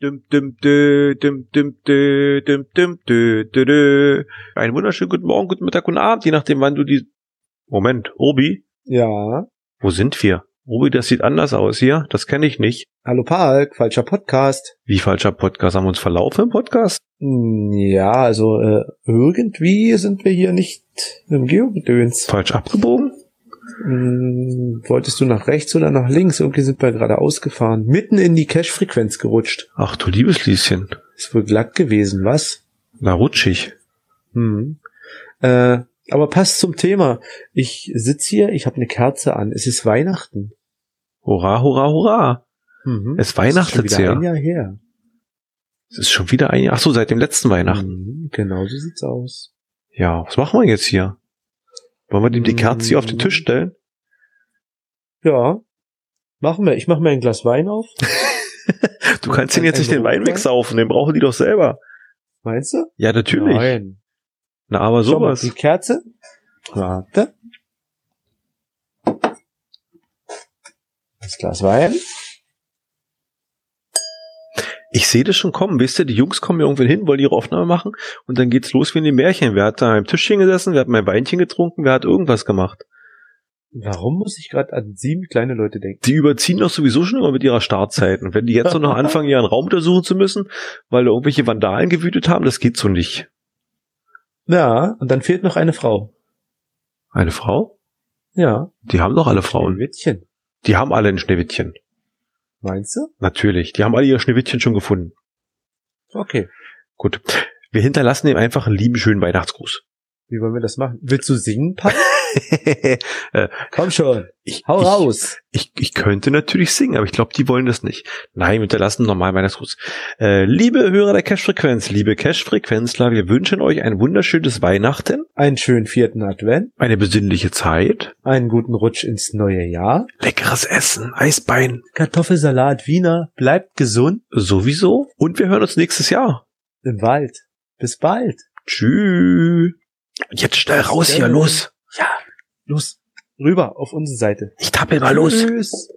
Einen wunderschönen guten Morgen, guten Mittag, guten Abend, je nachdem, wann du die. Moment, Obi, Ja. wo sind wir? Obi, das sieht anders aus hier. Das kenne ich nicht. Hallo Park, falscher Podcast. Wie falscher Podcast? Haben wir uns verlaufen im Podcast? Hm, Ja, also äh, irgendwie sind wir hier nicht im Geogedöns. Falsch abgebogen? Hm, wolltest du nach rechts oder nach links? Irgendwie sind wir gerade ausgefahren. Mitten in die Cache-Frequenz gerutscht. Ach du liebes Lieschen. Ist wohl glatt gewesen, was? Na rutschig. Hm. Äh, aber passt zum Thema. Ich sitz hier, ich habe eine Kerze an. Es ist Weihnachten. Hurra, hurra, hurra. Mhm. Es ist weihnachtet wieder sehr. ein Jahr her. Es ist schon wieder ein Jahr. Ach so, seit dem letzten Weihnachten. Mhm, genau so sieht's aus. Ja, was machen wir jetzt hier? Wollen wir dem die Kerze hier auf den Tisch stellen? Ja. Machen wir. Ich mache mir ein Glas Wein auf. Du kannst den jetzt nicht den Wein wegsaufen, den brauchen die doch selber. Meinst du? Ja, natürlich. Nein. Na, aber Schau mal, sowas. die Kerze. Warte. Das Glas Wein. Ich sehe das schon kommen, wisst ihr, die Jungs kommen irgendwann hin, wollen ihre Aufnahme machen und dann geht's los wie in den Märchen. Wer hat da am Tischchen gesessen, wer hat mein Weinchen getrunken, wer hat irgendwas gemacht. Warum muss ich gerade an sieben kleine Leute denken? Die überziehen doch sowieso schon immer mit ihrer Startzeit. Und wenn die jetzt noch anfangen, ihren Raum untersuchen zu müssen, weil da irgendwelche Vandalen gewütet haben, das geht so nicht. Ja, und dann fehlt noch eine Frau. Eine Frau? Ja. Die haben doch alle Frauen. Schneewittchen. Die haben alle ein Schneewittchen. Meinst du? Natürlich. Die haben alle ihr Schneewittchen schon gefunden. Okay. Gut. Wir hinterlassen ihm einfach einen lieben, schönen Weihnachtsgruß. Wie wollen wir das machen? Willst du singen, Pack? Äh, Komm schon. ich, Hau ich, raus. Ich, ich könnte natürlich singen, aber ich glaube, die wollen das nicht. Nein, wir hinterlassen normal Weihnachtsgruß. Äh, liebe Hörer der Cash-Frequenz, liebe Cash-Frequenzler, wir wünschen euch ein wunderschönes Weihnachten, Einen schönen vierten Advent. eine besinnliche Zeit, Einen guten Rutsch ins neue Jahr. leckeres Essen, Eisbein, Kartoffelsalat, Wiener. Bleibt gesund sowieso. Und wir hören uns nächstes Jahr. im Wald. Bis bald. Tschüss. Jetzt schnell raus hier, los. Ja, los. Rüber auf unsere Seite. Ich tappel mal los. Tschüss.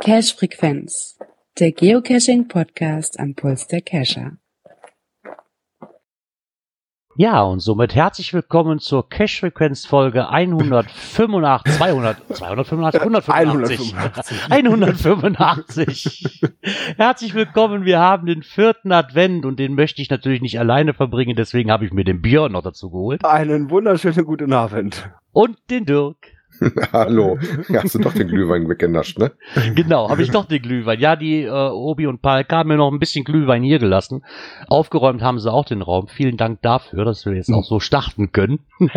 Cache Frequenz, der Geocaching Podcast am Puls der Cacher. Ja, und somit herzlich willkommen zur Cash-Frequenz-Folge 185, 200, 285, 185. 185. herzlich willkommen, wir haben den vierten Advent und den möchte ich natürlich nicht alleine verbringen, deswegen habe ich mir den Björn noch dazu geholt. Einen wunderschönen guten Abend. Und den Dirk. Hallo. Hast du doch den Glühwein weggenascht, ne? Genau, habe ich doch den Glühwein. Ja, die äh, Obi und Palk haben mir noch ein bisschen Glühwein hier gelassen. Aufgeräumt haben sie auch den Raum. Vielen Dank dafür, dass wir jetzt auch so starten können.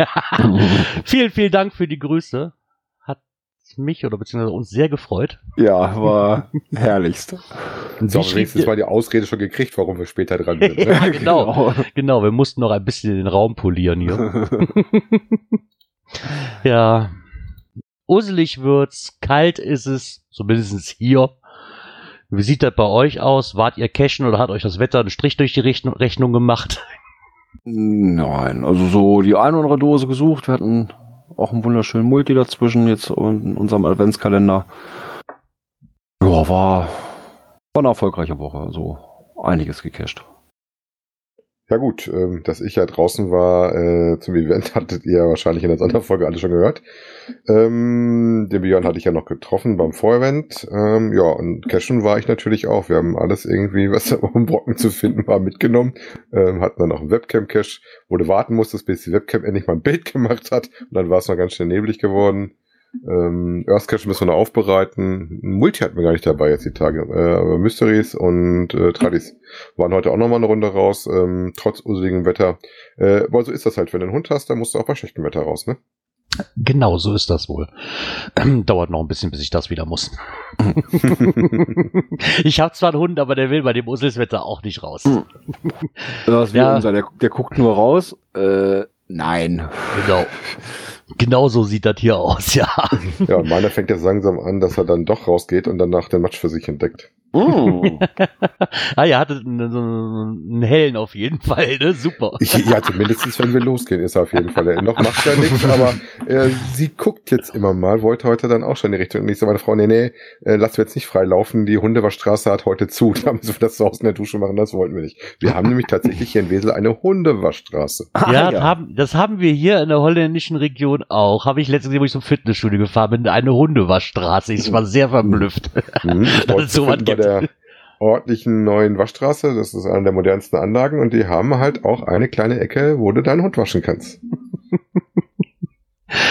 vielen, vielen Dank für die Grüße. Hat mich oder beziehungsweise uns sehr gefreut. Ja, war herrlichst. So, wenigstens mal die Ausrede schon gekriegt, warum wir später dran sind. Ne? ja, genau, genau. Wir mussten noch ein bisschen den Raum polieren hier. ja. Uselig wird's, kalt ist es, zumindest hier. Wie sieht das bei euch aus? Wart ihr cashen oder hat euch das Wetter einen Strich durch die Rechnung, gemacht? Nein, also so die eine oder andere Dose gesucht. Wir hatten auch einen wunderschönen Multi dazwischen jetzt in unserem Adventskalender. Ja, war, war eine erfolgreiche Woche. Also einiges gecached. Ja gut, ähm, dass ich ja draußen war äh, zum Event, hattet ihr wahrscheinlich in der Sonderfolge alle schon gehört. Ähm, den Björn hatte ich ja noch getroffen beim Vorevent. Ähm, ja, und Cashen war ich natürlich auch. Wir haben alles irgendwie, was da dem Brocken zu finden war, mitgenommen. Ähm, hatten dann noch einen Webcam-Cache, wo du warten musstest, bis die Webcam endlich mal ein Bild gemacht hat. Und dann war es noch ganz schnell neblig geworden. Ähm, Earth Cache müssen wir noch aufbereiten. Multi hatten wir gar nicht dabei jetzt die Tage. Äh, aber Mysteries und äh, Tradis waren heute auch nochmal eine Runde raus, ähm, trotz useligem Wetter. Äh, aber so ist das halt, wenn du einen Hund hast, dann musst du auch bei schlechtem Wetter raus, ne? Genau, so ist das wohl. Dauert noch ein bisschen, bis ich das wieder muss. ich habe zwar einen Hund, aber der will bei dem Uselswetter auch nicht raus. Das ist wie Ja. unser, der, der guckt nur raus. Äh, nein. Genau. Genau so sieht das hier aus, ja. Ja, meiner fängt jetzt langsam an, dass er dann doch rausgeht und danach den Matsch für sich entdeckt. Mm. ah, ihr hattet einen, so einen hellen auf jeden Fall, ne? Super. Ja, zumindest wenn wir losgehen, ist er auf jeden Fall. Äh, Noch macht er nichts, aber äh, sie guckt jetzt immer mal, wollte heute dann auch schon in die Richtung. Und ich sage meine Frau, nee, nee, äh, lass wir jetzt nicht frei laufen. Die Hundewaschstraße hat heute zu. Da müssen wir das zu Hause in der Dusche machen, das wollten wir nicht. Wir haben nämlich tatsächlich hier in Wesel eine Hundewaschstraße. Ah, ja, Das, haben, das haben wir hier in der holländischen Region auch. Habe ich letztens, wo ich zum Fitnessstudio gefahren bin, eine Hundewaschstraße. Ich war sehr verblüfft. Hm, ich Dass es finden bei gibt. Der ordentlichen neuen Waschstraße. Das ist eine der modernsten Anlagen und die haben halt auch eine kleine Ecke, wo du deinen Hund waschen kannst.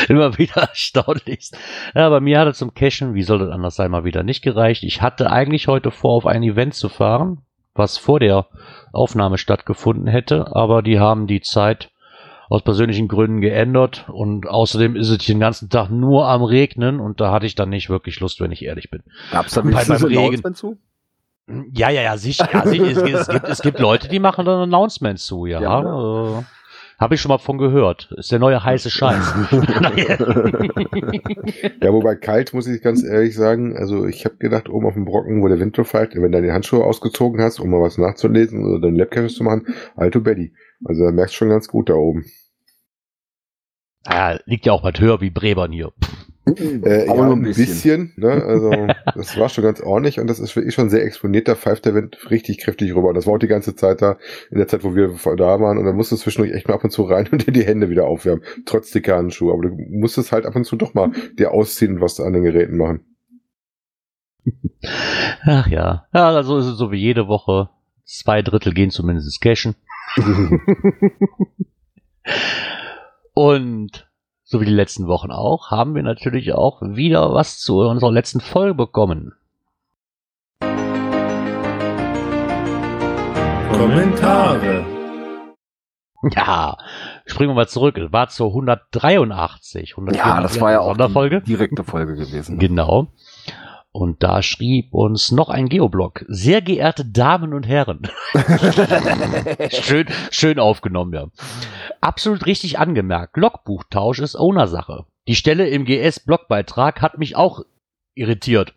Immer wieder erstaunlich. Ja, bei mir hat es zum Cashen, wie soll das anders sein, mal wieder nicht gereicht. Ich hatte eigentlich heute vor, auf ein Event zu fahren, was vor der Aufnahme stattgefunden hätte, aber die haben die Zeit aus persönlichen Gründen geändert und außerdem ist es den ganzen Tag nur am Regnen und da hatte ich dann nicht wirklich Lust, wenn ich ehrlich bin. Gab's da Bei- beim Regen. Zu? Ja, ja, ja, sicher. Ja, sicher. Es, es, gibt, es gibt Leute, die machen dann Announcements zu, ja. Ja, Äh, Habe ich schon mal von gehört. Ist der neue heiße Scheiß. Ja, wobei kalt, muss ich ganz ehrlich sagen, also ich habe gedacht, oben auf dem Brocken, wo der Wind fällt, wenn du deine Handschuhe ausgezogen hast, um mal was nachzulesen oder deinen Labcache zu machen, alto Betty. Also da merkst du schon ganz gut da oben. Ja, liegt ja auch was höher wie Brebern hier. Äh, Aber ja, nur ein bisschen. ne? Also das war schon ganz ordentlich und das ist wirklich schon sehr exponiert. Da pfeift der Wind richtig kräftig rüber. Und das war auch die ganze Zeit da, in der Zeit, wo wir da waren. Und dann musstest du zwischendurch echt mal ab und zu rein und dir die Hände wieder aufwärmen. Trotz dicker Handschuhe. Aber du musstest halt ab und zu doch mal dir ausziehen und was an den Geräten machen. Ach ja. Ja, also ist es so wie jede Woche. Zwei Drittel gehen zumindest ins Cashen. Und so wie die letzten Wochen auch, haben wir natürlich auch wieder was zu unserer letzten Folge bekommen. Kommentare. Ja, springen wir mal zurück. Es war zur 183. 184 Ja, das war ja auch Sonderfolge. die direkte Folge gewesen. Genau. Und da schrieb uns noch ein Geoblog. Sehr geehrte Damen und Herren. schön, schön aufgenommen, ja. Absolut richtig angemerkt. Logbuchtausch ist Owner-Sache. Die Stelle im GS-Blogbeitrag hat mich auch irritiert.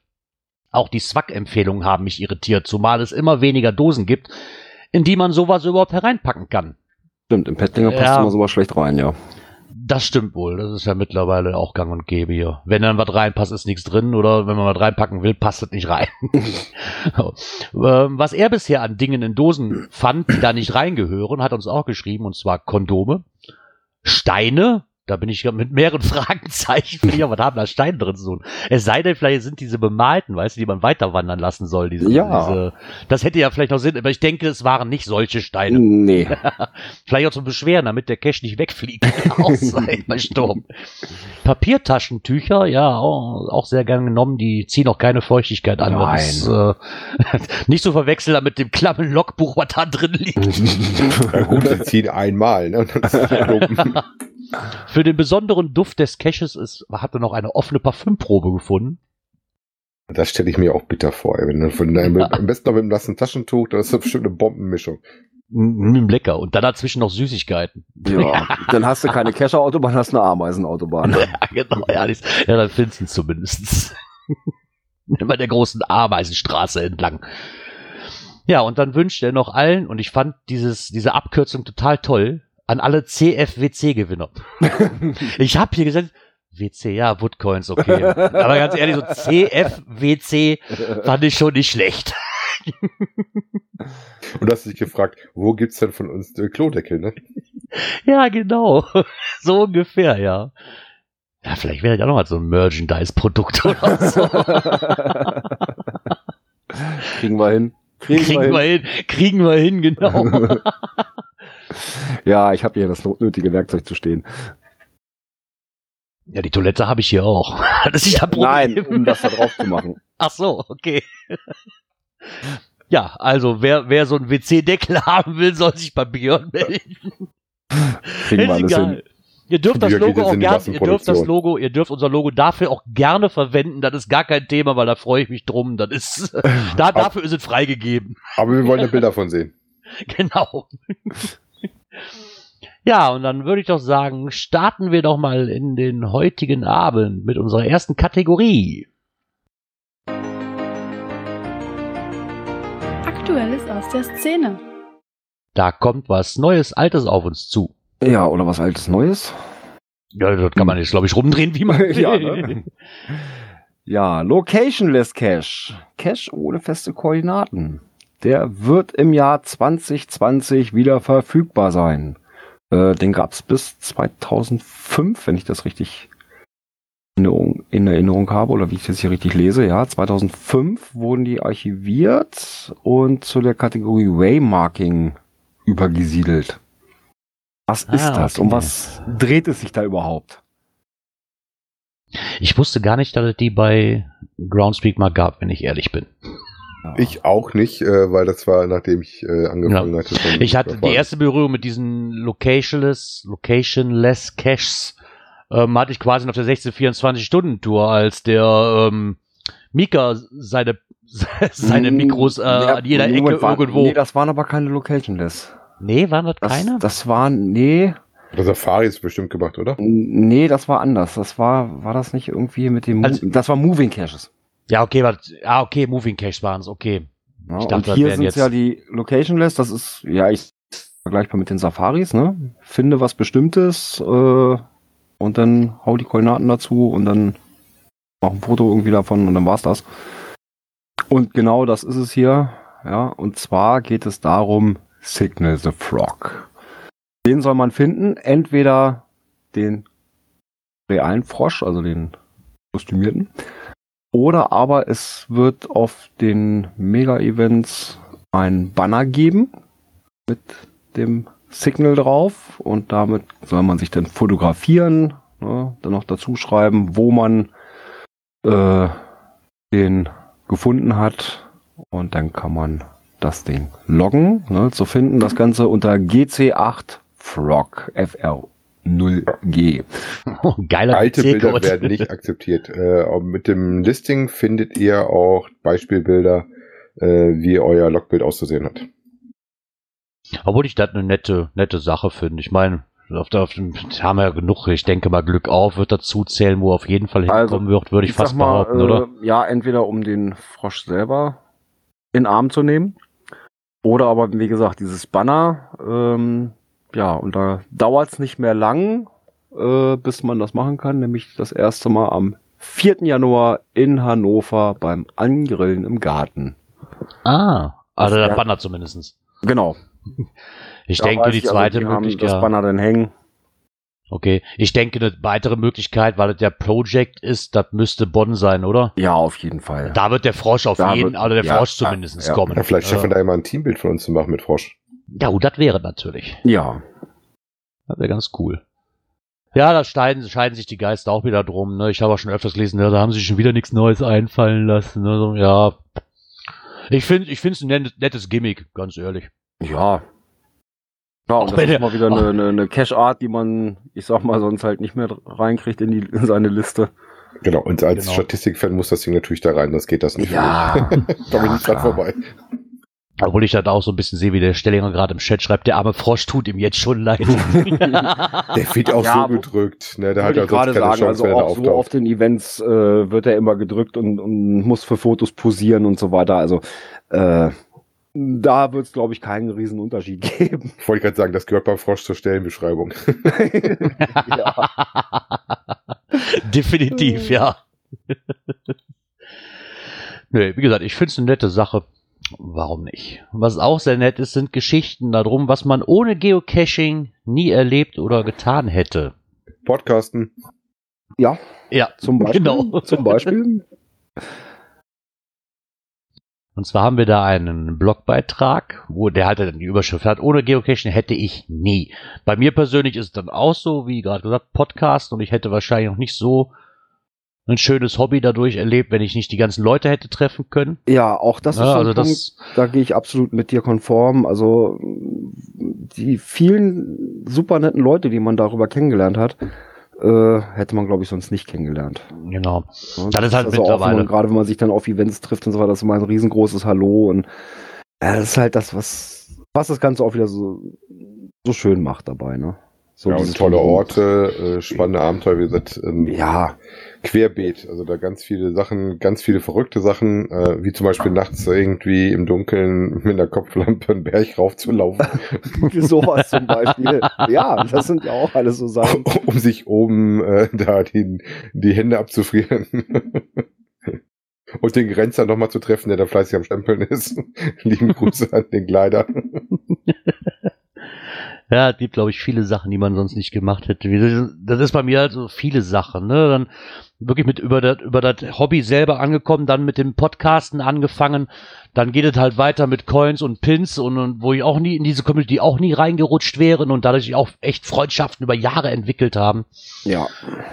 Auch die SWAC-Empfehlungen haben mich irritiert, zumal es immer weniger Dosen gibt, in die man sowas überhaupt hereinpacken kann. Stimmt, im Pettlinger passt Ja. immer sowas schlecht rein, ja. Das stimmt wohl. Das ist ja mittlerweile auch gang und gäbe hier. Wenn dann was reinpasst, ist nichts drin. Oder wenn man was reinpacken will, passt es nicht rein. Ähm, Was er bisher an Dingen in Dosen fand, die da nicht reingehören, hat uns auch geschrieben. Und zwar Kondome, Steine. Da bin ich mit mehreren Fragezeichen. Finde ich, aber was haben da Steine drin zu tun? Es sei denn, vielleicht sind diese bemalten, weißt du, die man weiter wandern lassen soll. Diese, Ja. Diese, das hätte ja vielleicht noch Sinn, aber ich denke, es waren nicht solche Steine. Nee. Vielleicht auch zum Beschweren, damit der Cash nicht wegfliegt. Auch bei Sturm. Papiertaschentücher, ja, auch, auch sehr gern genommen. Die ziehen auch keine Feuchtigkeit an. Das ist, äh, nicht zu verwechseln mit dem klammen Logbuch, was da drin liegt. Gut, sie ziehen einmal. Ne? Es. Für den besonderen Duft des Caches ist, hat er noch eine offene Parfümprobe gefunden. Das stelle ich mir auch bitter vor. ey. Wenn du von deinem, Am besten noch mit einem nassen Taschentuch, das ist bestimmt eine Bombenmischung. Mm, lecker. Und dann dazwischen noch Süßigkeiten. Ja. Dann hast du keine Kescher-Autobahn, hast eine Ameisenautobahn. Ja, genau. Ja, ja dann findest du zumindest. Immer der großen Ameisenstraße entlang. Ja, und dann wünscht er noch allen, und ich fand dieses, diese Abkürzung total toll, an alle CFWC-Gewinner. ich habe hier gesagt, WC, ja, Woodcoins, okay. Aber ganz ehrlich, so CFWC fand ich schon nicht schlecht. Und du hast dich gefragt, wo gibt's denn von uns den Klodeckel, ne? Ja, genau. So ungefähr, ja. Ja, vielleicht wäre ja noch mal so ein Merchandise-Produkt oder so. Kriegen wir hin. Kriegen, Kriegen wir hin, kriegen wir hin, genau. Ja, ich habe hier das nötige Werkzeug zu stehen. Ja, die Toilette habe ich hier auch. Das ist das Problem. Nein, um das da drauf zu machen. Ach so, okay. Ja, also wer, wer so einen WC-Deckel haben will, soll sich bei Björn melden. Kriegen wir hin. Ihr dürft das Logo auch gerne, ihr dürft das. Logo, ihr dürft unser Logo dafür auch gerne verwenden. Das ist gar kein Thema, weil da freue ich mich drum. Das ist, da, dafür ist es freigegeben. Aber wir wollen ja Bilder von sehen. Genau. Ja, und dann würde ich doch sagen, starten wir doch mal in den heutigen Abend mit unserer ersten Kategorie. Aktuelles aus der Szene. Da kommt was Neues, Altes auf uns zu. Ja, oder was altes Neues? Ja, das kann man jetzt, glaube ich, rumdrehen, wie man will. Ja, ne? Ja, Locationless Cache. Cache ohne feste Koordinaten. Der wird im Jahr 2020 wieder verfügbar sein. Äh, den gab's bis 2005, wenn ich das richtig in Erinnerung, in Erinnerung habe oder wie ich das hier richtig lese. Ja, 2005 wurden die archiviert und zu der Kategorie Waymarking übergesiedelt. Was ist Ah, das? okay. Um was dreht es sich da überhaupt? Ich wusste gar nicht, dass es die bei Groundspeak mal gab, wenn ich ehrlich bin. Ich auch nicht, äh, weil das war, nachdem ich äh, angefangen hatte. von- Ich hatte die erste Berührung mit diesen Locationless, Locationless Caches, ähm, hatte ich quasi auf der 16 24-Stunden-Tour, als der ähm, Mika seine, seine Mikros äh, Ja, an jeder Moment, Ecke war- irgendwo. Nee, das waren aber keine Locationless. nee, waren das Das, keine? das war, nee, Der Safari ist bestimmt gemacht, oder? nee, das war anders. Das war, war das nicht irgendwie mit dem, Also- das war Moving Caches. Ja, okay, war, ah, okay, Moving Caches waren es, okay. Ja, Ich dachte, und hier sind jetzt- ja die Locationless, das ist, ja, ich vergleichbar mit den Safaris, ne? Finde was Bestimmtes, äh, und dann hau die Koordinaten dazu und dann mach ein Foto irgendwie davon und dann war's das. Und genau das ist es hier, ja, und zwar geht es darum, Signal the Frog. Den soll man finden, entweder den realen Frosch, also den kostümierten, oder aber es wird auf den Mega-Events ein Banner geben mit dem Signal drauf. Und damit soll man sich dann fotografieren, ne, dann noch dazu schreiben, wo man äh, den gefunden hat. Und dann kann man das Ding loggen, ne, zu finden. Das Ganze unter GC8 Frog FR0G. Geiler Alte Bilder PC-Code. werden nicht akzeptiert. Äh, mit dem Listing findet ihr auch Beispielbilder, äh, wie euer Logbild auszusehen hat. Obwohl ich das eine nette, nette Sache finde. Ich meine, auf der, auf dem, haben wir ja genug, ich denke mal, Glück auf wird dazu zählen, wo auf jeden Fall hinkommen wird, würde ich, fast sag mal, behaupten, äh, oder? Ja, entweder um den Frosch selber in Arm zu nehmen. Oder aber, wie gesagt, dieses Banner, ähm, ja, und da dauert es nicht mehr lang, äh, bis man das machen kann, nämlich das erste Mal am 4. Januar in Hannover beim Angrillen im Garten. Ah, also Das der wär- Banner zumindestens. Genau. Ich Da denke, die ich, also, zweite die haben Möglichkeit. Das Banner dann hängen. Okay, ich denke, eine weitere Möglichkeit, weil es der Project ist, das müsste Bonn sein, oder? Ja, auf jeden Fall. Da wird der Frosch auf Da jeden, wird- also der ja, Frosch zumindest ja. kommen. Ja, vielleicht schaffen wir äh, da mal ein Teambild von uns zu machen mit Frosch. Ja, gut, das wäre natürlich. Ja. Das wäre ganz cool. Ja, da scheiden, scheiden sich die Geister auch wieder drum. Ne? Ich habe auch schon öfters gelesen, da haben sie sich schon wieder nichts Neues einfallen lassen. Ne? So, ja, ich finde, ich finde es ein nettes, Gimmick, ganz ehrlich. Ja. Ja, Auch und das wenn ist mal wieder eine, eine, eine Cache-Art, die man, ich sag mal, sonst halt nicht mehr reinkriegt in, die, in seine Liste. Genau, und als Genau. Statistikfan muss das Ding natürlich da rein, das geht das nicht. Ja. Komme ich Ja, nicht dran klar. vorbei. Obwohl ich das auch so ein bisschen sehe, wie der Stellinger gerade im Chat schreibt, der arme Frosch tut ihm jetzt schon leid. Der wird auch Ja, so gedrückt. Ne? Der hat ja gerade keine sagen, Chance, also auch so auf den Events äh, wird er immer gedrückt und, und muss für Fotos posieren und so weiter. Also äh, da wird es, glaube ich, keinen riesen Unterschied geben. Ich wollte gerade sagen, das gehört beim Frosch zur Stellenbeschreibung. ja. Definitiv, ja. Nö, wie gesagt, ich finde es eine nette Sache. Warum nicht? Was auch sehr nett ist, sind Geschichten darum, was man ohne Geocaching nie erlebt oder getan hätte. Podcasten. ja, Ja, zum Beispiel. Genau. Zum Beispiel. Und zwar haben wir da einen Blogbeitrag, wo der halt dann die Überschrift hat, ohne Geocaching hätte ich nie. Bei mir persönlich ist es dann auch so, wie gerade gesagt, Podcast und ich hätte wahrscheinlich noch nicht so ein schönes Hobby dadurch erlebt, wenn ich nicht die ganzen Leute hätte treffen können. Ja, auch das ist Ja, so ein also Punkt, da gehe ich absolut mit dir konform. Also die vielen super netten Leute, die man darüber kennengelernt hat, äh, hätte man, glaube ich, sonst nicht kennengelernt. genau. Ja, Das ist halt auch, mittlerweile- Gerade wenn man sich dann auf Events trifft und so weiter, das ist immer ein riesengroßes Hallo und ja, das ist halt das, was, was das Ganze auch wieder so, so schön macht dabei, ne? So ja, und tolle. Orte, äh, spannende Abenteuer, wie gesagt, ähm, Ja, querbeet. Also da ganz viele Sachen, ganz viele verrückte Sachen, äh, wie zum Beispiel nachts irgendwie im Dunkeln mit einer Kopflampe einen Berg raufzulaufen, sowas zum Beispiel. Ja, das sind ja auch alles so Sachen. um sich oben äh, da die, die Hände abzufrieren. Und den Grenzer nochmal zu treffen, der da fleißig am Stempeln ist. Lieben Grüße an den Kleider. Ja, es gibt, glaube ich, viele Sachen, die man sonst nicht gemacht hätte. Das ist bei mir halt so viele Sachen, ne? Dann wirklich mit über das, über das Hobby selber angekommen, dann mit dem Podcasten angefangen, dann geht es halt weiter mit Coins und Pins und, und wo ich auch nie in diese Community auch nie reingerutscht wären und dadurch auch echt Freundschaften über Jahre entwickelt haben. Ja.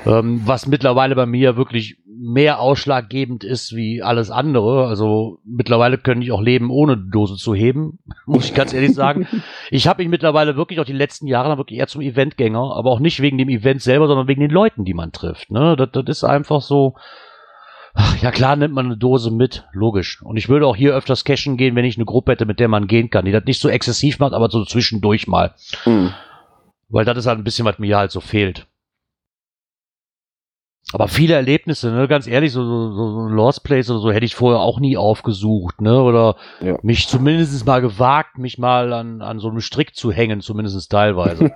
Ähm, was mittlerweile bei mir wirklich mehr ausschlaggebend ist wie alles andere. Also mittlerweile könnte ich auch leben, ohne Dose zu heben, muss ich ganz ehrlich sagen. Ich habe mich mittlerweile wirklich auch die letzten Jahre dann wirklich eher zum Eventgänger, aber auch nicht wegen dem Event selber, sondern wegen den Leuten, die man trifft. Ne? Das, das ist einfach so. Ach, ja klar nimmt man eine Dose mit, logisch. Und ich würde auch hier öfters cashen gehen, wenn ich eine Gruppe hätte, mit der man gehen kann, die das nicht so exzessiv macht, aber so zwischendurch mal. Mhm. Weil das ist halt ein bisschen, was mir halt so fehlt. Aber viele Erlebnisse, ne, ganz ehrlich, so, so, so ein Lost Place oder so hätte ich vorher auch nie aufgesucht, ne? Oder Ja. mich zumindest mal gewagt, mich mal an, an so einem Strick zu hängen, zumindest teilweise.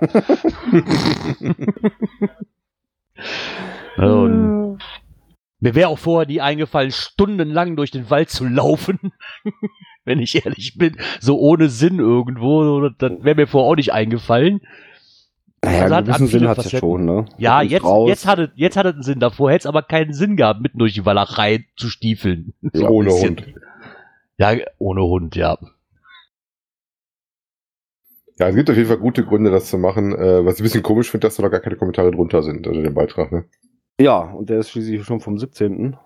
Und mir wäre auch vorher nie eingefallen, stundenlang durch den Wald zu laufen, wenn ich ehrlich bin, so ohne Sinn irgendwo. Das wäre mir vorher auch nicht eingefallen. Naja, Also einen hat- gewissen Sinn hat es ja schon, ne? Ja, jetzt, raus. jetzt hat es, jetzt hat es einen Sinn. Davor hätte es aber keinen Sinn gehabt, mitten durch die Walachei zu stiefeln. So ohne. Hund. Ja, ohne Hund, ja. Ja, es gibt auf jeden Fall gute Gründe, das zu machen. Äh, was ich ein bisschen komisch finde, dass da noch gar keine Kommentare drunter sind, also den Beitrag. Ne? Ja, und der ist schließlich schon vom 17.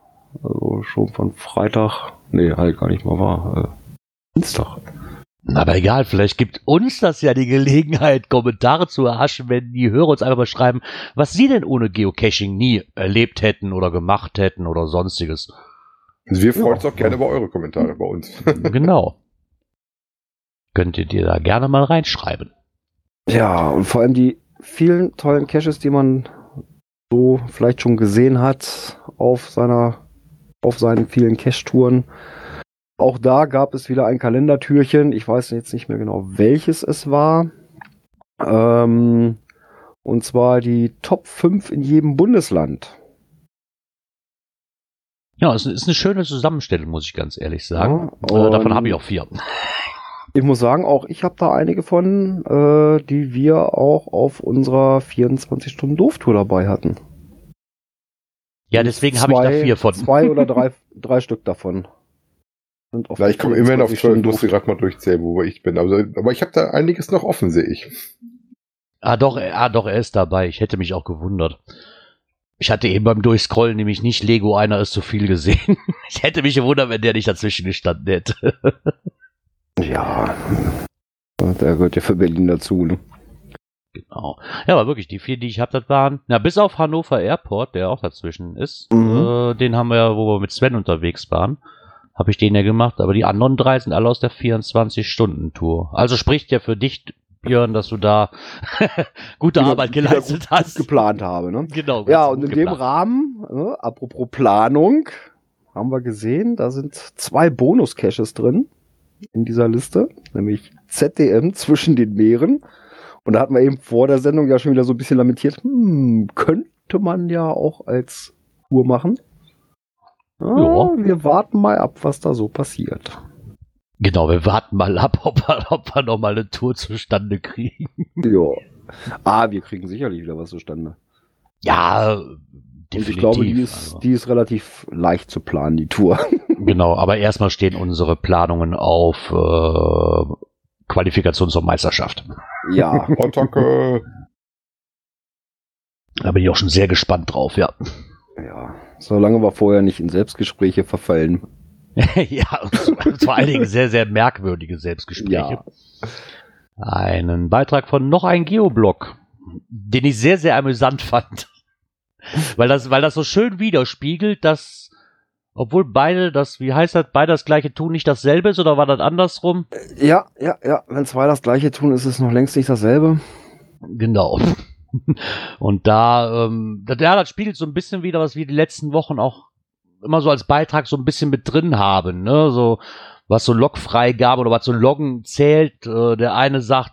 Also schon von Freitag. Nee, halt gar nicht mal wahr. Äh, Dienstag. Aber egal, vielleicht gibt uns das ja die Gelegenheit, Kommentare zu erhaschen, wenn die Hörer uns einfach mal schreiben, was sie denn ohne Geocaching nie erlebt hätten oder gemacht hätten oder sonstiges. Also wir freuen Ja. uns auch gerne über eure Kommentare bei uns. genau. Könnt ihr dir da gerne mal reinschreiben. Ja, und vor allem die vielen tollen Caches, die man so vielleicht schon gesehen hat auf seiner, auf seinen vielen Cache-Touren. Auch da gab es wieder ein Kalendertürchen. Ich weiß jetzt nicht mehr genau, welches es war. Ähm, und zwar die Top 5 in jedem Bundesland. Ja, es ist eine schöne Zusammenstellung, muss ich ganz ehrlich sagen. Ja, äh, davon habe ich auch vier. Ich muss sagen, auch ich habe da einige von, äh, die wir auch auf unserer 24-Stunden-Doof-Tour dabei hatten. Ja, deswegen habe ich da vier von. Zwei oder drei, drei Stück davon. Sind Na, ich komme immerhin auf 12, 24 musste gerade mal durchzählen, wo ich bin. Also, aber ich habe da einiges noch offen, sehe ich. Ah, doch, er- ah, doch, er ist dabei. Ich hätte mich auch gewundert. Ich hatte eben beim Durchscrollen nämlich nicht Lego einer ist zu viel gesehen. Ich hätte mich gewundert, wenn der nicht dazwischen gestanden hätte. Ja. Der gehört ja für Berlin dazu. Ne? Genau. Ja, aber wirklich, die vier, die ich habe, das waren, na, bis auf Hannover Airport, der auch dazwischen ist, Mhm. äh, den haben wir ja, wo wir mit Sven unterwegs waren, habe ich den ja gemacht, aber die anderen drei sind alle aus der 24-Stunden-Tour. Also spricht ja für dich, Björn, dass du da gute Wieder- Arbeit geleistet gut hast. Geplant habe. Ne? Genau. Ja, und in dem geplant. Rahmen, ne, apropos Planung, haben wir gesehen, da sind zwei Bonus-Caches drin in dieser Liste, nämlich ZDM zwischen den Meeren. Und da hatten wir eben vor der Sendung ja schon wieder so ein bisschen lamentiert, hm, könnte man ja auch als Tour machen. Ja, Ja. Wir warten mal ab, was da so passiert. Genau, wir warten mal ab, ob wir, ob wir noch mal eine Tour zustande kriegen. Ja. Ah, wir kriegen sicherlich wieder was zustande. Ja, Und definitiv. ich glaube, die ist, also. die ist relativ leicht zu planen, die Tour. Genau, aber erstmal stehen unsere Planungen auf äh, Qualifikation zur Meisterschaft. ja. Attacke. Da bin ich auch schon sehr gespannt drauf, ja. Ja. Solange wir vorher nicht in Selbstgespräche verfallen. ja, und vor allen Dingen sehr, sehr merkwürdige Selbstgespräche. Ja. Einen Beitrag von noch ein Geoblog, den ich sehr, sehr amüsant fand. weil, das, weil das so schön widerspiegelt, dass, obwohl beide das, wie heißt das, beide das gleiche tun, nicht dasselbe ist, oder war das andersrum? Ja, ja, ja. Wenn zwei das gleiche tun, ist es noch längst nicht dasselbe. Genau. Und da, ähm, ja, das spiegelt so ein bisschen wieder, was wir die letzten Wochen auch immer so als Beitrag so ein bisschen mit drin haben, ne? So, was so Logfreigabe oder was so Loggen zählt. Äh, der eine sagt,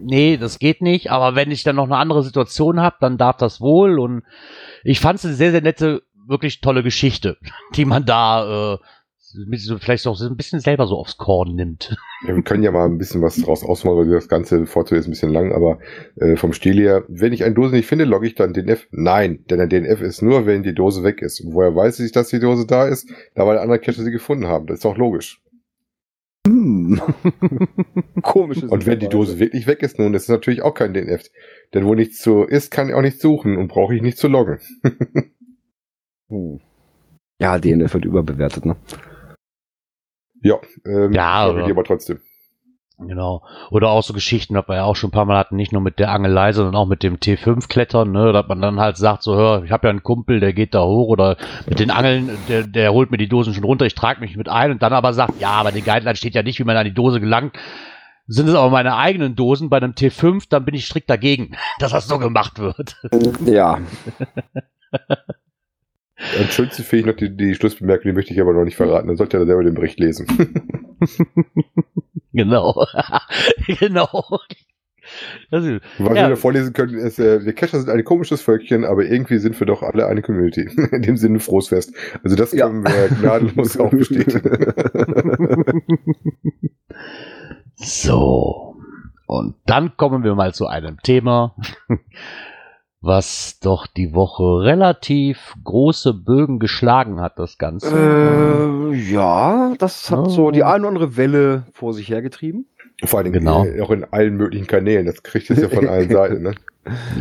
nee, das geht nicht, aber wenn ich dann noch eine andere Situation habe, dann darf das wohl. Und ich fand es eine sehr, sehr nette, wirklich tolle Geschichte, die man da äh, vielleicht auch so ein bisschen selber so aufs Korn nimmt. Ja, wir können ja mal ein bisschen was draus ausmachen, weil das ganze Vorteil ist ein bisschen lang, aber äh, vom Stil her, wenn ich eine Dose nicht finde, logge ich dann DNF? Nein, denn ein DNF ist nur, wenn die Dose weg ist. Und woher weiß ich, dass die Dose da ist? Da weil andere Cacher sie gefunden haben. Das ist doch logisch. Hm. Komisches. Und wenn die Dose wirklich weg ist, nun, das ist natürlich auch kein DNF. Denn wo nichts zu ist, kann ich auch nichts suchen und brauche ich nicht zu loggen. Hm. Ja, DNF wird überbewertet, ne? Ja, ähm, Ja, die aber trotzdem. Genau. Oder auch so Geschichten, was wir ja auch schon ein paar Mal hatten, nicht nur mit der Angelei, sondern auch mit dem T5-Klettern, ne, dass man dann halt sagt, so, hör, ich habe ja einen Kumpel, der geht da hoch oder mit den Angeln, der, der holt mir die Dosen schon runter, ich trage mich mit ein und dann aber sagt, ja, aber die Guideline steht ja nicht, wie man an die Dose gelangt. Sind es aber meine eigenen Dosen bei einem T5, dann bin ich strikt dagegen, dass das so gemacht wird. Ja. Am schönsten finde ich noch die, die Schlussbemerkung, die möchte ich aber noch nicht verraten. Dann sollte er selber den Bericht lesen. genau. genau. Das ist, Was Ja. wir da vorlesen können, ist, äh, wir Cacher sind ein komisches Völkchen, aber irgendwie sind wir doch alle eine Community. In dem Sinne frohes Fest. Also das Ja. können wir gnadenlos auch bestätigen. So. Und dann kommen wir mal zu einem Thema, was doch die Woche relativ große Bögen geschlagen hat, das Ganze. äh, ja, das hat Oh. so die eine oder andere Welle vor sich hergetrieben. Vor allen Dingen Genau. äh, auch in allen möglichen Kanälen. Das kriegt es ja von allen Seiten. Ne?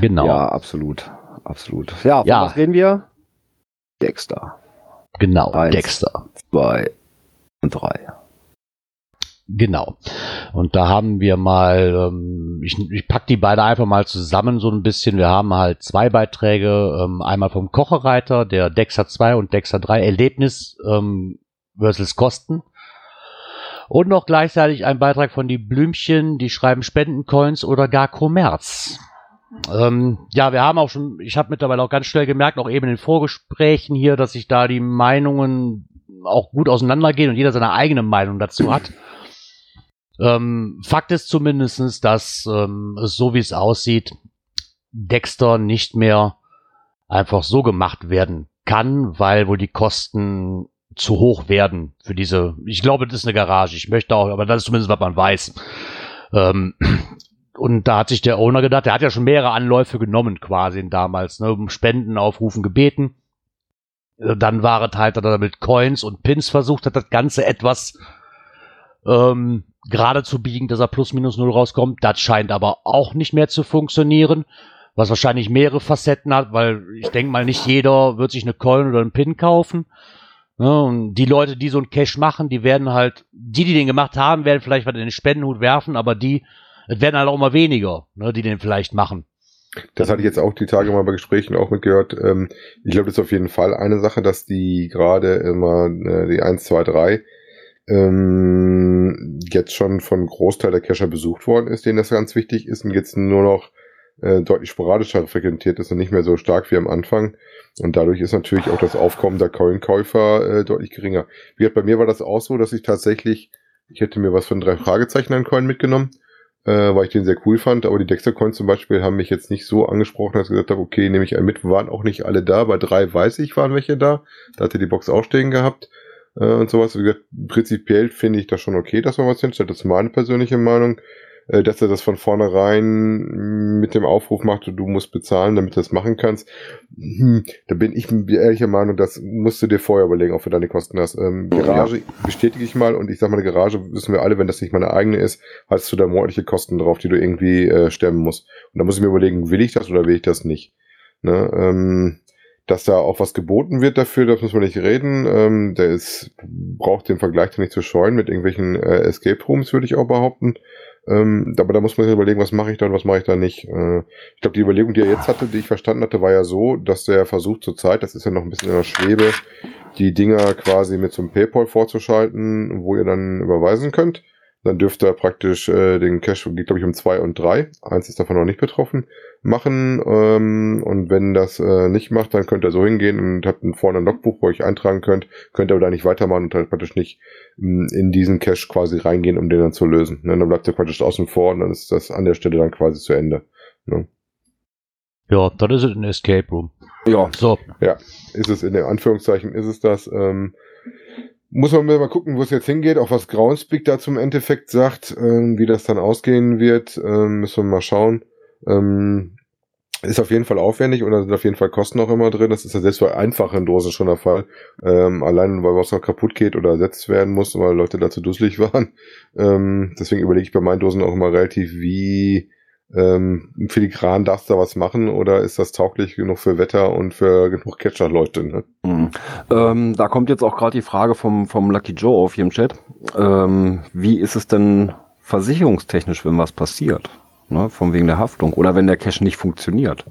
genau. Ja, absolut. Absolut. Ja, von Ja. was reden wir? Dexter. Genau. Eins. Dexter. Zwei und drei. Genau. Und da haben wir mal, ähm, ich, ich pack die beide einfach mal zusammen so ein bisschen. Wir haben halt zwei Beiträge, ähm, einmal vom Kochereiter, der Dexter 2 und Dexter 3 Erlebnis ähm, versus Kosten. Und noch gleichzeitig ein Beitrag von die Blümchen, die schreiben Spendencoins oder gar Kommerz. Ähm, ja, wir haben auch schon, ich habe mittlerweile auch ganz schnell gemerkt, auch eben in den Vorgesprächen hier, dass sich da die Meinungen auch gut auseinandergehen und jeder seine eigene Meinung dazu hat. Ähm, Fakt ist zumindestens, dass ähm, so wie es aussieht, Dexter nicht mehr einfach so gemacht werden kann, weil wohl die Kosten zu hoch werden für diese. Ich glaube, das ist eine Garage. Ich möchte auch, aber das ist zumindest, was man weiß. Ähm, und da hat sich der Owner gedacht, der hat ja schon mehrere Anläufe genommen quasi damals, ne, um Spenden aufrufen gebeten. Äh, Dann war es halt, dass er mit Coins und Pins versucht hat, das Ganze etwas ähm, gerade zu biegen, dass er plus minus null rauskommt. Das scheint aber auch nicht mehr zu funktionieren, was wahrscheinlich mehrere Facetten hat, weil ich denke mal, nicht jeder wird sich eine Coin oder einen Pin kaufen. Ne, und die Leute, die so einen Cash machen, die werden halt, die, die den gemacht haben, werden vielleicht was in den Spendenhut werfen, aber die, es werden halt auch immer weniger, ne, die den vielleicht machen. Das hatte ich jetzt auch die Tage mal bei Gesprächen auch mitgehört. Ähm, ich glaube, das ist auf jeden Fall eine Sache, dass die gerade immer äh, die 1, 2, 3 ähm, jetzt schon vom Großteil der Cacher besucht worden ist, denen das ganz wichtig ist und jetzt nur noch äh, deutlich sporadischer frequentiert ist und nicht mehr so stark wie am Anfang. Und dadurch ist natürlich auch das Aufkommen der Coin-Käufer äh, deutlich geringer. Wie gesagt, bei mir war das auch so, dass ich tatsächlich, ich hätte mir was von drei Fragezeichen an Coin mitgenommen, äh, weil ich den sehr cool fand, aber die Dexter-Coins zum Beispiel haben mich jetzt nicht so angesprochen, dass ich gesagt habe, okay, nehme ich einen mit, waren auch nicht alle da, bei drei weiß ich, waren welche da, da hatte die Box auch stehen gehabt äh, und sowas. Wie gesagt, prinzipiell finde ich das schon okay, dass man was hinstellt, das ist meine persönliche Meinung, äh, dass er das von vornherein mit dem Aufruf macht, du musst bezahlen, damit du das machen kannst. Hm, da bin ich ehrlicher Meinung, das musst du dir vorher überlegen, ob du deine Kosten hast. Ähm, Garage bestätige ich mal und ich sag mal, eine Garage wissen wir alle, wenn das nicht meine eigene ist, hast du da monatliche Kosten drauf, die du irgendwie äh, stemmen musst. Und da muss ich mir überlegen, will ich das oder will ich das nicht. Ne? Ähm, dass da auch was geboten wird dafür, das muss man nicht reden. Ähm, der ist, braucht den Vergleich nicht zu scheuen mit irgendwelchen äh, Escape Rooms, würde ich auch behaupten. Ähm, aber da muss man sich überlegen, was mache ich da und was mache ich da nicht. Äh, ich glaube, die Überlegung, die er jetzt hatte, die ich verstanden hatte, war ja so, dass der versucht zurzeit, das ist ja noch ein bisschen in der Schwebe, die Dinger quasi mit einem PayPal vorzuschalten, wo ihr dann überweisen könnt. Dann dürfte er praktisch äh, den Cache, geht glaube ich um zwei und drei. Eins ist davon noch nicht betroffen, machen. Ähm, und wenn das äh, nicht macht, dann könnt ihr so hingehen und habt vorne ein Logbuch, wo ihr euch eintragen könnt. Könnt ihr aber da nicht weitermachen und halt praktisch nicht mh, in diesen Cache quasi reingehen, um den dann zu lösen. Ne? Dann bleibt ihr praktisch außen vor und dann ist das an der Stelle dann quasi zu Ende. Ne? Ja, dann ist es ein Escape Room. Ja, So, ist es in den Anführungszeichen, ist es das. Ähm, muss man mal gucken, wo es jetzt hingeht, auch was Groundspeak da zum Endeffekt sagt, ähm, wie das dann ausgehen wird, ähm, müssen wir mal schauen. Ähm, ist auf jeden Fall aufwendig und da sind auf jeden Fall Kosten auch immer drin. Das ist ja selbst bei einfachen Dosen schon der Fall. Ähm, allein weil was noch kaputt geht oder ersetzt werden muss, weil Leute dazu dusselig waren. Ähm, deswegen überlege ich bei meinen Dosen auch immer relativ, wie ähm, filigran darfst du da was machen oder ist das tauglich genug für Wetter und für genug Catcher-Leute? Ne? Mhm. Ähm, da kommt jetzt auch gerade die Frage vom, vom Lucky Joe auf hier im Chat. Ähm, wie ist es denn versicherungstechnisch, wenn was passiert? Ne, von wegen der Haftung oder wenn der Cache nicht funktioniert.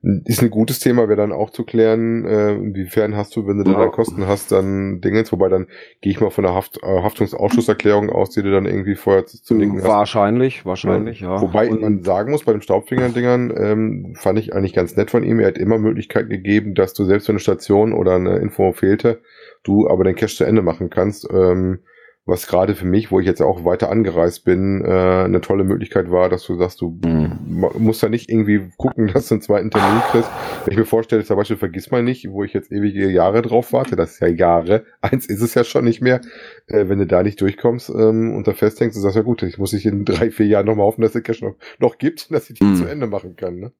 Ist ein gutes Thema, wäre dann auch zu klären, äh, inwiefern hast du, wenn du Ja. dann Kosten hast, dann Dingens, wobei dann gehe ich mal von der Haft, äh, Haftungsausschusserklärung aus, die du dann irgendwie vorher zu, zu linken hast. Wahrscheinlich, wahrscheinlich, ja. Wobei Und- man sagen muss, bei den Staubfingern-Dingern ähm, fand ich eigentlich ganz nett von ihm. Er hat immer Möglichkeiten gegeben, dass du selbst wenn eine Station oder eine Info fehlte, du aber den Cache zu Ende machen kannst. Ähm, was gerade für mich, wo ich jetzt auch weiter angereist bin, äh, eine tolle Möglichkeit war, dass du sagst, du Mhm. musst da nicht irgendwie gucken, dass du einen zweiten Termin kriegst. Wenn ich mir vorstelle, zum Beispiel vergiss mal nicht, wo ich jetzt ewige Jahre drauf warte, das ist ja Jahre, eins ist es ja schon nicht mehr, äh, wenn du da nicht durchkommst ähm, und da festhängst, du sagst, ja gut, ich muss dich in drei, vier Jahren nochmal hoffen, dass der Cash noch, noch gibt, dass ich die Mhm. zu Ende machen kann. Ne?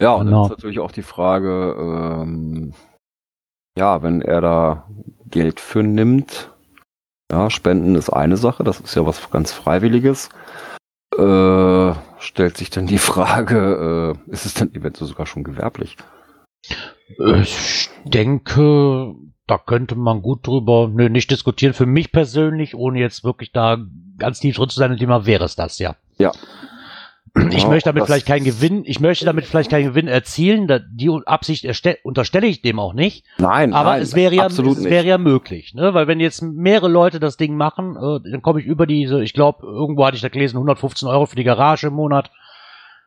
Ja, und Genau. dann ist natürlich auch die Frage, ähm, ja, wenn er da Geld für nimmt, ja, Spenden ist eine Sache, das ist ja was ganz Freiwilliges. Äh, stellt sich dann die Frage, äh, ist es dann eventuell sogar schon gewerblich? ich denke, da könnte man gut drüber, nö, nicht diskutieren. Für mich persönlich, ohne jetzt wirklich da ganz tief drin zu sein im Thema, wäre es das, ja. Ja. Ich Ja, möchte damit vielleicht keinen Gewinn, ich möchte damit vielleicht keinen Gewinn erzielen, da, die Absicht erste- unterstelle ich dem auch nicht. Nein, Aber nein, es wäre ja, es nicht. wäre ja möglich, ne? Weil wenn jetzt mehrere Leute das Ding machen, äh, dann komme ich über diese, ich glaube, irgendwo hatte ich da gelesen, 115 Euro für die Garage im Monat,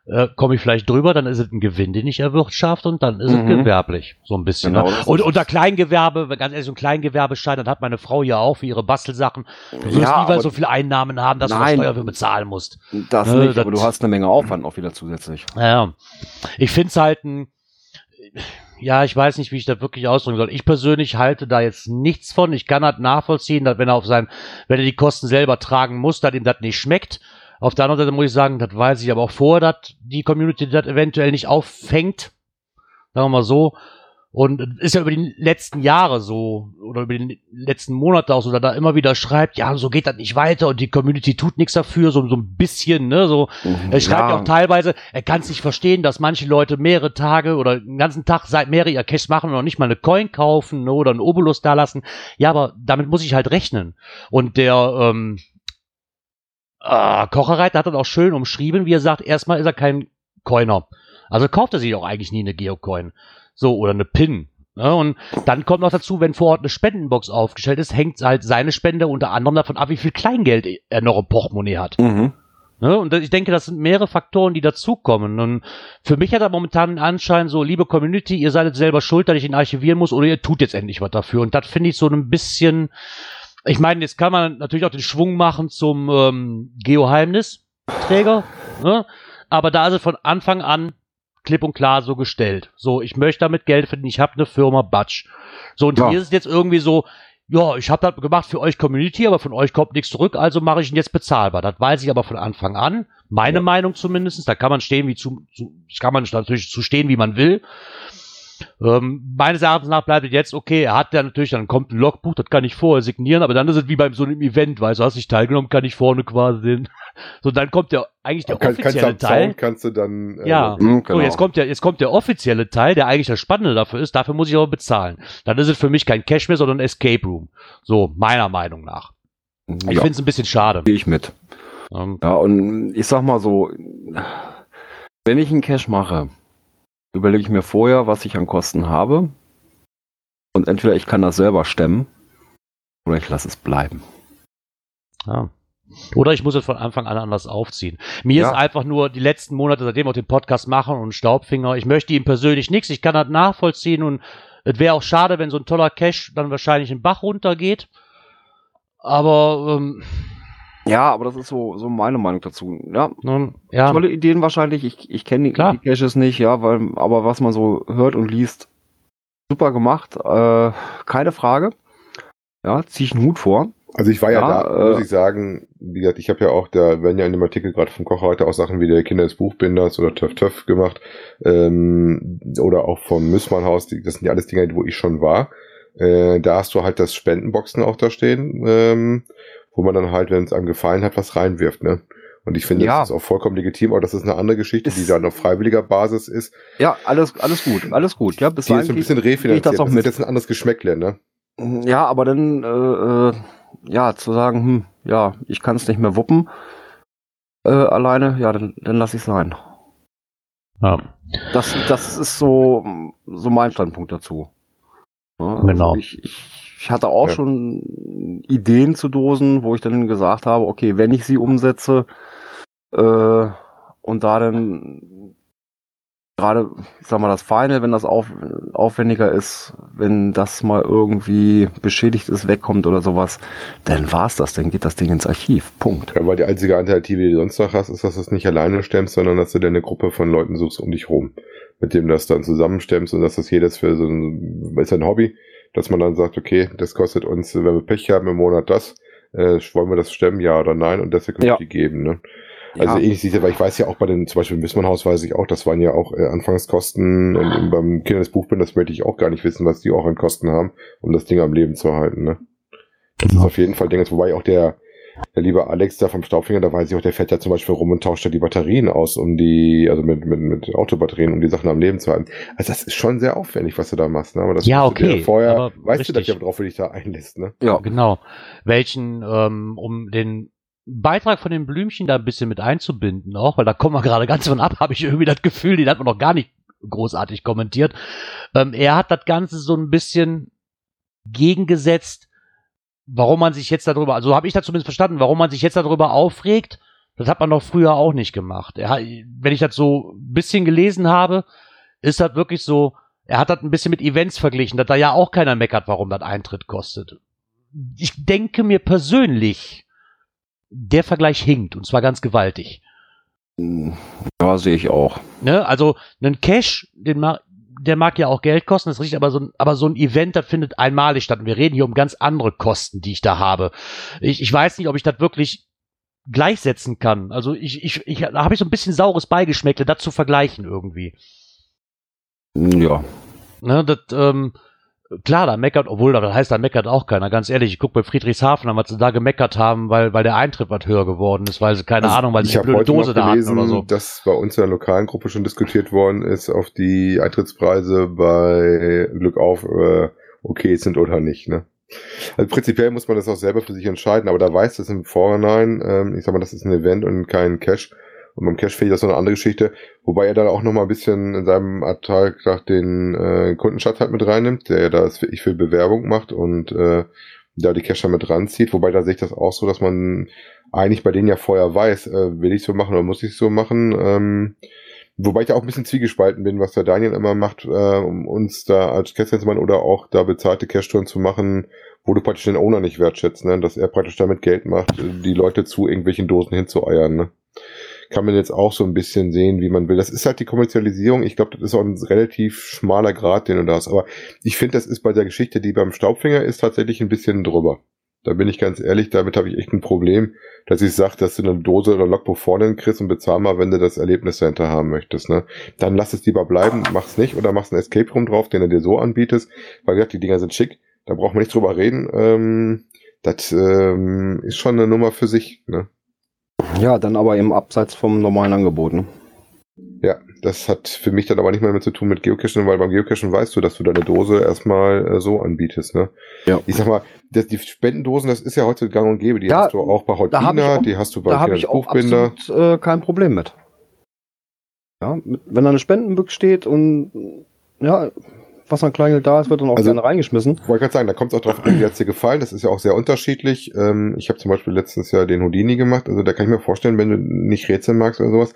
äh, komme ich vielleicht drüber, dann ist es ein Gewinn, den ich erwirtschafte und dann ist Mhm. es gewerblich, so ein bisschen. Genau, ne? das Und unter. Kleingewerbe, wenn ganz ehrlich, so ein Kleingewerbeschein, dann hat meine Frau ja auch für ihre Bastelsachen. Du wirst Ja, nie mal aber so viele Einnahmen haben, dass Nein. du Steuer für bezahlen musst. das Ne, nicht, aber das- du hast eine Menge Aufwand auch wieder zusätzlich. Ja, ich finde es halt ein, ja, ich weiß nicht, wie ich das wirklich ausdrücken soll. Ich persönlich halte da jetzt nichts von. Ich kann halt nachvollziehen, dass wenn er auf sein, wenn er die Kosten selber tragen muss, dass ihm das nicht schmeckt. Auf der anderen Seite muss ich sagen, das weiß ich aber auch vor, dass die Community das eventuell nicht auffängt. Sagen wir mal so. Und ist ja über die letzten Jahre so, oder über die letzten Monate auch so, dass er da immer wieder schreibt, ja, so geht das nicht weiter und die Community tut nichts dafür, so, so ein bisschen, ne, so, er schreibt ja. auch teilweise, er kann es nicht verstehen, dass manche Leute mehrere Tage oder den ganzen Tag seit mehrere ihr Cash machen und noch nicht mal eine Coin kaufen ne, oder einen Obolus da lassen. Ja, aber damit muss ich halt rechnen. Und der ähm, äh, Kocherreiter hat das auch schön umschrieben, wie er sagt, erstmal ist er kein Coiner. Also kauft er sich auch eigentlich nie eine Geocoin. So, oder eine PIN. Ne? Und dann kommt noch dazu, wenn vor Ort eine Spendenbox aufgestellt ist, hängt halt seine Spende unter anderem davon ab, wie viel Kleingeld er noch im Portemonnaie hat. Mhm. Ne? Und ich denke, das sind mehrere Faktoren, die dazukommen. Und für mich hat er momentan den Anschein, so, liebe Community, ihr seid jetzt selber schuld, dass ich ihn archivieren muss, oder ihr tut jetzt endlich was dafür. Und das finde ich so ein bisschen, ich meine, jetzt kann man natürlich auch den Schwung machen zum ähm, Geoheimnisträger, ne? aber da ist es von Anfang an klipp und klar so gestellt. So, ich möchte damit Geld verdienen, ich habe eine Firma Batsch. So, und Ja. hier ist es jetzt irgendwie so, ja, ich habe das gemacht für euch Community, aber von euch kommt nichts zurück, also mache ich ihn jetzt bezahlbar. Das weiß ich aber von Anfang an. Meine Meinung zumindest. Da kann man stehen, wie zu, zu das kann man natürlich zu stehen, wie man will. Ähm, meines Erachtens nach bleibt es jetzt, okay, er hat ja natürlich, dann kommt ein Logbuch, das kann ich vorher signieren, aber dann ist es wie bei so einem Event, weißt du, hast dich teilgenommen, kann ich vorne quasi den. So, dann kommt der eigentlich der Kann, offizielle Teil. Zaun kannst du dann äh, Ja. Mhm, genau. So, jetzt kommt, der, jetzt kommt der offizielle Teil, der eigentlich das Spannende dafür ist. Dafür muss ich aber bezahlen. Dann ist es für mich kein Cash mehr, sondern ein Escape Room. So, meiner Meinung nach. Ich ja, finde es ein bisschen schade. gehe ich mit. Ähm, Ja, und ich sag mal so, wenn ich einen Cash mache, überlege ich mir vorher, was ich an Kosten habe. Und entweder ich kann das selber stemmen oder ich lasse es bleiben. ja. Oder ich muss es von Anfang an anders aufziehen. Mir Ja. ist einfach nur die letzten Monate, seitdem wir den Podcast machen und Staubfinger, ich möchte ihm persönlich nichts, ich kann das nachvollziehen und es wäre auch schade, wenn so ein toller Cash dann wahrscheinlich in den Bach runtergeht. Aber ähm, Ja, aber das ist so, so meine Meinung dazu. Ja, nun, ja, tolle Ideen wahrscheinlich. Ich, ich kenne die, die Caches nicht, ja, weil, aber was man so hört und liest, super gemacht. Äh, keine Frage. Ja, zieh ich einen Hut vor. Also ich war ja, Ja, da, muss äh, ich sagen, wie gesagt, ich habe ja auch, da werden ja in dem Artikel gerade vom Kochreiter auch Sachen wie der Kinder des Buchbinders oder Töff Töff gemacht ähm, oder auch vom Müssmannhaus, das sind ja alles Dinge, wo ich schon war. Äh, da hast du halt das Spendenboxen auch da stehen, ähm, wo man dann halt, wenn es einem gefallen hat, was reinwirft. Ne? Und ich finde, Ja. das ist auch vollkommen legitim, aber das ist eine andere Geschichte, die Ist- dann auf freiwilliger Basis ist. Ja, alles, alles gut, alles gut. Ja, bis Die ist ein bisschen refinanziert. das Das, auch ist mit. jetzt ein anderes Geschmäckle, ne? Ja, aber dann, äh, äh, ja, zu sagen, hm, ja, ich kann es nicht mehr wuppen äh, alleine, ja, dann, dann lass ich sein. ja. Das, das ist so, so mein Standpunkt dazu. Ja, also Genau. Ich, ich, ich hatte auch Ja. schon Ideen zu Dosen, wo ich dann gesagt habe, okay, wenn ich sie umsetze äh, und da dann gerade, ich sag mal, das Final, wenn das auf, aufwendiger ist, wenn das mal irgendwie beschädigt ist, wegkommt oder sowas, dann war's das, dann geht das Ding ins Archiv. Punkt. Ja, weil die einzige Alternative, die du sonst noch hast, ist, dass du es nicht alleine stemmst, sondern dass du dir eine Gruppe von Leuten suchst um dich rum, mit dem du das dann zusammenstemmst und dass das jedes für so ein, ist ein Hobby, dass man dann sagt, okay, das kostet uns, wenn wir Pech haben im Monat das, äh, wollen wir das stemmen, ja oder nein, und deswegen können Ja. wir die geben, ne? Also Ja. ähnlich sieht ja, weil ich weiß ja auch bei den, zum Beispiel im Wissmannhaus weiß ich auch, das waren ja auch äh, Anfangskosten und, und beim Kinder des Buchbinders möchte ich auch gar nicht wissen, was die auch an Kosten haben, um das Ding am Leben zu halten, ne? Das ist auf jeden Fall Ding, wobei auch der, der liebe Alex da vom Staubfinger, da weiß ich auch, der fährt ja zum Beispiel rum und tauscht ja die Batterien aus, um die, also mit, mit, mit Autobatterien, um die Sachen am Leben zu halten. Also das ist schon sehr aufwendig, was du da machst, ne? Aber das Ja, du dir okay, Vorher aber weißt du das richtig. ja, worauf du dich da einlässt, ne? Ja, Genau. Welchen, ähm, um den Beitrag von den Blümchen da ein bisschen mit einzubinden, auch, weil da kommen wir gerade ganz von ab, habe ich irgendwie das Gefühl, den hat man noch gar nicht großartig kommentiert. Ähm, er hat das Ganze so ein bisschen gegengesetzt, warum man sich jetzt darüber, also habe ich das zumindest verstanden, warum man sich jetzt darüber aufregt. Das hat man doch früher auch nicht gemacht. Er, wenn ich das so ein bisschen gelesen habe, ist das wirklich so, er hat das ein bisschen mit Events verglichen, dass da ja auch keiner meckert, warum das Eintritt kostet. Ich denke mir persönlich, der Vergleich hinkt und zwar ganz gewaltig. ja, sehe ich auch. Ne? Also ein Cash, den der mag ja auch Geld kosten, das ist richtig, aber so, ein, aber so ein Event, das findet einmalig statt. Und wir reden hier um ganz andere Kosten, die ich da habe. Ich, ich weiß nicht, ob ich das wirklich gleichsetzen kann. Also ich, ich, ich da habe ich so ein bisschen saures Beigeschmäckle, das zu vergleichen irgendwie. Ja. Ne, das, ähm, klar, da meckert, obwohl das heißt, da meckert auch keiner. Ganz ehrlich, ich guck bei Friedrichshafen an, was sie da gemeckert haben, weil, weil der Eintritt was höher geworden ist, weil sie, keine Also, Ahnung, weil sie eine blöde Dose da hatten gelesen, oder so. dass bei uns in der lokalen Gruppe schon diskutiert worden ist, auf die Eintrittspreise bei Glück auf äh, okay sind oder nicht. Ne? Also prinzipiell muss man das auch selber für sich entscheiden, aber da weiß das im Vorhinein, ähm, ich sag mal, das ist ein Event und kein Cash. Und beim Cash finde ich das so eine andere Geschichte, wobei er dann auch noch mal ein bisschen in seinem Antrag den äh, Kundenschatz halt mit reinnimmt, der ja das wirklich viel Bewerbung macht und äh, da die Cacher mit ranzieht, wobei da sehe ich das auch so, dass man eigentlich bei denen ja vorher weiß, äh, will ich so machen oder muss ich so machen. Ähm, wobei ich ja auch ein bisschen zwiegespalten bin, was der Daniel immer macht, äh, um uns da als zu machen oder auch da bezahlte Cash-Touren zu machen, wo du praktisch den Owner nicht wertschätzt, ne? dass er praktisch damit Geld macht, die Leute zu irgendwelchen Dosen hinzueiern. Ne? Kann man jetzt auch so ein bisschen sehen, wie man will. Das ist halt die Kommerzialisierung. Ich glaube, das ist auch ein relativ schmaler Grad, den du da hast. Aber ich finde, das ist bei der Geschichte, die beim Staubfinger ist, tatsächlich ein bisschen drüber. Da bin ich ganz ehrlich, damit habe ich echt ein Problem, dass ich sage, dass du eine Dose oder Logbuch vorne kriegst und bezahl mal, wenn du das Erlebniscenter haben möchtest. Ne? Dann lass es lieber bleiben, mach's nicht oder machst einen Escape Room drauf, den du dir so anbietest. Weil gesagt, die Dinger sind schick, da braucht man nicht drüber reden. Ähm, das ähm, ist schon eine Nummer für sich. Ne? Ja, dann aber im Abseits vom normalen Angebot. Ne? Ja, das hat für mich dann aber nicht mehr mit zu tun mit Geocachen, weil beim Geocachen weißt du, dass du deine Dose erstmal äh, so anbietest. Ne? Ja. Ich sag mal, das, die Spendendosen, das ist ja heute gang und gäbe. Die Ja, hast du auch bei da auch- die hast du bei Da habe ich auch Buchbinder. absolut äh, kein Problem mit. Ja, wenn da eine Spendenbüchse steht und ja, was an Kleingeld da ist, wird dann auch Also- gerne reingeschmissen. Wollte gerade sagen, da kommt es auch drauf an, wie hat's dir gefallen. Das ist ja auch sehr unterschiedlich. Ähm, ich habe zum Beispiel letztens ja den Houdini gemacht. Also da kann ich mir vorstellen, wenn du nicht Rätsel magst oder sowas,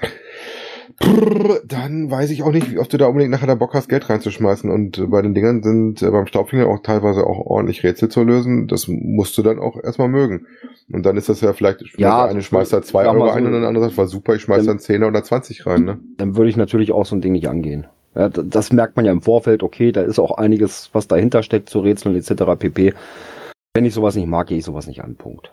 brrr, dann weiß ich auch nicht, ob du da unbedingt nachher da Bock hast, Geld reinzuschmeißen. Und äh, bei den Dingern sind äh, beim Staubfinger auch teilweise auch ordentlich Rätsel zu lösen. Das musst du dann auch erstmal mögen. Und dann ist das ja vielleicht, Ja, der eine schmeißt da zwei Euro so, ein und der andere sagt, war super, ich schmeiß wenn- dann 10 oder 20 rein. Ne? Dann würde ich natürlich auch so ein Ding nicht angehen. Ja, das merkt man ja im Vorfeld, okay, da ist auch einiges, was dahinter steckt zu Rätseln etc. pp. Wenn ich sowas nicht mag, gehe ich sowas nicht an. Punkt.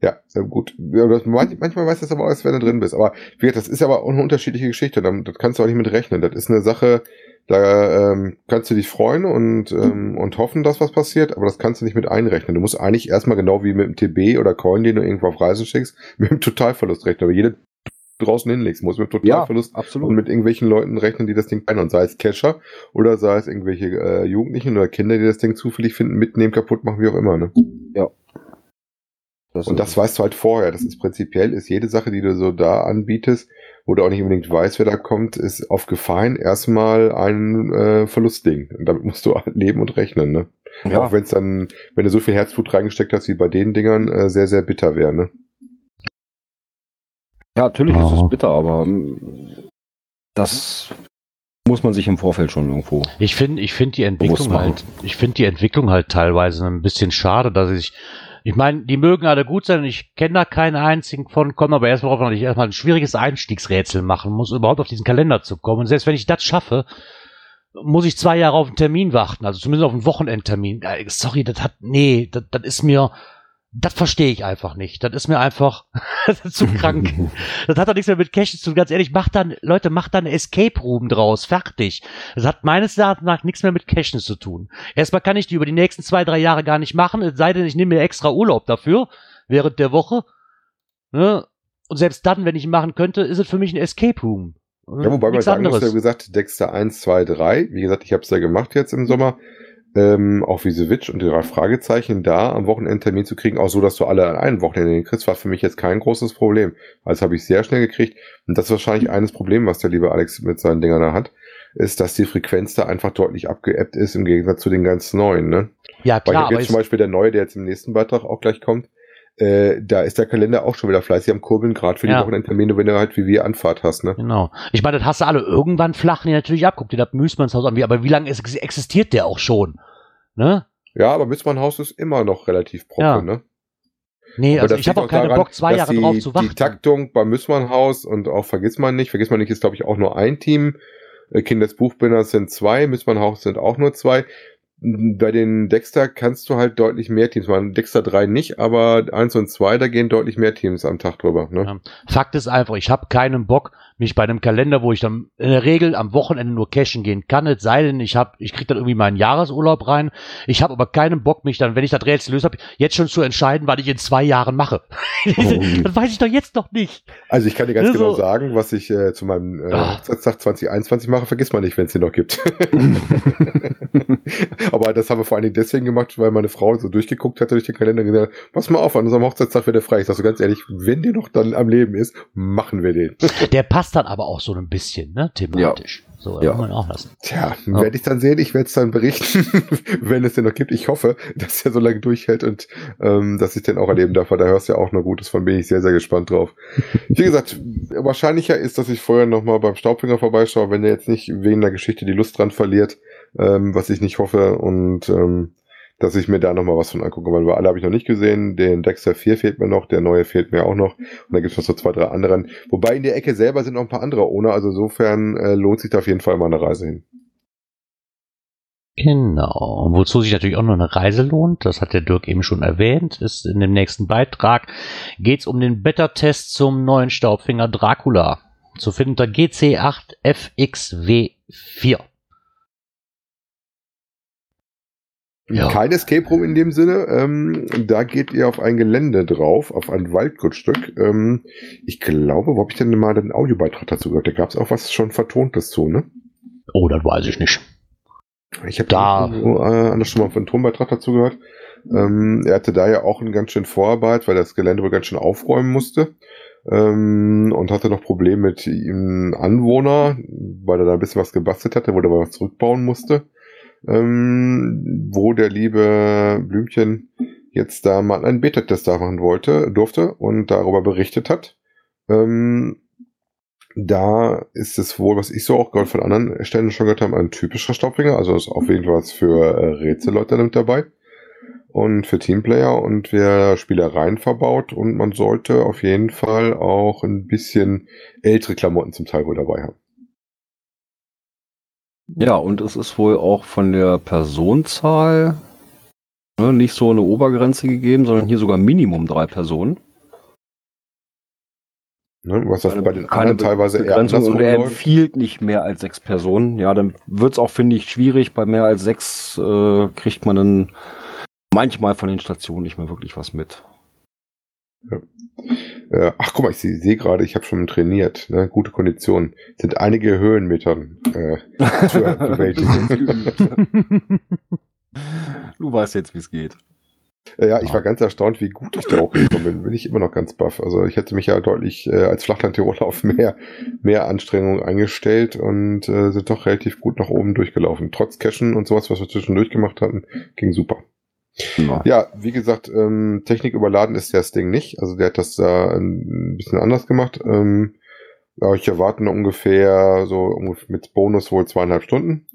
Ja, sehr gut. Manchmal weiß das aber auch erst, wenn du drin bist. Aber wie gesagt, das ist aber eine unterschiedliche Geschichte. Da- Das kannst du auch nicht mit rechnen. Das ist eine Sache, da ähm, kannst du dich freuen und, ähm, und hoffen, dass was passiert, aber das kannst du nicht mit einrechnen. Du musst eigentlich erstmal genau wie mit dem TB oder Coin, den du irgendwo auf Reisen schickst, mit dem Totalverlust rechnen. Aber jede draußen hinlegst, muss mit Totalverlust absolut. und mit irgendwelchen Leuten rechnen, die das Ding kennen. Und sei es Cacher oder sei es irgendwelche äh, Jugendlichen oder Kinder, die das Ding zufällig finden, mitnehmen, kaputt machen, wie auch immer. Ne? Das Und das weißt du halt vorher. Das ist prinzipiell, ist jede Sache, die du so da anbietest, wo du auch nicht unbedingt weißt, wer da kommt, ist auf Gefallen erstmal ein äh, Verlustding. Und damit musst du halt leben und rechnen, ne? ja, Auch wenn es dann, wenn du so viel Herzblut reingesteckt hast wie bei den Dingern, äh, sehr, sehr bitter wäre, ne? Ja, natürlich ist Ja. es bitter, aber ähm, das muss man sich im Vorfeld schon irgendwo. Ich finde, ich finde die Entwicklung halt, ich finde die Entwicklung halt teilweise ein bisschen schade, dass ich, ich meine, die mögen alle gut sein und ich kenne da keinen einzigen von, kommen aber erstmal drauf, dass ich erstmal ein schwieriges Einstiegsrätsel machen muss, um überhaupt auf diesen Kalender zu kommen. Und selbst wenn ich das schaffe, muss ich zwei Jahre auf einen Termin warten, also zumindest auf einen Wochenendtermin. Sorry, das hat, nee, das, das ist mir, das verstehe ich einfach nicht. Das ist mir einfach zu krank. Das hat doch nichts mehr mit Cash zu tun. Ganz ehrlich, macht dann, Leute, macht dann Escape Room draus. Fertig. Das hat meines Erachtens nach nichts mehr mit Cashen zu tun. Erstmal kann ich die über die nächsten zwei, drei Jahre gar nicht machen, es sei denn, ich nehme mir extra Urlaub dafür, während der Woche. Ne? Und selbst dann, wenn ich ihn machen könnte, ist es für mich ein Escape Room. Ja, wobei man sagen muss, ja, anderes. gesagt, Dexter 1, 2, 3, wie gesagt, ich habe es ja gemacht jetzt im Sommer, ähm, auch wie Witch und die drei Fragezeichen da am Wochenende Termin zu kriegen, auch so, dass du alle an einem Wochenende kriegst, war für mich jetzt kein großes Problem. Also habe ich sehr schnell gekriegt und das ist wahrscheinlich eines Problem, was der liebe Alex mit seinen Dingern da hat, ist, dass die Frequenz da einfach deutlich abgeebbt ist im Gegensatz zu den ganz neuen, ne? Ja, Weil ich klar, habe aber jetzt zum Beispiel der neue, der jetzt im nächsten Beitrag auch gleich kommt, äh, da ist der Kalender auch schon wieder fleißig am Kurbeln, gerade für die Ja. Wochenendtermine, wenn du halt wie wir Anfahrt hast, ne? Genau. Ich meine, das hast du alle irgendwann flachen die natürlich ab. Guck dir das Müßmannshaus an. Wie- Aber wie lange ex- existiert der auch schon? Ne? Ja, aber Mützmannhaus ist immer noch relativ proppe, Ja. ne? Nee, Aber also ich habe auch keinen Bock, zwei Jahre die, drauf zu warten. Die Taktung beim Müssmannhaus und auch Vergiss man nicht, Vergiss man nicht ist, glaube ich, auch nur ein Team. Äh, Kinders Buchbinder sind zwei, Müssmannhaus sind auch nur zwei. Bei den Dexter kannst du halt deutlich mehr Teams machen. Dexter 3 nicht, aber 1 und 2, da gehen deutlich mehr Teams am Tag drüber. Ne? Ja. Fakt ist einfach, ich habe keinen Bock, mich bei einem Kalender, wo ich dann in der Regel am Wochenende nur cashen gehen kann, es sei denn, ich hab, ich krieg dann irgendwie meinen Jahresurlaub rein. Ich habe aber keinen Bock, mich dann, wenn ich das Rätsel löse habe, jetzt schon zu entscheiden, was ich in zwei Jahren mache. das weiß ich doch jetzt noch nicht. Also ich kann dir ganz Ja, genau sagen, was ich äh, zu meinem äh, Ah. Hochzeitstag 2021 mache, vergiss man nicht, wenn es den noch gibt. Aber das haben wir vor allen Dingen deswegen gemacht, weil meine Frau so durchgeguckt hatte durch den Kalender und gesagt, hat, pass mal auf, an unserem Hochzeitstag wird er frei. Ich sag so ganz ehrlich, wenn der noch dann am Leben ist, machen wir den. Der passt dann aber auch so ein bisschen, ne, thematisch. So, Ja. man auch lassen. Tja, Ja. werde ich dann sehen, ich werde es dann berichten, wenn es den noch gibt. Ich hoffe, dass er so lange durchhält und ähm, dass ich den auch erleben darf, weil da hörst du ja auch nur Gutes von, bin ich sehr, sehr gespannt drauf. Wie gesagt, wahrscheinlicher ist, dass ich vorher nochmal beim Staubfinger vorbeischaue, wenn er jetzt nicht wegen der Geschichte die Lust dran verliert, ähm, was ich nicht hoffe und ähm, dass ich mir da nochmal was von angucke, weil alle habe ich noch nicht gesehen. Den Dexter 4 fehlt mir noch, der neue fehlt mir auch noch. Und dann gibt es noch so zwei, drei anderen. Wobei in der Ecke selber sind noch ein paar andere ohne, also insofern äh, lohnt sich da auf jeden Fall mal eine Reise hin. Genau. Und wozu sich natürlich auch noch eine Reise lohnt, das hat der Dirk eben schon erwähnt, ist in dem nächsten Beitrag, geht's um den Beta-Test zum neuen Staubfinger Dracula. Zu finden unter GC8FXW4. Ja. Kein Escape Room in dem Sinne. Ähm, da geht ihr auf ein Gelände drauf, auf ein Waldgrundstück. Ähm, ich glaube, wo habe ich denn mal den Audiobeitrag dazu gehört? Da gab es auch was schon Vertontes zu, ne? Oh, das weiß ich nicht. Ich habe Da- äh, anders schon mal einen Tonbeitrag dazu gehört. Ähm, er hatte da ja auch einen ganz schön Vorarbeit, weil das Gelände wohl ganz schön aufräumen musste. Ähm, und hatte noch Probleme mit ihm Anwohner, weil er da ein bisschen was gebastelt hatte, wo er was zurückbauen musste. Ähm, wo der liebe Blümchen jetzt da mal einen Beta-Test da machen wollte, durfte und darüber berichtet hat. Ähm, da ist es wohl, was ich so auch gerade von anderen Stellen schon gehört habe, ein typischer Staubfinger. Also ist auf jeden Fall was für äh, Rätselleute mit dabei und für Teamplayer und wer Spielereien verbaut und man sollte auf jeden Fall auch ein bisschen ältere Klamotten zum Teil wohl dabei haben. Ja, und es ist wohl auch von der Personenzahl ne, nicht so eine Obergrenze gegeben, sondern hier sogar Minimum drei Personen. Ne, was das bei den anderen teilweise eher Begrenzung andersrum und er empfiehlt nicht mehr als sechs Personen. Ja, dann wird's auch, finde ich, schwierig. Bei mehr als sechs äh, kriegt man dann manchmal von den Stationen nicht mehr wirklich was mit. Äh, ach guck mal, ich sehe seh gerade, ich habe schon trainiert. Ne? Gute Kondition. Sind einige Höhenmetern äh, zu bewältigen. du weißt jetzt, wie es geht. Äh, ja, ich war ganz erstaunt, wie gut ich da auch gekommen bin. Bin ich immer noch ganz baff. Also ich hätte mich ja deutlich äh, als Flachland-Tiroler auf mehr, mehr Anstrengungen eingestellt und äh, sind doch relativ gut nach oben durchgelaufen. Trotz Cashen und sowas, was wir zwischendurch gemacht hatten, ging super. Ja. Ja, wie gesagt, ähm, Technik überladen ist das Ding nicht. Also der hat das da ein bisschen anders gemacht. Ähm, ich erwarte noch ungefähr so mit Bonus wohl zweieinhalb Stunden.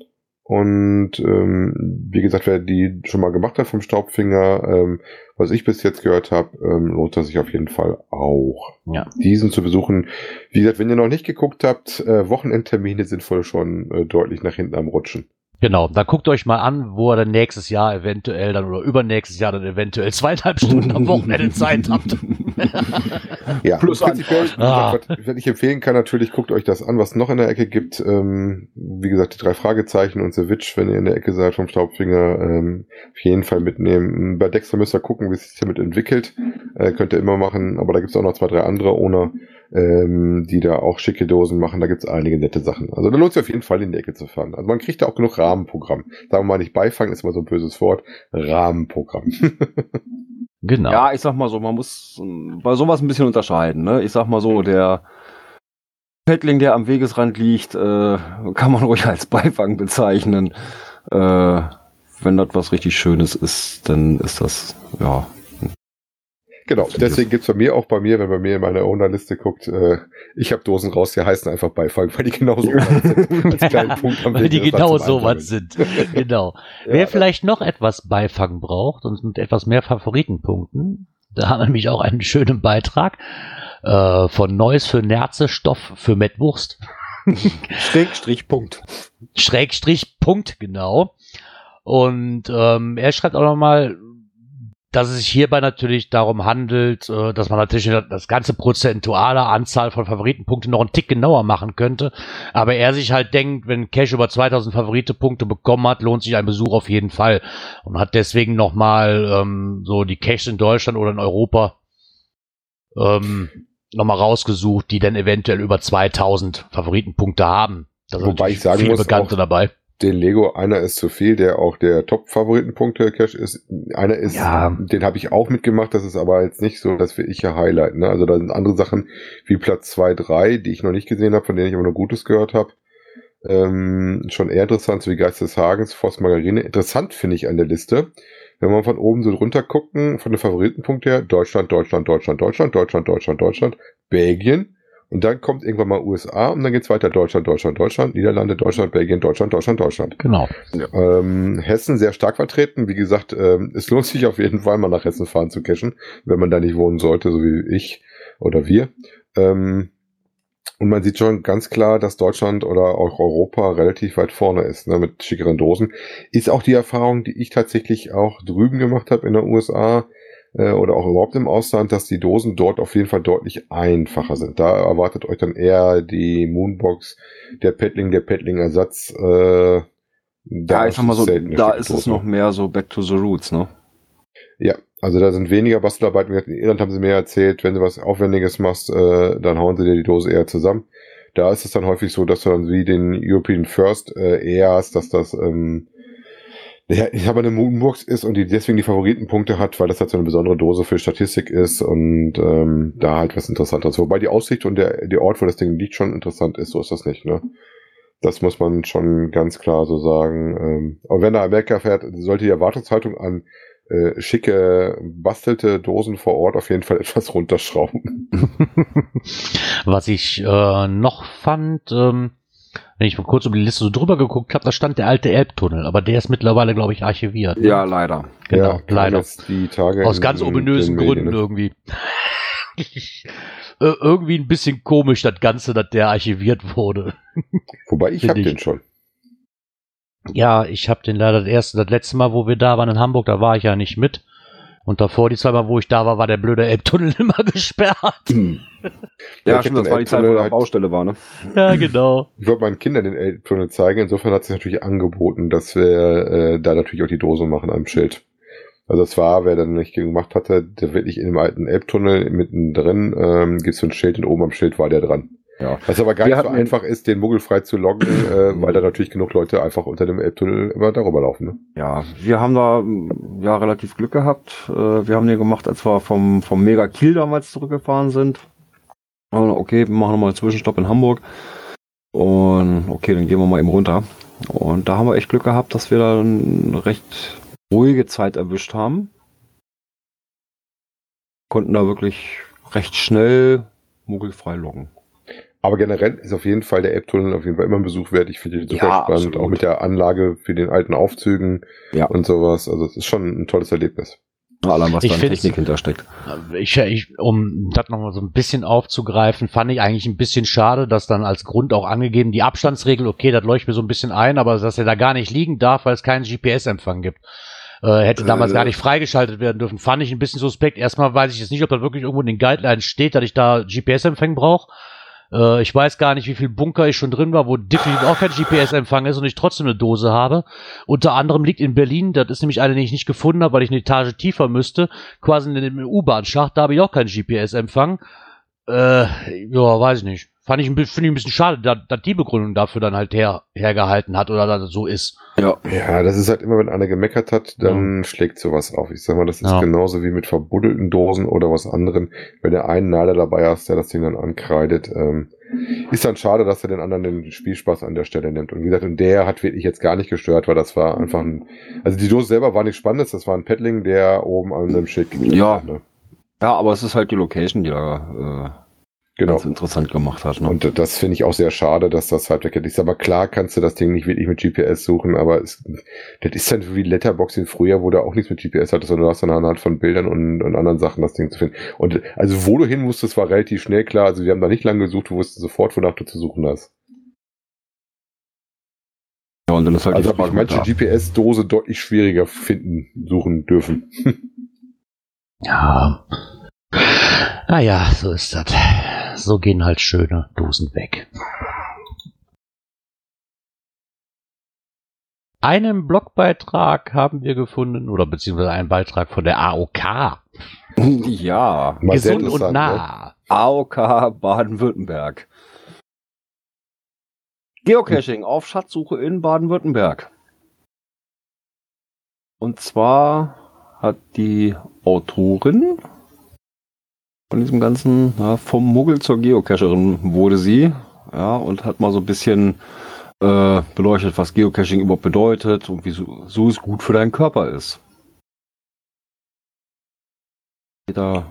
Und ähm, wie gesagt, wer die schon mal gemacht hat vom Staubfinger, ähm, was ich bis jetzt gehört habe, ähm, lohnt das sich auf jeden Fall auch. Ja. Diesen zu besuchen. Wie gesagt, wenn ihr noch nicht geguckt habt, äh, Wochenendtermine sind wohl schon äh, deutlich nach hinten am Rutschen. Genau, dann guckt euch mal an, wo ihr dann nächstes Jahr eventuell dann oder übernächstes Jahr dann eventuell zweieinhalb Stunden am Wochenende Zeit habt. Ja, Plus prinzipiell, Ah. was ich empfehlen kann, natürlich guckt euch das an, was noch in der Ecke gibt. Ähm, wie gesagt, die drei Fragezeichen und The Witch, wenn ihr in der Ecke seid vom Staubfinger, ähm, auf jeden Fall mitnehmen. Bei Dexter müsst ihr gucken, wie es sich damit entwickelt. Äh, könnt ihr immer machen, aber da gibt es auch noch zwei, drei andere ohne, ähm, die da auch schicke Dosen machen. Da gibt es einige nette Sachen. Also da lohnt sich auf jeden Fall in die Ecke zu fahren. Also man kriegt da auch genug Rahmenprogramm. Sagen wir mal nicht Beifang, ist immer so ein böses Wort. Rahmenprogramm. Genau. Ja, ich sag mal so, man muss bei sowas ein bisschen unterscheiden. Ne? Ich sag mal so, der Fettling, der am Wegesrand liegt, äh, kann man ruhig als Beifang bezeichnen. Äh, wenn das was richtig Schönes ist, dann ist das, ja. Genau, deswegen gibt's bei mir auch bei mir, wenn man mir in meine Owner-Liste guckt, äh, ich habe Dosen raus, die heißen einfach Beifang, weil die genauso sind. Als kleinen Punkt am Weil die Wegesrand genau so was sind. Genau. Ja, Wer vielleicht noch etwas Beifang braucht und mit etwas mehr Favoritenpunkten, da haben wir nämlich auch einen schönen Beitrag äh, von Neues für Nerze, Stoff für Mettwurst. Schrägstrich, Punkt. Schrägstrich Punkt, genau. Und ähm, er schreibt auch nochmal, dass es sich hierbei natürlich darum handelt, äh, dass man natürlich das ganze prozentuale Anzahl von Favoritenpunkten noch einen Tick genauer machen könnte. Aber er sich halt denkt, wenn Cash über 2000 Favoritenpunkte bekommen hat, lohnt sich ein Besuch auf jeden Fall. Und hat deswegen nochmal ähm, so die Cash in Deutschland oder in Europa ähm, nochmal rausgesucht, die dann eventuell über 2000 Favoritenpunkte haben. Da sind Wobei ich sagen viele muss, Bekannte dabei. Den Lego, einer ist zu viel, der auch der Top-Favoritenpunkte-Cache ist. Einer ist, Ja. den habe ich auch mitgemacht, das ist aber jetzt nicht so, dass wir ich ja Highlight. Ne? Also da sind andere Sachen wie Platz 2, 3, die ich noch nicht gesehen habe, von denen ich aber nur Gutes gehört habe. Ähm, schon eher interessant, so wie Geist des Hagens, Forst Margarine. Interessant finde ich an der Liste, wenn man von oben so drunter gucken, von den Favoritenpunkten her, Deutschland, Deutschland, Deutschland, Deutschland, Deutschland, Deutschland, Deutschland, Belgien, und dann kommt irgendwann mal USA und dann geht's weiter Deutschland, Deutschland, Deutschland, Niederlande, Deutschland, Belgien, Deutschland, Deutschland, Deutschland. Genau. Ähm, Hessen sehr stark vertreten. Wie gesagt, ähm, es lohnt sich auf jeden Fall mal nach Hessen fahren zu cashen, wenn man da nicht wohnen sollte, so wie ich oder wir. Ähm, und man sieht schon ganz klar, dass Deutschland oder auch Europa relativ weit vorne ist, ne, mit schickeren Dosen. Ist auch die Erfahrung, die ich tatsächlich auch drüben gemacht habe in der USA äh, oder auch überhaupt im Ausland, dass die Dosen dort auf jeden Fall deutlich einfacher sind. Da erwartet euch dann eher die Moonbox, der Petling, der Petling-Ersatz. Äh, Ja, ich sag mal so, da ist es noch mehr so back to the roots, ne? Ja, also da sind weniger Bastelarbeiten. In Irland haben sie mir erzählt, wenn du was Aufwendiges machst, äh, dann hauen sie dir die Dose eher zusammen. Da ist es dann häufig so, dass du dann wie den European First äh, eher hast, dass das ähm, ja, ich habe eine Moonbox ist und die deswegen die Favoritenpunkte hat, weil das halt so eine besondere Dose für Statistik ist und ähm, da halt was Interessantes. Wobei die Aussicht und der, der Ort, wo das Ding liegt, schon interessant ist, so ist das nicht, ne? Das muss man schon ganz klar so sagen. Ähm, aber wenn er Amerika fährt, sollte die Erwartungshaltung an äh, schicke, bastelte Dosen vor Ort auf jeden Fall etwas runterschrauben. Was ich äh, noch fand, ähm, wenn ich mal kurz über die Liste so drüber geguckt habe, da stand der alte Elbtunnel, aber der ist mittlerweile, glaube ich, archiviert. Ja, leider. genau, kam leider. jetzt Die Tage Aus ganz in ominösen den Gründen Medien, irgendwie. Äh, irgendwie ein bisschen komisch, das Ganze, dass der archiviert wurde. Wobei ich habe den schon. Ja, ich habe den leider das erste, das letzte Mal, wo wir da waren in Hamburg, da war ich ja nicht mit. Und davor, die zwei Mal, wo ich da war, war der blöde Elbtunnel immer gesperrt. Ja, Ja, ich stimmt, das war die Zeit, wo er halt- Baustelle war, ne? Ja, genau. Ich wollte meinen Kindern den Elbtunnel zeigen. Insofern hat sich natürlich angeboten, dass wir äh, da natürlich auch die Dose machen am Schild. Also es war, wer dann nicht gemacht hatte, der wirklich in dem alten Elbtunnel mittendrin ähm, gibt so ein Schild und oben am Schild war der dran. Ja. Was aber gar Wir nicht so einfach ist, den Muggelfrei zu loggen, äh, weil da natürlich genug Leute einfach unter dem Elbtunnel immer darüber laufen. Ne? Ja, wir haben da ja relativ Glück gehabt. Äh, Wir haben den gemacht, als wir vom, vom Mega Kiel damals zurückgefahren sind. Okay, wir machen nochmal einen Zwischenstopp in Hamburg. Und okay, dann gehen wir mal eben runter. Und da haben wir echt Glück gehabt, dass wir da eine recht ruhige Zeit erwischt haben. Konnten da wirklich recht schnell muggelfrei loggen. Aber generell ist auf jeden Fall der Elbtunnel auf jeden Fall immer ein Besuch wert. Ich finde den super Ja, spannend, absolut. auch mit der Anlage für den alten Aufzügen Ja. und sowas. Also es ist schon ein tolles Erlebnis. Allein was Ich da an Technik hintersteckt. Ich, ich, um das nochmal so ein bisschen aufzugreifen, fand ich eigentlich ein bisschen schade, dass dann als Grund auch angegeben, die Abstandsregel, okay, das leuchtet mir so ein bisschen ein, aber dass er da gar nicht liegen darf, weil es keinen GPS-Empfang gibt. Äh, hätte damals Äh. gar nicht freigeschaltet werden dürfen. Fand ich ein bisschen suspekt. Erstmal weiß ich jetzt nicht, ob das wirklich irgendwo in den Guidelines steht, dass ich da GPS-Empfang brauche. Äh, ich weiß gar nicht, wie viel Bunker ich schon drin war, wo definitiv auch kein GPS-Empfang ist und ich trotzdem eine Dose habe. Unter anderem liegt in Berlin, das ist nämlich eine, die ich nicht gefunden habe, weil ich eine Etage tiefer müsste, quasi in dem U-Bahn-Schacht, da habe ich auch keinen GPS-Empfang. Äh, ja, weiß ich nicht. Fand ich ein, bi- finde ich ein bisschen schade, dass, dass die Begründung dafür dann halt her, hergehalten hat oder dass es so ist. Ja. Ja, das ist halt immer, wenn einer gemeckert hat, dann schlägt sowas auf. Ich sag mal, das ist Ja. genauso wie mit verbuddelten Dosen oder was anderem. Wenn du einen Nader dabei hast, der das Ding dann ankreidet, ähm, ist dann schade, dass er den anderen den Spielspaß an der Stelle nimmt. Und wie gesagt, und der hat wirklich jetzt gar nicht gestört, weil das war einfach ein, also die Dose selber war nichts Spannendes, das war ein Paddling, der oben an einem Schild geklebt Ja. hat, ne? Ja, aber es ist halt die Location, die da äh, Genau. ganz interessant gemacht hat. Ne? Und das finde ich auch sehr schade, dass das halt weggeht. Ich sag mal, klar kannst du das Ding nicht wirklich mit GPS suchen, aber es, das ist dann wie Letterbox in früher, wo du auch nichts mit GPS hattest, sondern du hast dann anhand von Bildern und, und anderen Sachen das Ding zu finden. Und also wo du hin musstest, war relativ schnell klar. Also wir haben da nicht lange gesucht, du wusstest sofort, wonach du zu suchen hast. ja, und dann ist halt Also habe ich manche GPS-Dose deutlich schwieriger finden, suchen dürfen. Ja. Naja, so ist das. So gehen halt schöne Dosen weg. Einen Blogbeitrag haben wir gefunden, oder beziehungsweise einen Beitrag von der AOK. ja, Gesund und ne? nah. AOK Baden-Württemberg. Geocaching auf Schatzsuche in Baden-Württemberg. Und zwar hat die Autorin von diesem ganzen, ja, vom Muggel zur Geocacherin wurde sie, ja, und hat mal so ein bisschen äh, beleuchtet, was Geocaching überhaupt bedeutet und wieso so es gut für deinen Körper ist. Geht da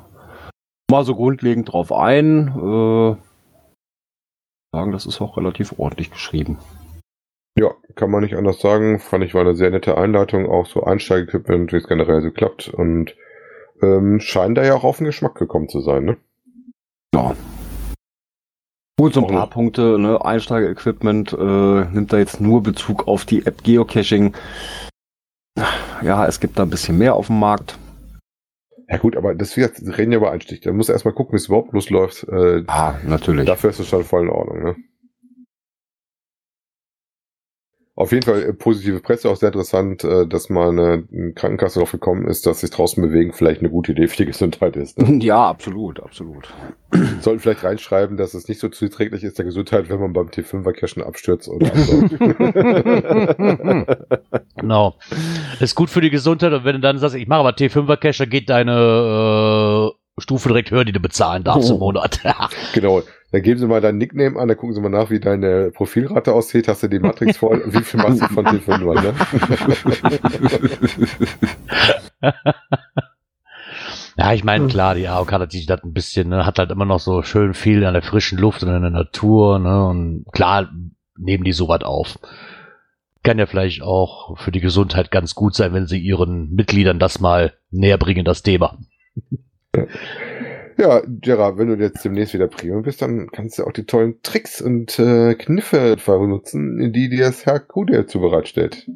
mal so grundlegend drauf ein. Äh, sagen, das ist auch relativ ordentlich geschrieben. Ja, kann man nicht anders sagen. Fand ich war eine sehr nette Einleitung, auch so Einsteigequipment, wie es generell so klappt und ähm, scheint da ja auch auf den Geschmack gekommen zu sein, ne? Ja. Gut, so ein paar. Punkte, ne? Einsteiger-Equipment äh, nimmt da jetzt nur Bezug auf die App Geocaching. Ja, es gibt da ein bisschen mehr auf dem Markt. Ja gut, aber das wir reden ja über Einstieg. Da muss erstmal gucken, wie es überhaupt losläuft. Äh, Ah, natürlich. dafür ist es schon voll in Ordnung, ne? Auf jeden Fall äh, positive Presse, auch sehr interessant, äh, dass mal eine, Krankenkasse darauf gekommen ist, dass sich draußen bewegen vielleicht eine gute Idee für die Gesundheit ist. Ne? Ja, absolut, absolut. Sollten vielleicht reinschreiben, dass es nicht so zuträglich ist der Gesundheit, wenn man beim T5er Cashen abstürzt oder absäuft. Genau. Ist gut für die Gesundheit und wenn du dann sagst, ich mache aber T5er Cache, dann geht deine äh, Stufe direkt höher, die du bezahlen darfst im Oh. Monat. Genau. Dann geben sie mal deinen Nickname an, dann gucken sie mal nach, wie deine Profilrate aussieht. Hast du die Matrix voll? Wie viel machst du von den Fünfern, ne? Ja, ich meine, klar, die AOK hat sich das ein bisschen, ne, hat halt immer noch so schön viel an der frischen Luft und in der Natur, ne, und klar nehmen die sowas auf. Kann ja vielleicht auch für die Gesundheit ganz gut sein, wenn sie ihren Mitgliedern das mal näher bringen, das Thema. Ja, Gerard, wenn du jetzt demnächst wieder Premium bist, dann kannst du auch die tollen Tricks und äh, Kniffe benutzen, die dir das Herr Kude zu bereitstellt.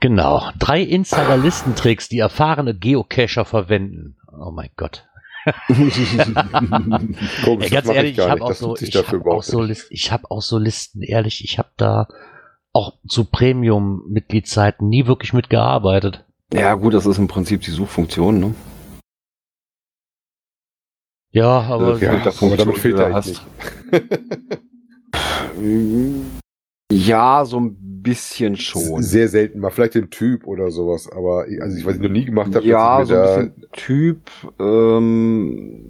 Genau. Drei Insider-Listentricks, die erfahrene Geocacher verwenden. Oh mein Gott. Komisch, Ey, das ganz ehrlich, ich gar habe nicht. auch, so, ich hab auch, überhaupt so ich hab auch so Listen, ehrlich, ich habe da auch zu Premium-Mitgliedszeiten nie wirklich mitgearbeitet. Ja, gut, das ist im Prinzip die Suchfunktion, ne? Ja, aber Ja, Ja, das aber damit fehlt er hast. nicht. Ja, so ein bisschen schon. Sehr selten mal, vielleicht den Typ oder sowas, aber ich- also ich weiß, ich noch nie gemacht habe, ja, dass so ein bisschen Typ. Ähm,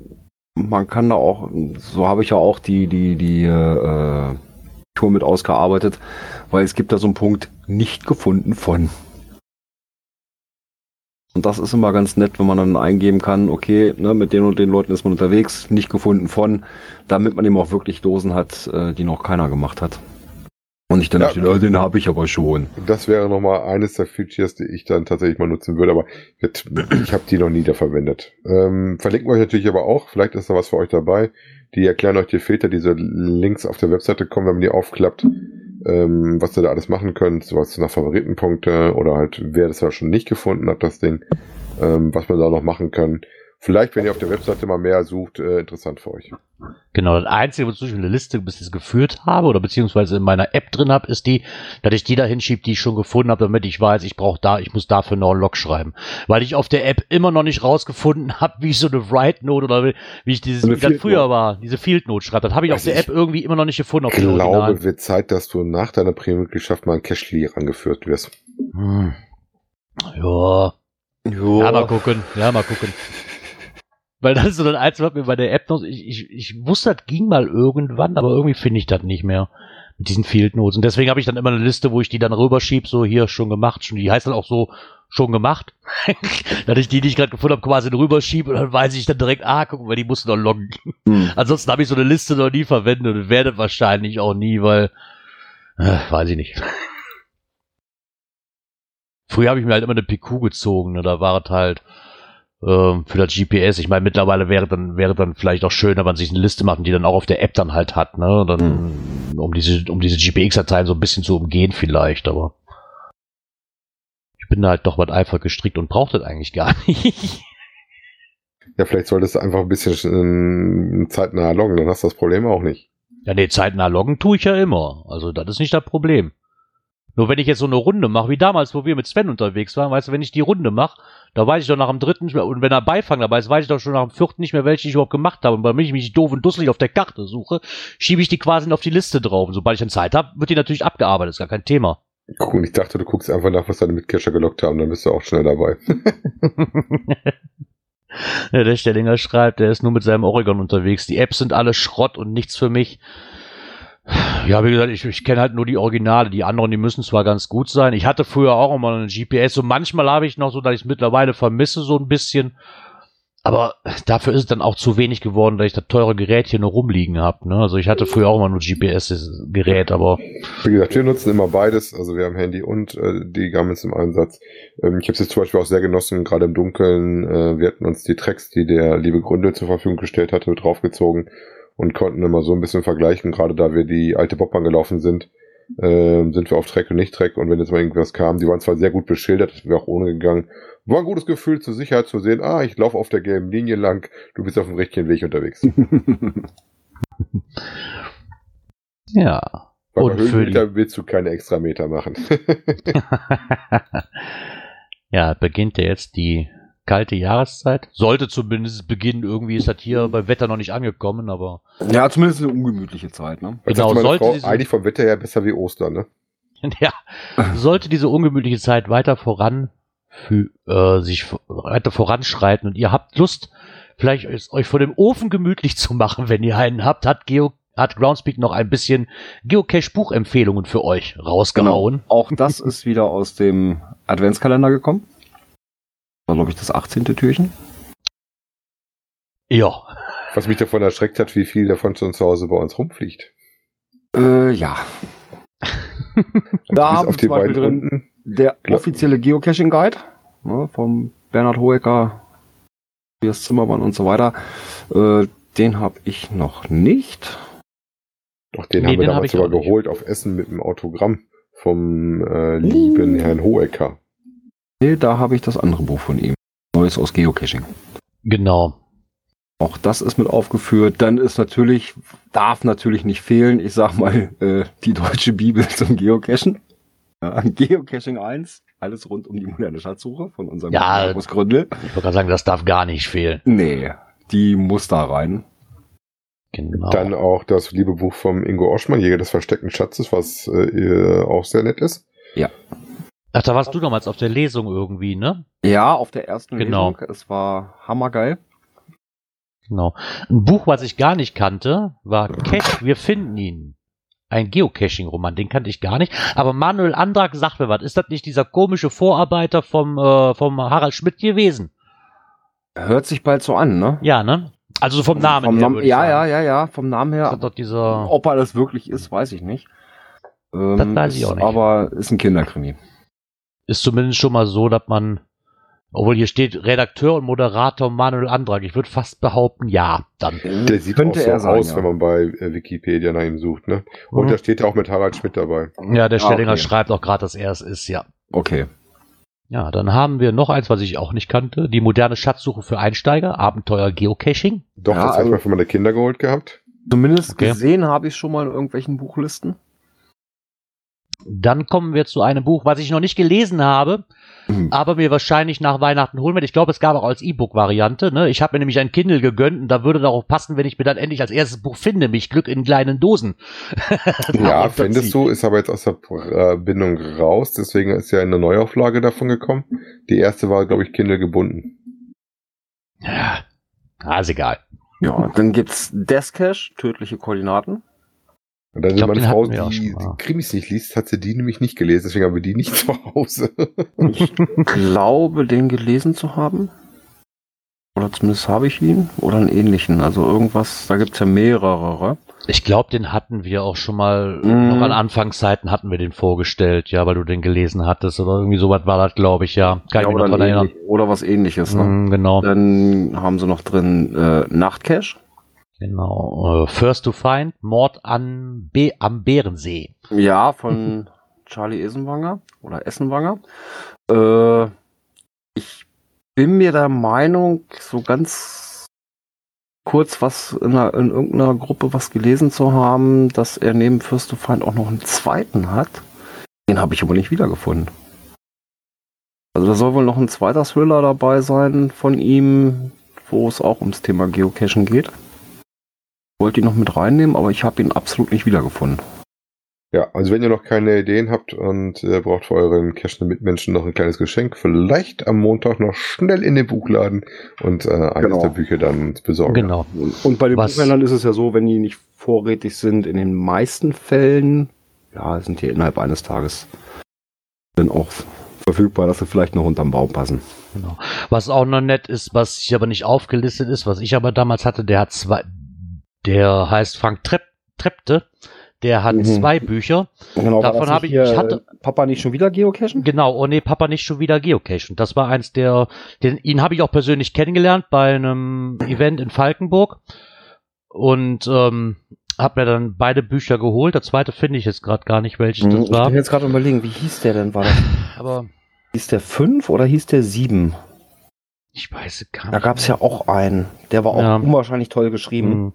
man kann da auch, so habe ich ja auch die die die äh, Tour mit ausgearbeitet, weil es gibt da so einen Punkt nicht gefunden von. Und das ist immer ganz nett, wenn man dann eingeben kann, okay, ne, mit den und den Leuten ist man unterwegs, nicht gefunden von, damit man eben auch wirklich Dosen hat, äh, die noch keiner gemacht hat. Und nicht dann Ja. steht, oh, den habe ich aber schon. das wäre nochmal eines der Features, die ich dann tatsächlich mal nutzen würde, aber jetzt, ich habe die noch nie da verwendet. Ähm, verlinken wir euch natürlich aber auch, vielleicht ist da was für euch dabei. Die erklären euch die Filter, diese Links auf der Webseite kommen, wenn man die aufklappt, ähm, was ihr da alles machen könnt, sowas nach Favoritenpunkte oder halt, wer das ja schon nicht gefunden hat, das Ding, ähm, was man da noch machen kann. Vielleicht, wenn ihr auf der Webseite mal mehr sucht, äh, interessant für euch. Genau, das Einzige, wozu ich eine Liste bis jetzt geführt habe oder beziehungsweise in meiner App drin habe, ist die, dass ich die da hinschiebe, die ich schon gefunden habe, damit ich weiß, ich brauche da, ich muss dafür noch einen Log schreiben. Weil ich auf der App immer noch nicht rausgefunden habe, wie ich so eine Write Note oder wie ich dieses, wie das früher war, diese Field Note schreibe. Das habe ich auf Also der ich App irgendwie immer noch nicht gefunden. Auf Ich glaube, Originalen. wird Zeit, dass du nach deiner Premium-Mitgliedschaft mal an Cashly rangeführt wirst. Hm. Ja. Ja, mal gucken. Ja, mal gucken. Weil das ist so das Einzige, was mir bei der App noch, ich, ich, ich wusste, das ging mal irgendwann, aber irgendwie finde ich das nicht mehr. Mit diesen Field Notes. Und deswegen habe ich dann immer eine Liste, wo ich die dann rüberschiebe, so hier schon gemacht, schon, die heißt dann auch so schon gemacht. dass ich die, die ich gerade gefunden habe, quasi rüberschiebe und dann weiß ich dann direkt, ah, guck mal, die mussten noch loggen. Hm. Ansonsten habe ich so eine Liste noch nie verwendet und werde wahrscheinlich auch nie, weil, äh, weiß ich nicht. Früher habe ich mir halt immer eine PQ gezogen, ne? da war es halt für das GPS. Ich meine, mittlerweile wäre dann wäre dann vielleicht auch schön, wenn man sich eine Liste macht und die dann auch auf der App dann halt hat, ne? Dann um diese um diese GPX-Dateien so ein bisschen zu umgehen vielleicht, aber ich bin da halt doch was einfach gestrickt und brauche das eigentlich gar nicht. Ja, vielleicht solltest du einfach ein bisschen ähm, zeitnah loggen, dann hast du das Problem auch nicht. Ja, nee, zeitnah loggen tue ich ja immer. Also das ist nicht das Problem. Nur wenn ich jetzt so eine Runde mache, wie damals, wo wir mit Sven unterwegs waren, weißt du, wenn ich die Runde mache, da weiß ich doch nach dem dritten, nicht mehr- und wenn er Beifang dabei ist, weiß ich doch schon nach dem vierten nicht mehr, welche ich überhaupt gemacht habe. Und wenn ich mich doof und dusselig auf der Karte suche, schiebe ich die quasi auf die Liste drauf. Und sobald ich dann Zeit habe, wird die natürlich abgearbeitet, ist gar kein Thema. Guck, und ich dachte, du guckst einfach nach, was deine Mitcacher gelockt haben, dann bist du auch schnell dabei. Ja, der Stellinger schreibt, der ist nur mit seinem Oregon unterwegs. Die Apps sind alle Schrott und nichts für mich. Ja, wie gesagt, ich, ich kenne halt nur die Originale. Die anderen, die müssen zwar ganz gut sein. Ich hatte früher auch immer eine GPS. So manchmal habe ich noch so, dass ich es mittlerweile vermisse, so ein bisschen. Aber dafür ist es dann auch zu wenig geworden, dass ich das teure Gerät hier nur rumliegen habe. Ne? Also ich hatte früher auch immer nur GPS-Gerät, aber Wie gesagt, wir nutzen immer beides. Also wir haben Handy und äh, die Garments im Einsatz. Ähm, ich habe es jetzt zum Beispiel auch sehr genossen, gerade im Dunkeln. Äh, wir hatten uns die Tracks, die der liebe Gründel zur Verfügung gestellt hatte, draufgezogen und konnten immer so ein bisschen vergleichen. Gerade da wir die alte Bobbahn gelaufen sind, äh, sind wir auf Track und nicht Track. Und wenn jetzt mal irgendwas kam, die waren zwar sehr gut beschildert, das wäre auch ohne gegangen. War ein gutes Gefühl zur Sicherheit zu sehen, ah, ich laufe auf der gelben Linie lang, du bist auf dem richtigen Weg unterwegs. ja. Und bei für die- Höhenmeter willst du keine extra Meter machen. ja, beginnt ja jetzt die kalte Jahreszeit. Sollte zumindest beginnen. Irgendwie ist das hier beim Wetter noch nicht angekommen, aber Ja, zumindest eine ungemütliche Zeit, ne? Was Genau, sollte Frau, diese- eigentlich vom Wetter her besser wie Ostern, ne? ja, sollte diese ungemütliche Zeit weiter voran für, äh, sich weiter voranschreiten und ihr habt Lust, vielleicht es euch vor dem Ofen gemütlich zu machen, wenn ihr einen habt, hat Geo hat Groundspeak noch ein bisschen Geocache-Buchempfehlungen für euch rausgehauen. Genau. Auch das ist wieder aus dem Adventskalender gekommen. War, glaube ich, das 18. Türchen. Ja. Was mich davon erschreckt hat, wie viel davon schon zu Hause bei uns rumfliegt. Äh, ja. da haben die zum Beispiel drin unten. der Klar. offizielle Geocaching Guide ne, vom Bernhard Hoeker, Tobias Zimmermann und so weiter. Äh, den habe ich noch nicht. Doch, den Nee, haben wir den hab damals ich sogar geholt auf Essen mit dem Autogramm vom äh, lieben Herrn Hohecker. Nee, da habe ich das andere Buch von ihm. Neues aus Geocaching. Genau. Auch das ist mit aufgeführt. Dann ist natürlich, darf natürlich nicht fehlen, ich sag mal, äh, die deutsche Bibel zum Geocachen. Ja, Geocaching 1, alles rund um die moderne Schatzsuche von unserem Ja. Markus Gründel. Ich wollte gerade sagen, das darf gar nicht fehlen. Nee, die muss da rein. Genau. Dann auch das liebe Buch vom Ingo Oschmann, Jäger des versteckten Schatzes, was äh, auch sehr nett ist. Ach, da warst du damals auf der Lesung irgendwie, ne? Ja, auf der ersten Genau. Lesung. Es war hammergeil. Genau. Ein Buch, was ich gar nicht kannte, war Cache, wir finden ihn. Ein Geocaching-Roman, den kannte ich gar nicht. Aber Manuel Andrak sagt mir was. Ist das nicht dieser komische Vorarbeiter vom, äh, vom Harald Schmidt gewesen? Hört sich bald so an, ne? Ja, ne? Also so vom Namen Vom her. Ich ja, ja, ja, ja, vom Namen her. doch dieser. Ob er das wirklich ist, weiß ich nicht. Ähm, Das weiß ich ist auch nicht. Aber ist ein Kinderkrimi. Ist zumindest schon mal so, dass man. Obwohl hier steht Redakteur und Moderator Manuel Andrak. Ich würde fast behaupten, ja, dann. Der sieht Könnte auch so er sein, aus, ja. wenn man bei äh, Wikipedia nach ihm sucht. Ne? Und Mhm. da steht auch mit Harald Schmidt dabei. Ja, der Ah, Stellinger okay. schreibt auch gerade, dass er es ist, ja. Okay. Ja, dann haben wir noch eins, was ich auch nicht kannte. Die moderne Schatzsuche für Einsteiger, Abenteuer Geocaching. Doch, Ja, das habe also- ich mal für meine Kinder geholt gehabt. Zumindest Okay. gesehen habe ich schon mal in irgendwelchen Buchlisten. Dann kommen wir zu einem Buch, was ich noch nicht gelesen habe, Mhm. aber mir wahrscheinlich nach Weihnachten holen werde. Ich glaube, es gab auch als E-Book-Variante. Ne? Ich habe mir nämlich ein Kindle gegönnt und da würde darauf passen, wenn ich mir dann endlich als erstes Buch finde, mich Glück in kleinen Dosen. Ja, findest du, ist aber jetzt aus der äh, Bindung raus, deswegen ist ja eine Neuauflage davon gekommen. Die erste war, glaube ich, Kindle gebunden. Ja, ah, ist egal. Ja, dann gibt's Deathcache, tödliche Koordinaten. Und dann Ich glaub, meine Frau, die, die Krimis nicht liest, hat sie die nämlich nicht gelesen, deswegen haben wir die nicht zu Hause. Ich glaube, den gelesen zu haben. Oder zumindest habe ich ihn. Oder einen ähnlichen. Also irgendwas, da gibt's ja mehrere. Ich glaube, den hatten wir auch schon mal, Mhm. noch an Anfangszeiten hatten wir den vorgestellt, ja, weil du den gelesen hattest oder irgendwie sowas war das, glaube ich, ja. Kann Ja, ich mich oder, noch dran ein erinnern. oder was ähnliches. Ne? Mhm, genau. Dann haben sie noch drin äh, Nachtcache. Genau. Äh, First to Find, Mord an Be am Bärensee. Ja, von Charlie Essenwanger oder Essenwanger. Äh, ich bin mir der Meinung, so ganz kurz was in, einer, in irgendeiner Gruppe was gelesen zu haben, dass er neben First to Find auch noch einen zweiten hat. Den habe ich aber nicht wiedergefunden. Also da soll wohl noch ein zweiter Thriller dabei sein von ihm, wo es auch ums Thema Geocachen geht. Wollte ihn noch mit reinnehmen, aber ich habe ihn absolut nicht wiedergefunden. Ja, also wenn ihr noch keine Ideen habt und äh, braucht für euren cashenden Mitmenschen noch ein kleines Geschenk, vielleicht am Montag noch schnell in den Buchladen und äh, eines Genau. der Bücher dann besorgen. Genau. Und bei den Was- Buchhändlern ist es ja so, wenn die nicht vorrätig sind, in den meisten Fällen, ja, sind die innerhalb eines Tages dann auch verfügbar, dass sie vielleicht noch unterm Baum passen. genau. Was auch noch nett ist, was hier aber nicht aufgelistet ist, was ich aber damals hatte, der hat zwei, der heißt Frank Trepp, Trepte, der hat Mhm. zwei Bücher. Genau, Davon habe ich- ich hatte- äh, Papa nicht schon wieder geocachen? Genau, oh nee, Papa nicht schon wieder Geocachen. Das war eins der, den, ihn habe ich auch persönlich kennengelernt bei einem Event in Falkenburg und ähm, habe mir dann beide Bücher geholt. Der zweite finde ich jetzt gerade gar nicht, welches Mhm, das Ich war. bin jetzt gerade überlegen, wie hieß der denn? War das, Aber hieß der 5 oder hieß der 7? ich weiß gar Da nicht. gab es ja auch einen. Der war auch Ja. unwahrscheinlich toll geschrieben. Mhm.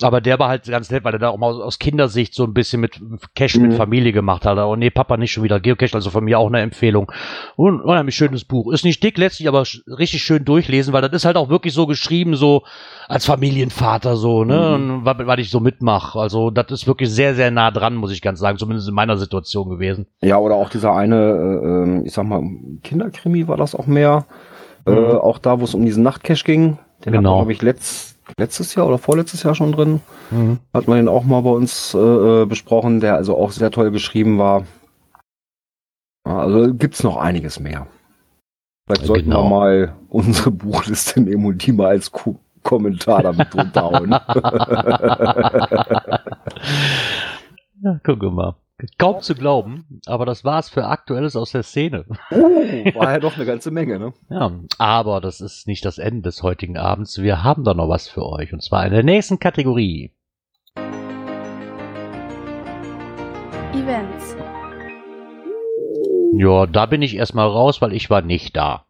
Aber der war halt ganz nett, weil er da auch mal aus Kindersicht so ein bisschen mit Cash Mhm. mit Familie gemacht hat. Oh nee, Papa nicht schon wieder Geocache, also von mir auch eine Empfehlung. Und unheimlich schönes Buch. Ist nicht dick letztlich, aber richtig schön durchlesen, weil das ist halt auch wirklich so geschrieben, so als Familienvater so, ne? Mhm. Und was, was ich so mitmache. Also das ist wirklich sehr, sehr nah dran, muss ich ganz sagen, zumindest in meiner Situation gewesen. Ja, oder auch dieser eine, äh, ähm, ich sag mal, Kinderkrimi war das auch mehr. Äh, Mhm. auch da, wo es um diesen Nachtcache ging. Den Genau. habe ich letzt, letztes Jahr oder vorletztes Jahr schon drin. Mhm. Hat man den auch mal bei uns äh, besprochen, der also auch sehr toll geschrieben war. Also gibt's noch einiges mehr. Vielleicht sollten Genau. wir mal unsere Buchliste nehmen und die mal als Ko Kommentar damit drunter hauen. Ja, gucke mal. Kaum zu glauben, aber das war's für Aktuelles aus der Szene. War ja doch eine ganze Menge, ne? Ja, aber das ist nicht das Ende des heutigen Abends. Wir haben da noch was für euch. Und zwar in der nächsten Kategorie. Events. Ja, da bin ich erstmal raus, weil ich war nicht da.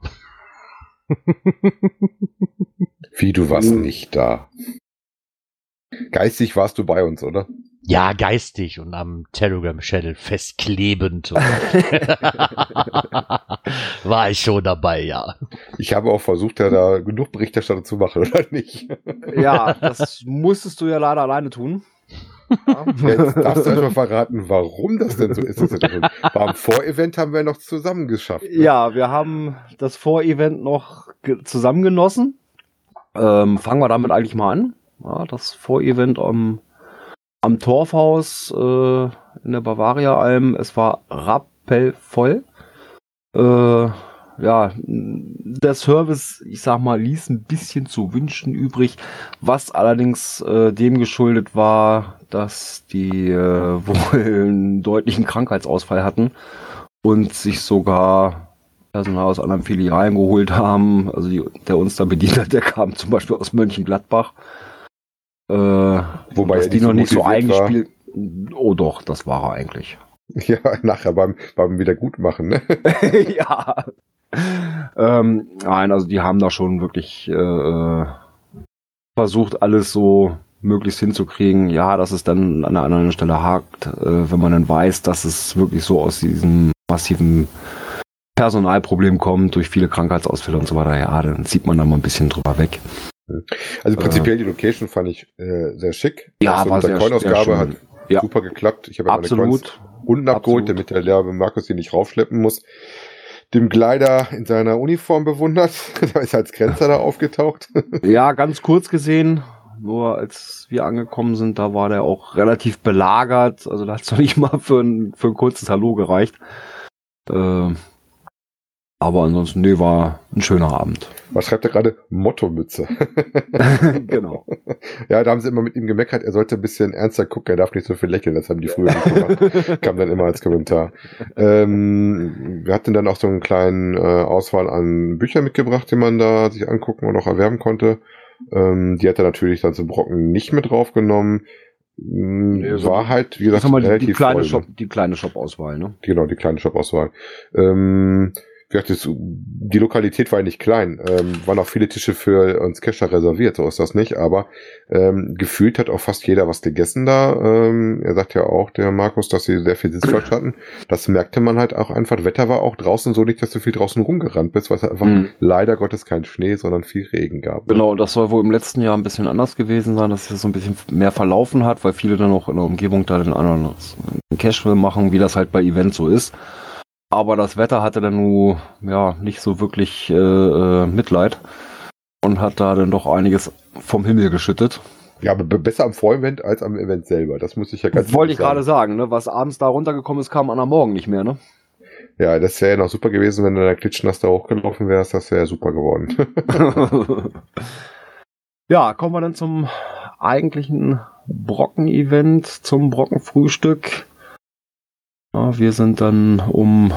Wie, du warst nicht da. Geistig warst du bei uns, oder? Ja, geistig und am Telegram-Channel festklebend. war ich schon dabei, ja. Ich habe auch versucht, ja da genug Berichterstattung zu machen, oder nicht? Ja, das musstest du ja leider alleine tun. Jetzt darfst du erstmal verraten, warum das denn so ist. Beim Vorevent haben wir noch zusammen geschafft. ne? Ja, wir haben das Vorevent noch ge- zusammen genossen. Ähm, fangen wir damit eigentlich mal an. Ja, das Vorevent am, am Torfhaus äh, in der Bavaria-Alm. Es war rappelvoll. Äh, ja, der Service, ich sag mal, ließ ein bisschen zu wünschen übrig, was allerdings äh, dem geschuldet war, dass die äh, wohl einen deutlichen Krankheitsausfall hatten und sich sogar Personal aus anderen Filialen geholt haben. Also die, der uns da bedient hat, der kam zum Beispiel aus Mönchengladbach. Äh, Wobei dass die nicht so noch nicht so motiviert war. eingespielt. Oh doch, das war er eigentlich. Ja, nachher beim, beim Wiedergutmachen, ne? ja. Ähm, nein, also die haben da schon wirklich äh, versucht, alles so möglichst hinzukriegen. Ja, dass es dann an einer anderen Stelle hakt, äh, wenn man dann weiß, dass es wirklich so aus diesem massiven Personalproblem kommt, durch viele Krankheitsausfälle und so weiter. Ja, dann sieht man da mal ein bisschen drüber weg. Also prinzipiell die Location fand ich äh, sehr schick. Ja, so war mit der Coin-Ausgabe hat. Ja. super geklappt. Ich habe ja meine Coins Absolut. unten abgeholt, Absolut. damit der Lehrer Markus die nicht raufschleppen muss. Dem Gleiter in seiner Uniform bewundert. da ist als Grenzer da aufgetaucht. Ja, ganz kurz gesehen, nur als wir angekommen sind, da war der auch relativ belagert. Also da hat es noch nicht mal für ein, für ein kurzes Hallo gereicht. Äh, aber ansonsten, nee, war ein schöner Abend. Was schreibt er gerade? Motto-Mütze. genau. ja, da haben sie immer mit ihm gemeckert, er sollte ein bisschen ernster gucken, er darf nicht so viel lächeln, das haben die früher nicht gemacht. Kam dann immer als Kommentar. Ähm, wir hatten dann auch so einen kleinen äh, Auswahl an Büchern mitgebracht, die man da sich angucken und auch erwerben konnte. Ähm, die hat er natürlich dann zum Brocken nicht mit draufgenommen. Mm, Nee, so- War halt, wie gesagt, die, die relativ kleine Shop, ne? die kleine Shop-Auswahl, ne? Genau, die kleine Shop-Auswahl. Ähm, gesagt, das, die Lokalität war ja nicht klein. Ähm, waren auch viele Tische für uns Kescher reserviert, so ist das nicht. Aber ähm, gefühlt hat auch fast jeder was gegessen da. Ähm, er sagt ja auch, der Markus, dass sie sehr viel Sitzfleisch hatten. Das merkte man halt auch einfach. Das Wetter war auch draußen so nicht, dass du viel draußen rumgerannt bist, weil es einfach Mhm. leider Gottes kein Schnee, sondern viel Regen gab. Genau, und das soll wohl im letzten Jahr ein bisschen anders gewesen sein, dass es so ein bisschen mehr verlaufen hat, weil viele dann auch in der Umgebung da den anderen Cashflow machen, wie das halt bei Events so ist. Aber das Wetter hatte dann nur ja nicht so wirklich äh, äh, Mitleid und hat da dann doch einiges vom Himmel geschüttet. Ja, aber be- besser am Vorevent als am Event selber. Das muss ich ja ganz Das wollte ich ehrlich gerade sagen, ne? Was abends da runtergekommen ist, kam an am Morgen nicht mehr, ne? Ja, das wäre ja noch super gewesen, wenn du da klitschnass da hochgelaufen wärst. Das wäre ja super geworden. ja, kommen wir dann zum eigentlichen Brocken-Event, zum Brockenfrühstück. Ja, wir sind dann um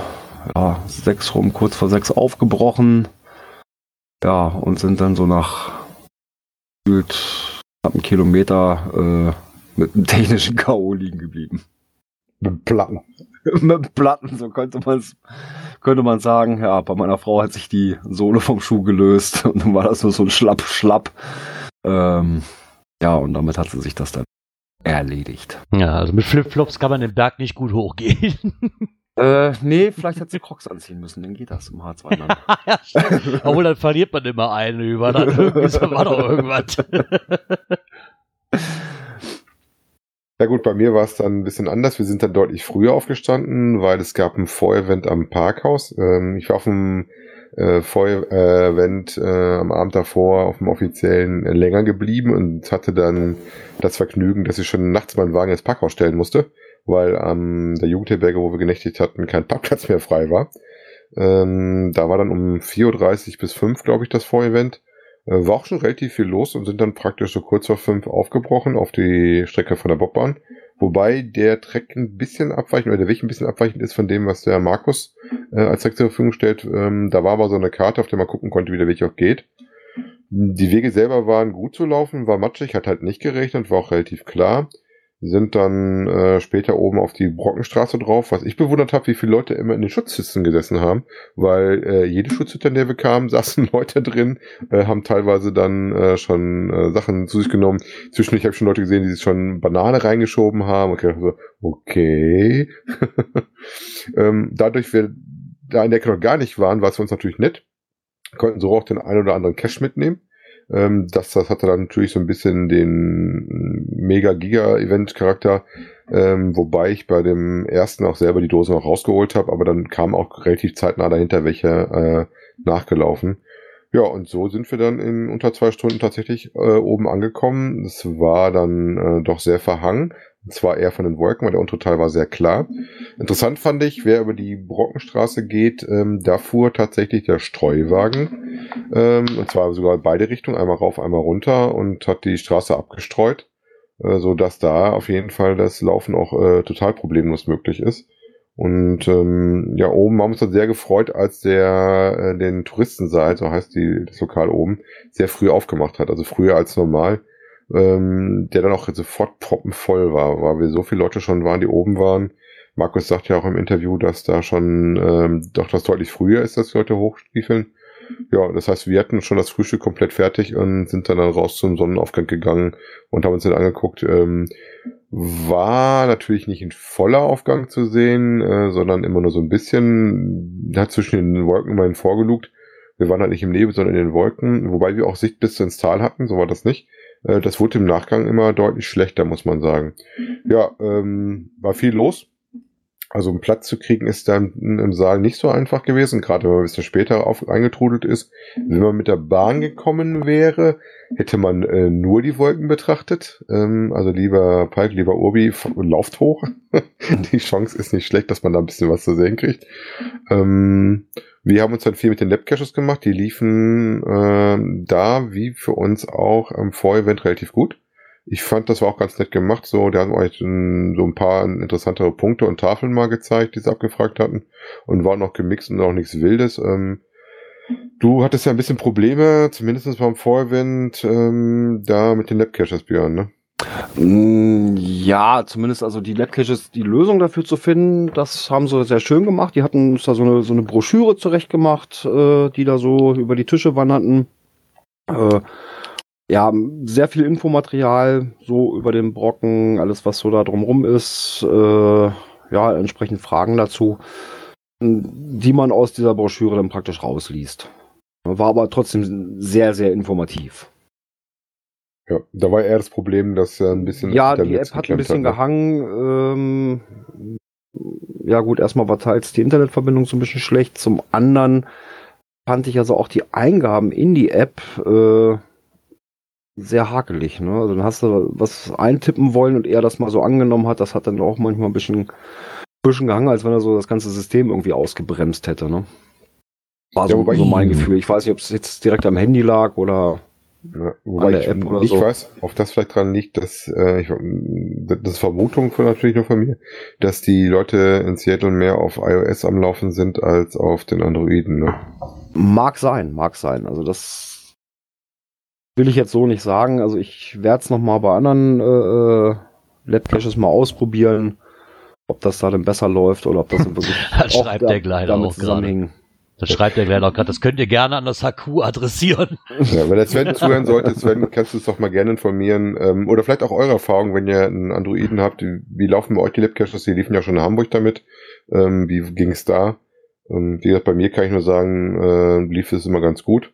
ja, sechs rum, kurz vor sechs aufgebrochen. Ja, und sind dann so nach gefühlt knapp einen Kilometer äh, mit einem technischen K.O. liegen geblieben. Mit Platten. mit Platten, so könnte man es könnte man sagen. Ja, bei meiner Frau hat sich die Sohle vom Schuh gelöst und dann war das nur so ein Schlapp, Schlapp. Ähm, ja, und damit hat sie sich das dann erledigt. Ja, also mit Flipflops kann man den Berg nicht gut hochgehen. Äh, nee, vielleicht hat sie Crocs anziehen müssen, dann geht das im H2 dann. ja, stimmt. Obwohl, dann verliert man immer eine über. Dann war doch irgendwas. Ja gut, bei mir war es dann ein bisschen anders. Wir sind dann deutlich früher aufgestanden, weil es gab ein Vorevent am Parkhaus. Ähm, ich war auf dem äh, Feuer-Event äh, am Abend davor auf dem offiziellen äh, länger geblieben und hatte dann das Vergnügen, dass ich schon nachts meinen Wagen ins Parkhaus stellen musste, weil am ähm, der Jugendherberge, wo wir genächtigt hatten, kein Parkplatz mehr frei war. Ähm, da war dann um 4.30 Uhr bis 5, glaube ich, das Vorevent. Äh, war auch schon relativ viel los und sind dann praktisch so kurz vor 5 aufgebrochen auf die Strecke von der Bobbahn. Wobei der Track ein bisschen abweichend oder der Weg ein bisschen abweichend ist von dem, was der Markus äh, als Track zur Verfügung stellt. Ähm, da war aber so eine Karte, auf der man gucken konnte, wie der Weg auch geht. Die Wege selber waren gut zu laufen, war matschig, hat halt nicht gerechnet, war auch relativ klar sind dann äh, später oben auf die Brockenstraße drauf, was ich bewundert habe, wie viele Leute immer in den Schutzhütten gesessen haben, weil äh, jede Schutzhütte, in der wir kamen, saßen Leute drin, äh, haben teilweise dann äh, schon äh, Sachen zu sich genommen. Zwischendurch habe ich schon Leute gesehen, die sich schon Banane reingeschoben haben. Okay, so, okay. ähm, dadurch wir da in der Ecke noch gar nicht waren, war es für uns natürlich nett. Konnten so auch den einen oder anderen Cash mitnehmen. Ähm, das, das hatte dann natürlich so ein bisschen den Mega-Giga-Event-Charakter, ähm, wobei ich bei dem ersten auch selber die Dose noch rausgeholt habe, aber dann kam auch relativ zeitnah dahinter welche äh, nachgelaufen. Ja, und so sind wir dann in unter zwei Stunden tatsächlich äh, oben angekommen. Es war dann äh, doch sehr verhangen. Und zwar eher von den Wolken, weil der untere Teil war sehr klar. Interessant fand ich, wer über die Brockenstraße geht, ähm, da fuhr tatsächlich der Streuwagen. Ähm, und zwar sogar beide Richtungen, einmal rauf, einmal runter und hat die Straße abgestreut, äh, so dass da auf jeden Fall das Laufen auch äh, total problemlos möglich ist. Und ähm, ja, oben haben wir uns dann sehr gefreut, als der äh, den Touristensaal, so heißt die, das Lokal oben, sehr früh aufgemacht hat. Also früher als normal ähm, der dann auch sofort proppenvoll war, weil wir so viele Leute schon waren, die oben waren. Markus sagt ja auch im Interview, dass da schon ähm, doch das deutlich früher ist, dass die Leute hochstiefeln. Ja, das heißt, wir hatten schon das Frühstück komplett fertig und sind dann, dann raus zum Sonnenaufgang gegangen und haben uns dann angeguckt. Ähm, war natürlich nicht ein voller Aufgang zu sehen, äh, sondern immer nur so ein bisschen, hat zwischen den Wolken immerhin vorgelugt. Wir waren halt nicht im Nebel, sondern in den Wolken, wobei wir auch Sicht bis ins Tal hatten, so war das nicht. Äh, das wurde im Nachgang immer deutlich schlechter, muss man sagen. Ja, ähm, war viel los. Also einen Platz zu kriegen ist dann im Saal nicht so einfach gewesen, gerade wenn man ein bisschen später auf, eingetrudelt ist. Wenn man mit der Bahn gekommen wäre, hätte man äh, nur die Wolken betrachtet. Ähm, also lieber Pike, lieber Urbi, lauft hoch. die Chance ist nicht schlecht, dass man da ein bisschen was zu sehen kriegt. Ähm, wir haben uns dann viel mit den Labcaches gemacht. Die liefen äh, da, wie für uns auch am Vorevent relativ gut. Ich fand, das war auch ganz nett gemacht. So, da haben euch so ein paar interessantere Punkte und Tafeln mal gezeigt, die sie abgefragt hatten. Und war noch gemixt und auch nichts Wildes. Ähm, du hattest ja ein bisschen Probleme, zumindest beim Vorevent, ähm, da mit den Labcaches, Björn, ne? Mm, ja, zumindest also die Labcaches, die Lösung dafür zu finden, das haben sie sehr schön gemacht. Die hatten uns da so eine, so eine Broschüre zurechtgemacht, äh, die da so über die Tische wanderten. Äh, ja, sehr viel Infomaterial, so über den Brocken, alles was so da drumrum ist. Äh, ja, entsprechend Fragen dazu, die man aus dieser Broschüre dann praktisch rausliest. War aber trotzdem sehr, sehr informativ. Ja, da war eher das Problem, dass er ein bisschen. Ja, die App hat ein bisschen hat, ne? gehangen. Ähm, ja, gut, erstmal war teils die Internetverbindung so ein bisschen schlecht. Zum anderen fand ich also auch die Eingaben in die App äh, sehr hakelig. Ne? Also dann hast du was eintippen wollen und er das mal so angenommen hat. Das hat dann auch manchmal ein bisschen, bisschen gehangen, als wenn er so das ganze System irgendwie ausgebremst hätte. Ne? War so, ja, so mein Gefühl. Ich weiß nicht, ob es jetzt direkt am Handy lag oder ja, wobei ich nicht so. weiß, ob das vielleicht dran liegt, dass äh, ich, das ist Vermutung von natürlich nur von mir, dass die Leute in Seattle mehr auf iOS am Laufen sind als auf den Androiden. Ne? Mag sein, mag sein. Also das will ich jetzt so nicht sagen. Also ich werde es nochmal bei anderen äh, äh Lab-Caches mal ausprobieren, ob das da denn besser läuft oder ob das wirklich das schreibt der gleich damit zusammenhängt. Das schreibt er gleich noch gerade. Das könnt ihr gerne an das HQ adressieren. Ja, wenn der Sven zuhören sollte, Sven, kannst du es doch mal gerne informieren. Ähm, oder vielleicht auch eure Erfahrung, wenn ihr einen Androiden habt. Wie laufen bei euch die Labcaches? Die liefen ja schon in Hamburg damit. Ähm, wie ging es da? Ähm, wie gesagt, bei mir kann ich nur sagen, äh, lief es immer ganz gut.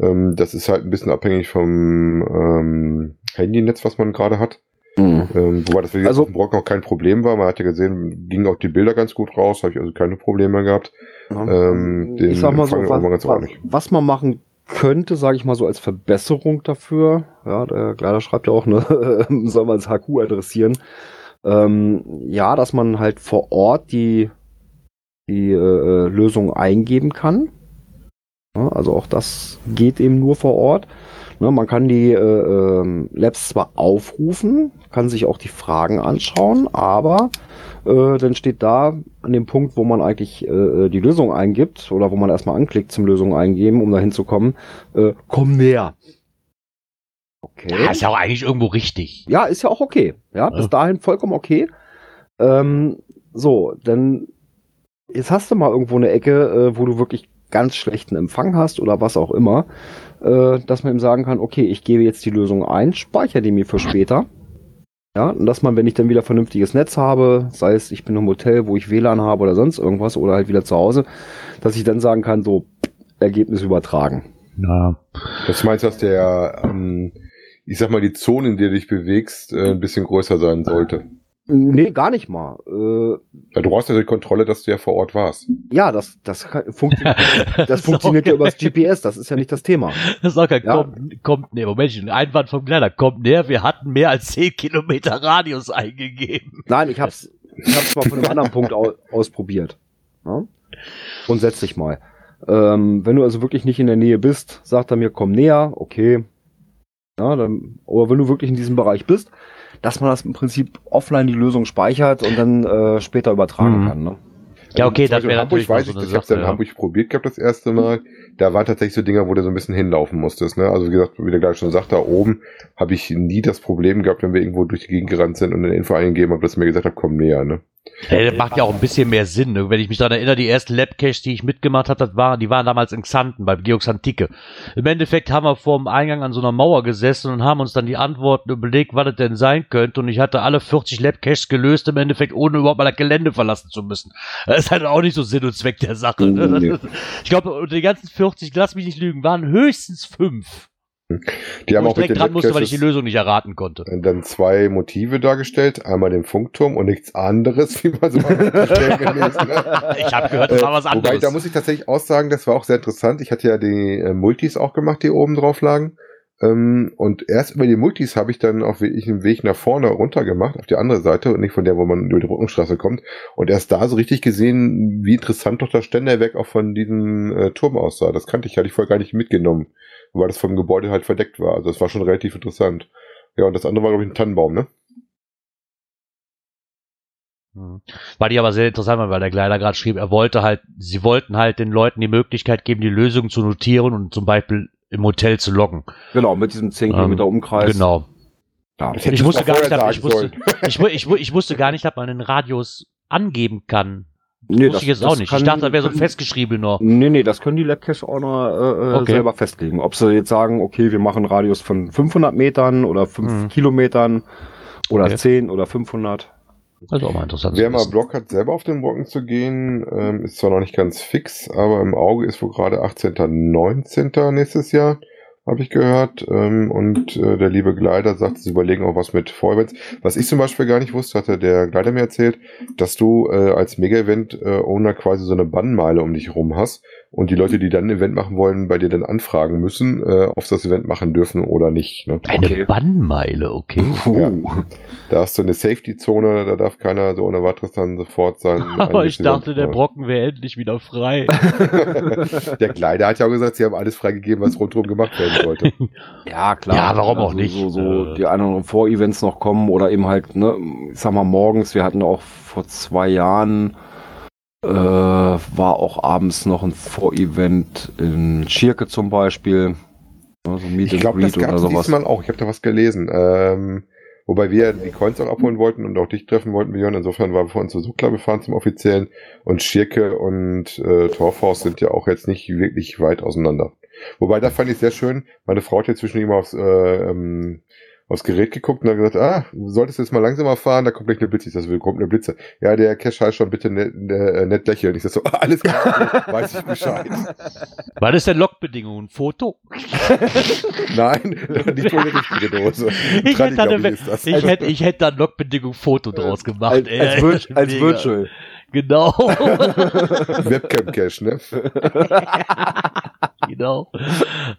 Ähm, das ist halt ein bisschen abhängig vom ähm, Handynetz, was man gerade hat. Mhm. Ähm, wobei das für also, Brock noch kein Problem war. Man hat ja gesehen, gingen auch die Bilder ganz gut raus, habe ich also keine Probleme gehabt. Ähm, den ich sag mal so, was, ordentlich. was man machen könnte, sage ich mal so als Verbesserung dafür, ja, der Kleider schreibt ja auch, ne, soll man das HQ adressieren. Ähm, ja, dass man halt vor Ort die, die äh, Lösung eingeben kann. Ja, also auch das geht eben nur vor Ort. Ne, man kann die äh, ähm, Labs zwar aufrufen, kann sich auch die Fragen anschauen, aber äh, dann steht da an dem Punkt, wo man eigentlich äh, die Lösung eingibt oder wo man erstmal anklickt zum Lösung eingeben, um dahin zu kommen, äh, komm näher. Okay. Ja, ist ja auch eigentlich irgendwo richtig. Ja, ist ja auch okay. Ja, bis Ja. dahin vollkommen okay. Ähm, so, dann jetzt hast du mal irgendwo eine Ecke, äh, wo du wirklich ganz schlechten Empfang hast oder was auch immer, äh, dass man ihm sagen kann, okay, ich gebe jetzt die Lösung ein, speichere die mir für später. Ja, und dass man, wenn ich dann wieder vernünftiges Netz habe, sei es ich bin im Hotel, wo ich WLAN habe oder sonst irgendwas oder halt wieder zu Hause, dass ich dann sagen kann, so Ergebnis übertragen. Ja. Das meinst du, dass der, ähm, ich sag mal, die Zone, in der du dich bewegst, äh, ein bisschen größer sein sollte? Nee, gar nicht mal. Äh, Ja, du brauchst ja die Kontrolle, dass du ja vor Ort warst. ja, das, das kann- funktioniert, das funktioniert ja über das GPS, das ist ja nicht das Thema. Das ist auch kein, Ja. kommt, kommt, nee, Moment, ein Einwand vom Kleiner, kommt näher, wir hatten mehr als 10 Kilometer Radius eingegeben. Nein, ich hab's, ich hab's mal von einem anderen Punkt au ausprobiert. Ja? Grundsätzlich mal. Ähm, wenn du also wirklich nicht in der Nähe bist, sagt er mir, komm näher, okay. Ja, dann, aber wenn du wirklich in diesem Bereich bist, dass man das im Prinzip offline die Lösung speichert und dann äh, später übertragen Mhm. kann. Ne? Ja, okay, Ähm, das wäre Hamburg natürlich weiß noch ich, so ich habe es ja in. Hamburg probiert gehabt das erste Mal. Da waren tatsächlich so Dinger, wo du so ein bisschen hinlaufen musstest. Ne? Also wie gesagt, wie der gleich schon sagt, da oben habe ich nie das Problem gehabt, wenn wir irgendwo durch die Gegend gerannt sind und eine Info eingegeben habe, dass mir gesagt hat, komm näher. Ne? Ey, das macht ja auch ein bisschen mehr Sinn. Ne? Wenn ich mich daran erinnere, die ersten Labcaches, die ich mitgemacht habe, das waren, die waren damals in Xanten, bei Georgs Antike. Im Endeffekt haben wir vor dem Eingang an so einer Mauer gesessen und haben uns dann die Antworten überlegt, was das denn sein könnte. Und ich hatte alle 40 Labcaches gelöst, im Endeffekt, ohne überhaupt mal das Gelände verlassen zu müssen. Das ist halt auch nicht so Sinn und Zweck der Sache. Ne? Nee. Ich glaube, die ganzen 40, lass mich nicht lügen, waren höchstens fünf. Die haben wo auch ich direkt dran musste, weil ich die Lösung nicht erraten konnte. dann zwei Motive dargestellt. Einmal den Funkturm und nichts anderes, wie man so mal hat. Ich habe gehört, das war was Äh, Wobei, anderes. da muss ich tatsächlich auch sagen, das war auch sehr interessant. Ich hatte ja die äh, Multis auch gemacht, die oben drauf lagen. Ähm, und erst über die Multis habe ich dann auch wirklich einen Weg nach vorne runter gemacht, auf die andere Seite und nicht von der, wo man über die Brückenstraße kommt. Und erst da so richtig gesehen, wie interessant doch das Ständerwerk auch von diesem äh, Turm aussah. Das kannte ich, hatte ich vorher gar nicht mitgenommen, weil das vom Gebäude halt verdeckt war. Also das war schon relativ interessant. Ja, und das andere war, glaube ich, ein Tannenbaum, ne? Mhm. War die aber sehr interessant, weil der Kleider gerade schrieb, er wollte halt, sie wollten halt den Leuten die Möglichkeit geben, die Lösung zu notieren und zum Beispiel im Hotel zu loggen. Genau, mit diesem 10 Ähm, Kilometer Umkreis. Genau. Ja. Das Ich ich wusste gar nicht, dass- ich wusste, ich, ich, ich wusste gar nicht, dass man den Radius angeben kann. Nee, wusste ich jetzt auch nicht. ich dachte, das wäre so ein können- festgeschriebener. Nee, nee, das können die Labcache-Owner äh, äh, Okay. selber festlegen. Ob sie jetzt sagen, okay, wir machen einen Radius von 500 Metern oder 5 Mhm. Kilometern oder Okay. 10 oder 500. Ist auch mal interessant. Wer mal. Bock hat, selber auf den Brocken zu gehen, ähm, ist zwar noch nicht ganz fix, aber im Auge ist wohl gerade 18., 19. nächstes Jahr, habe ich gehört. Ähm, und äh, der liebe Gleiter sagt, sie überlegen auch was mit Vorevents. Was ich zum Beispiel gar nicht wusste, hatte der Gleiter mir erzählt, dass du äh, als Mega-Event-Owner quasi so eine Bannmeile um dich rum hast und die Leute, die dann ein Event machen wollen, bei dir dann anfragen müssen, äh, ob sie das Event machen dürfen oder nicht. Ne? Eine Okay. Bannmeile, okay. Ja. Da hast du eine Safety-Zone, da darf keiner so ohne weiteres dann sofort sein. Aber ich dachte, der. Brocken wäre endlich wieder frei. der Kleider hat ja auch gesagt, sie haben alles freigegeben, was rundherum gemacht werden sollte. Ja, klar. Ja, warum auch Also nicht? So, so Äh. die oder anderen Vorevents noch kommen oder eben halt, ne, ich sag mal, morgens, wir hatten auch vor zwei Jahren, äh, war auch abends noch ein Vorevent in Schirke zum Beispiel. Ne, so Meet Ich glaube, das gab es diesmal auch. Ich habe da was gelesen. Ähm, wobei wir die Coins auch abholen wollten und auch dich treffen wollten, Björn. Insofern waren wir vor uns zu Sukla gefahren zum offiziellen. Und Schirke und äh, Torfhaus sind ja auch jetzt nicht wirklich weit auseinander. Wobei, da fand ich sehr schön. Meine Frau hat jetzt zwischen immer aufs, äh, ähm, aufs Gerät geguckt und hat gesagt, ah, du solltest jetzt mal langsamer fahren, da kommt gleich eine Blitze. Ich sag, so, kommt eine Blitze. Ja, der Cash heißt schon bitte nett, äh, nett lächeln. Ich sag so, alles klar, weiß ich Bescheid. Was ist denn Logbedingung? Ein Foto? Nein, nicht wohl eine richtige Dose. Ich hätte, da Tradigabi eine, ist das. ich, hätte, ich hätte da Logbedingung Foto draus gemacht. Als, ey. als. Virtual. Genau. Webcam-Cache, ne? genau.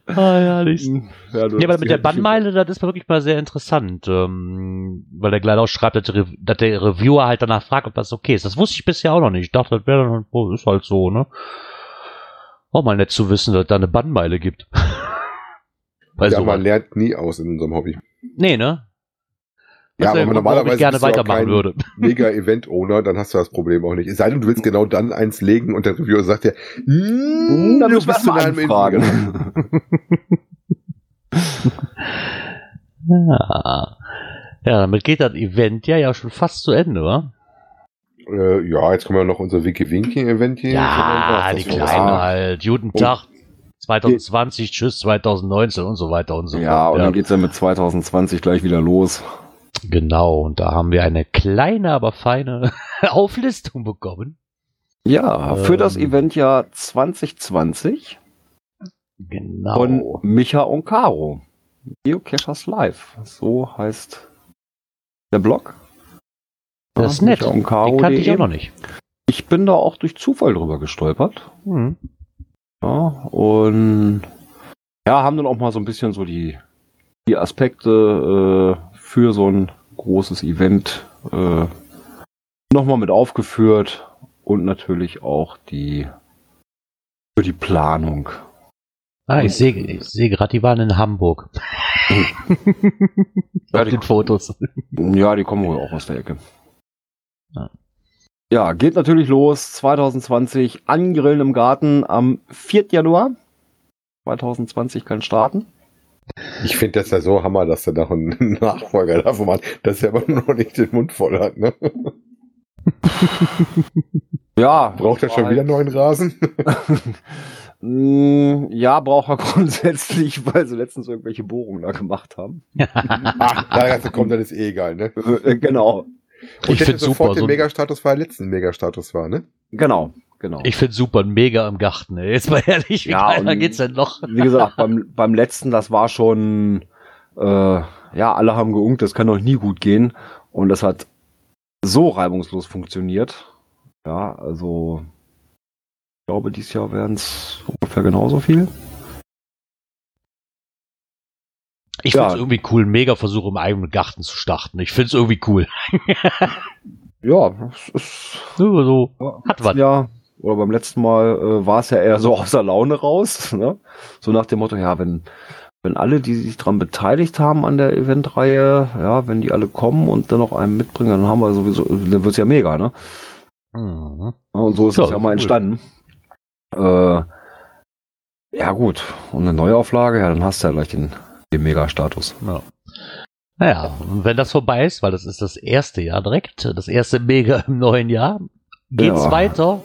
Ah, herrlich. Ja, du Ja, aber hast mit der Bannmeile, das ist wirklich mal sehr interessant, ähm, weil der gleich auch schreibt, dass der, dass der Reviewer halt danach fragt, ob das okay ist. Das wusste ich bisher auch noch nicht. Ich dachte, das wäre dann, oh, ist halt so, ne? Auch mal nett zu wissen, dass es da eine Bannmeile gibt. Bei ja, sowas. man lernt nie aus in unserem Hobby. Nee, ne? Ja, aber normalerweise ich gerne weitermachen würde. mega Event-Owner, dann hast du das Problem auch nicht. Es sei denn, du willst genau dann eins legen und der Reviewer sagt ja, "Mm, du müssen wir bist in einem anfragen. Ja. ja, damit geht das Event ja ja schon fast zu Ende, wa? Äh, ja, jetzt kommen wir noch unser Wiki-Winky-Event hier. Ja, die kleinen Ah, halt. Guten. Tag. 2020, tschüss 2019 und so weiter und so Ja, und fort. dann geht's ja mit 2020 gleich wieder los. Genau, und da haben wir eine kleine, aber feine Auflistung bekommen. Ja, für das Ähm. Eventjahr 2020 Genau. von Micha und Caro. Geocachers Live. So heißt der Blog. das ist Ja, nett. Micha und Die kannte ich auch noch nicht. Ich bin da auch durch Zufall drüber gestolpert. Hm. Ja, und ja, haben dann auch mal so ein bisschen so die, die Aspekte äh, für so ein großes Event äh, nochmal mit aufgeführt und natürlich auch die für die Planung. Ah, ich sehe ich sehe gerade, die waren in Hamburg. Ja, Auf den Fotos. Ja, die kommen wohl auch aus der Ecke. Ja. Ja, geht natürlich los 2020 Angrillen im Garten am 4. Januar. 2020 kann starten. Ich finde das ja so Hammer, dass er noch einen Nachfolger davon hat, dass er aber noch nicht den Mund voll hat. Ne? Ja. Braucht er schon war wieder halt- neuen Rasen? Mm, Ja, braucht er grundsätzlich, weil sie letztens irgendwelche Bohrungen da gemacht haben. Ach, da ganze kommt, dann ist eh egal. Ne? Äh, genau. Und Ich der find's sofort super, den so- Megastatus, weil er letzten Megastatus war, ne? Genau, genau. Ich finde super, mega im Garten. Ey. Jetzt mal ehrlich, wie Ja, kleiner geht's denn noch? Wie gesagt, beim, beim letzten, das war schon, äh, ja, alle haben geunkt, das kann doch nie gut gehen. Und das hat so reibungslos funktioniert. Ja, also, ich glaube, dieses Jahr werden es ungefähr genauso viel. Ich Ja. finde es irgendwie cool, einen Mega-Versuch im eigenen Garten zu starten. Ich finde es irgendwie cool. Ja, das ist, Nur so. Hat was. Ja, oder beim letzten Mal äh, war es ja eher so aus der Laune raus. Ne? So nach dem Motto, ja, wenn, wenn alle, die sich dran beteiligt haben an der Eventreihe, ja, wenn die alle kommen und dann noch einen mitbringen, dann haben wir sowieso, dann wird's ja mega, ne? Mhm. Ja, Und so ist Ja, es ja mal cool. entstanden. Äh, ja, gut. Und eine Neuauflage, ja, dann hast du ja gleich den, den Mega-Status. Ja. Naja, und wenn das vorbei ist, weil das ist das erste Jahr direkt, das erste Mega im neuen Jahr, geht's Ja. weiter.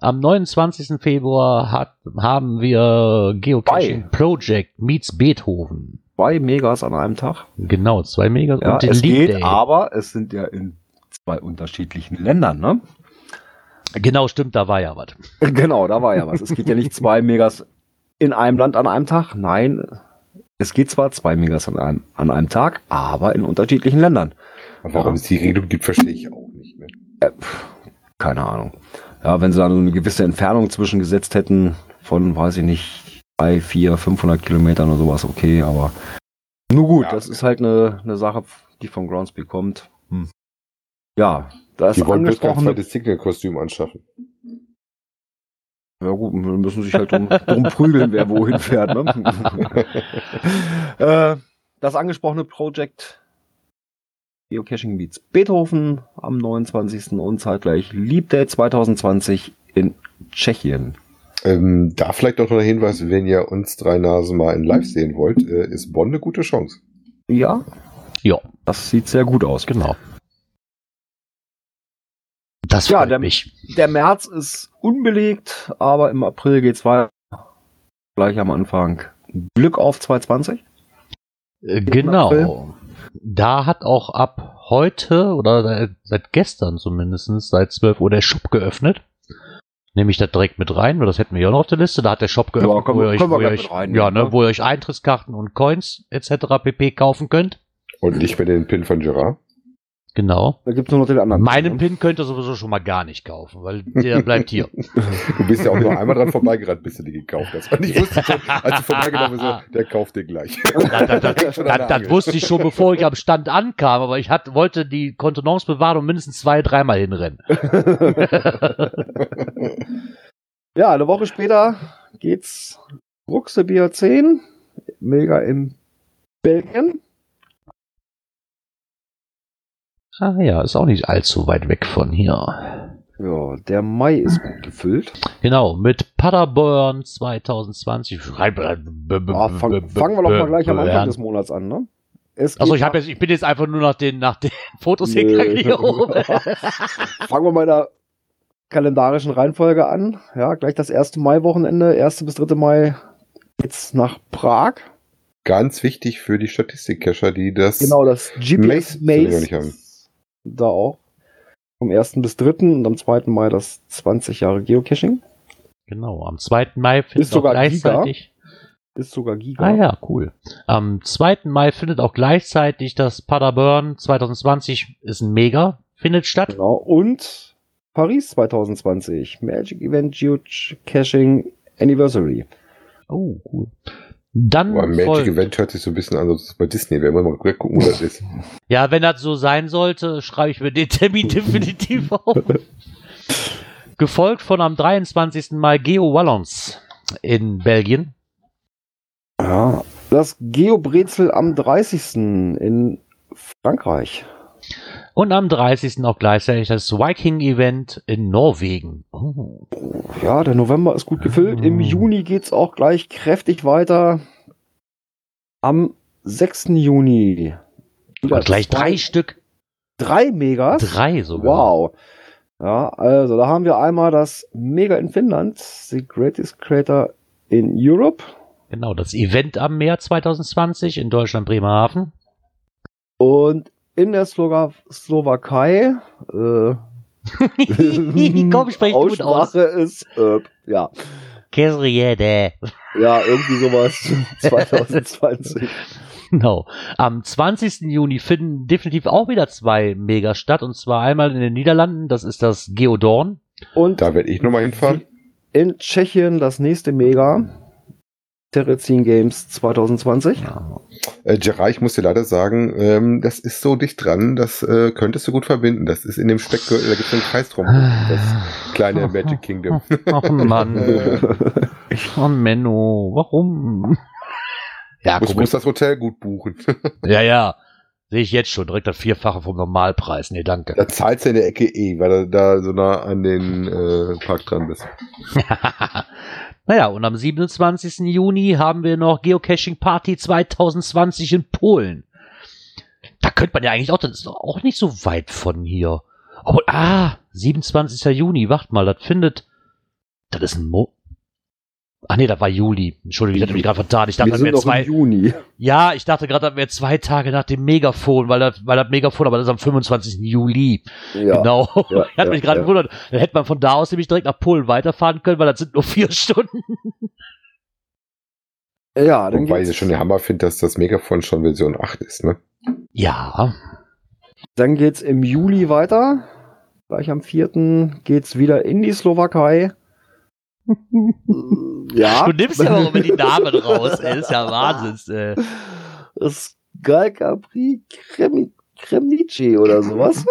Am 29. Februar hat, haben wir Geocaching Bei. Project meets Beethoven. Zwei Megas an einem Tag. Genau, zwei Megas Ja, und den es Leap geht, Day. aber es sind ja in zwei unterschiedlichen Ländern, ne? Genau, stimmt, da war ja was. Genau, da war ja was. Es geht ja nicht zwei Megas in einem Land an einem Tag. Nein, es geht zwar zwei Megas an einem, an einem Tag, aber in unterschiedlichen Ländern. Aber warum es die Regelung gibt, verstehe ich auch nicht. Ne? Äh, pf, keine Ahnung. Ja, wenn sie da so eine gewisse Entfernung zwischengesetzt hätten von, weiß ich nicht, drei, vier, 500 Kilometern oder sowas, okay, aber nur gut, Ja. das ist halt eine, eine Sache, die von Groundspeak kommt. Hm. Ja, da ist Die wollen bloß kein zweites Signal-Kostüm anschaffen. Ja gut, wir müssen sich halt drum, drum prügeln, wer wohin fährt. Ne? äh, das angesprochene Projekt Geocaching Meets Beethoven am 29. und zeitgleich Leap Day 2020 in Tschechien. Ähm, da vielleicht noch der Hinweis, wenn ihr uns drei Nasen mal in Live sehen wollt, äh, ist Bonn eine gute Chance. Ja, Ja, das sieht sehr gut aus. genau. Das Ja, der- mich. Der März ist unbelegt, aber im April geht's weiter. Gleich am Anfang. Glück auf 220. Äh, April. Genau. Da hat auch ab heute oder seit, seit gestern zumindest seit 12 Uhr der Shop geöffnet. Nehme ich das direkt mit rein, weil das hätten wir ja noch auf der Liste. Da hat der Shop geöffnet, wo, ihr euch, können wir wo, ihr gleich euch, mit reinnehmen, ja, ne, wo ihr euch Eintrittskarten und Coins etc. pp. kaufen könnt. Und nicht mehr den Pin von Gerard. Genau. Da gibt's nur noch den anderen. Meinen ne? Pin könnt ihr sowieso schon mal gar nicht kaufen, weil der bleibt hier. Du bist ja auch nur einmal dran vorbeigerannt, bis du die gekauft hast. Und ich wusste schon, als du vorbeigegangen bist, so, der kauft den gleich. Das, das, das, das, wusste ich schon, bevor ich am Stand ankam, aber ich hat, wollte die Kontenance bewahren und mindestens zwei, dreimal hinrennen. ja, eine Woche später geht's Bruxe Bier 10, mega in Belgien. Ah ja, ist auch nicht allzu weit weg von hier. Ja, der Mai ist gut gefüllt. Genau, mit Paderborn 2020. Schreib, äh, Ah, fangen wir doch mal gleich am Anfang des Monats an, ne? Geht ich, jetzt, ich bin jetzt einfach nur nach den, nach den Fotos hingegangen hier oben. Fangen wir mal in der kalendarischen Reihenfolge an. Ja, gleich das erste Mai-Wochenende, 1. bis 3. Mai geht's nach Prag. Ganz wichtig für die Statistik-Cacher, die das. Genau, das GPS Maze Maze. Da auch. Vom 1. bis 3. und am 2. Mai das 20 Jahre Geocaching. Genau, am 2. Mai findet Ist auch sogar gleichzeitig. Ist sogar Giga. Ah ja, cool. Am 2. Mai findet auch gleichzeitig das Paderborn 2020 ist ein Mega, findet statt. Genau. Und Paris 2020. Magic Event Geocaching Anniversary. Oh, cool. Dann Aber Magic folgt- Event hört sich so ein bisschen an, als es bei Disney wäre. Mal mal gucken, wo das ist. Ja, wenn das so sein sollte, schreibe ich mir den Termin definitiv auf. Gefolgt von am 23. Mai Geo Wallons in Belgien. Ja. Das Geobrezel am 30. in Frankreich. Und am 30. auch gleichzeitig das Viking-Event in Norwegen. Oh. Ja, der November ist gut gefüllt. Im Mm. Juni geht's auch gleich kräftig weiter. Am 6. Juni. Und gleich drei Stück. Drei Megas. Drei sogar. Wow. Ja, also da haben wir einmal das Mega in Finnland, The Greatest Creator in Europe. Genau, das Event am Meer 2020 in Deutschland Bremerhaven. Und in der Slowa Slowakei, äh, Komm, sprech gut aus. Aussprache ist, äh, ja, Kesriede. ja, irgendwie sowas 2020. Genau. Am 20. Juni finden definitiv auch wieder zwei Mega statt. Und zwar einmal in den Niederlanden, das ist das Geodorn. Und Da werde ich nochmal hinfahren. in Tschechien das nächste Mega, Terezin Games 2020. Äh, Gerard, ich muss dir leider sagen, ähm, das ist so dicht dran, das äh, könntest du gut verbinden. Das ist in dem Speckgürtel, da gibt es einen Kreis drum. Das kleine Magic Kingdom. Ach Mann. Äh, Oh Menno, warum? Ja, muss, guck, muss das Hotel gut buchen. ja, ja. Sehe ich jetzt schon. Direkt das Vierfache vom Normalpreis. Nee, danke. da zahlst du in der Ecke eh, weil du da so nah an den äh, Park dran bist. Naja, und am 27. Juni haben wir noch Geocaching Party 2020 in Polen. Da könnte man ja eigentlich auch, das ist doch auch nicht so weit von hier. Oh, ah, 27. Juni, wacht mal, das findet, das ist ein Mo Ach nee, das war Juli. Entschuldigung, ich hatte mich gerade vertan. Ich dachte, Wir das sind wäre noch zwei, im Juni. ja, ich dachte gerade, das wäre zwei Tage nach dem Megafon, weil das, weil das Megafon, aber das ist am 25. Juli. Ja. Genau. Ja, ich hatte ja, mich gerade ja. gewundert. Dann hätte man von da aus nämlich direkt nach Polen weiterfahren können, weil das sind nur vier Stunden. Ja, dann Wobei ich schon der Hammer finde, dass das Megafon schon Version 8 ist, ne? Ja. dann geht's im Juli weiter. Gleich am 4. geht's wieder in die Slowakei. ja. Du nimmst ja auch immer die Namen raus, ey. Das ist ja Wahnsinn, ey. Skal Capri Kremi, Kremnici oder sowas.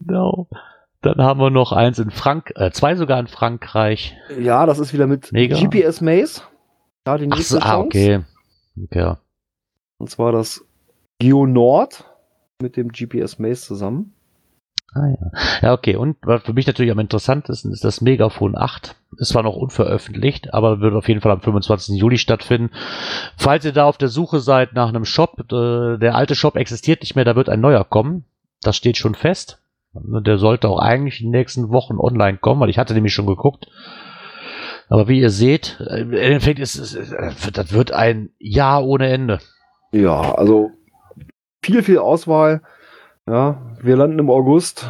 Genau. Dann haben wir noch eins in Frank, äh, zwei sogar in Frankreich. ja, das ist wieder mit Mega. GPS Maze. Da die Ach nächste so, ah, Chance. okay. Okay. Und zwar das Geo Nord mit dem GPS Maze zusammen. Ah, ja. ja, okay. Und was für mich natürlich am interessantesten ist das Megafon 8. Ist zwar noch unveröffentlicht, aber wird auf jeden Fall am 25. Juli stattfinden. Falls ihr da auf der Suche seid nach einem Shop, äh, der alte Shop existiert nicht mehr, da wird ein neuer kommen. Das steht schon fest. Der sollte auch eigentlich in den nächsten Wochen online kommen, weil ich hatte nämlich schon geguckt. Aber wie ihr seht, äh, im Endeffekt ist es, äh, das wird ein Jahr ohne Ende. Ja, also viel, viel Auswahl. Ja, wir landen im August.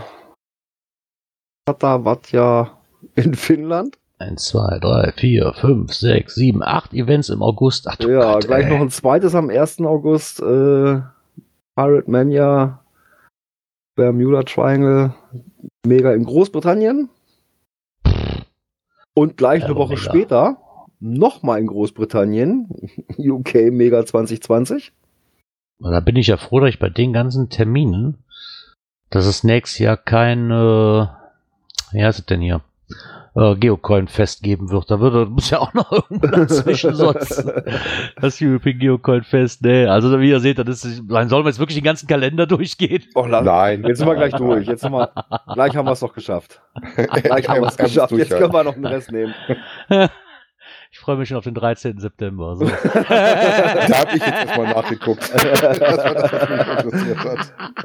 Katavatja in Finnland. 1, 2, 3, 4, 5, 6, 7, 8 Events im August. Ach du Ja, Gott, gleich ey. noch ein zweites am 1. August. Äh, Pirate Mania Bermuda Triangle Mega in Großbritannien. Und gleich eine Ja, Woche mega. später nochmal in Großbritannien, UK Mega 2020. Und da bin ich ja froh, dass ich bei den ganzen Terminen, dass es nächstes Jahr kein, äh, wie heißt es denn hier, äh, Geocoin-Fest geben wird. Da würde, muss ja auch noch irgendwo dazwischen sonst. Das European Geocoin-Fest, nee. Also wie ihr seht, das ist, dann sollen wir jetzt wirklich den ganzen Kalender durchgehen. Oh, la- Nein. Jetzt sind wir gleich durch. Jetzt sind wir, gleich haben wir es doch geschafft. Gleich haben wir es geschafft. Jetzt können wir noch den Rest nehmen. Ich freue mich schon auf den 13. September. So. Da habe ich jetzt erstmal nachgeguckt. das.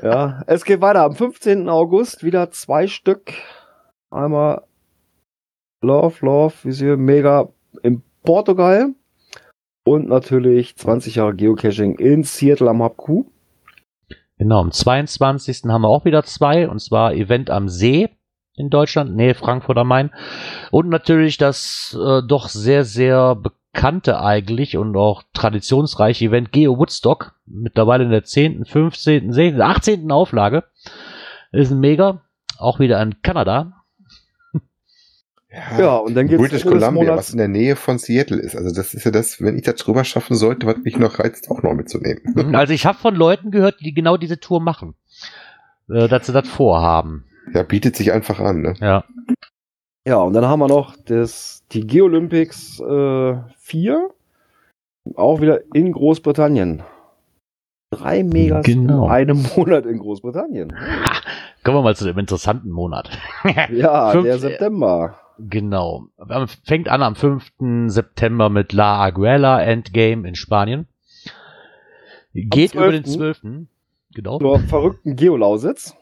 Ja, es geht weiter. Am 15. August wieder zwei Stück. Einmal Love, Love, Visier, Mega in Portugal. Und natürlich 20 Jahre Geocaching in Seattle am Hub Q. Genau, am 22. haben wir auch wieder zwei, und zwar Event am See in Deutschland, nee, Frankfurt am Main. Und natürlich das äh, doch sehr, sehr bekannte eigentlich und auch traditionsreiche Event Geo Woodstock, mittlerweile in der 10., 15., 16., 18. Auflage. Ist ein Mega, auch wieder in Kanada. Ja, und dann geht's British Ende des Columbia, was in der Nähe von Seattle ist. Also das ist ja das, wenn ich das drüber schaffen sollte, was mich noch reizt, auch noch mitzunehmen. Also ich habe von Leuten gehört, die genau diese Tour machen. Äh, dass sie das vorhaben. Ja, bietet sich einfach an, ne? Ja. Ja, und dann haben wir noch das, die Geolympics äh, 4. Auch wieder in Großbritannien. Drei Megas Genau. in einem Monat in Großbritannien. Kommen wir mal zu dem interessanten Monat. Ja, Fünf- der September. Genau. Am- Fängt an am 5. September mit La Aguela Endgame in Spanien. Geht über den 12.. 12. Genau. Zur verrückten Geolausitz.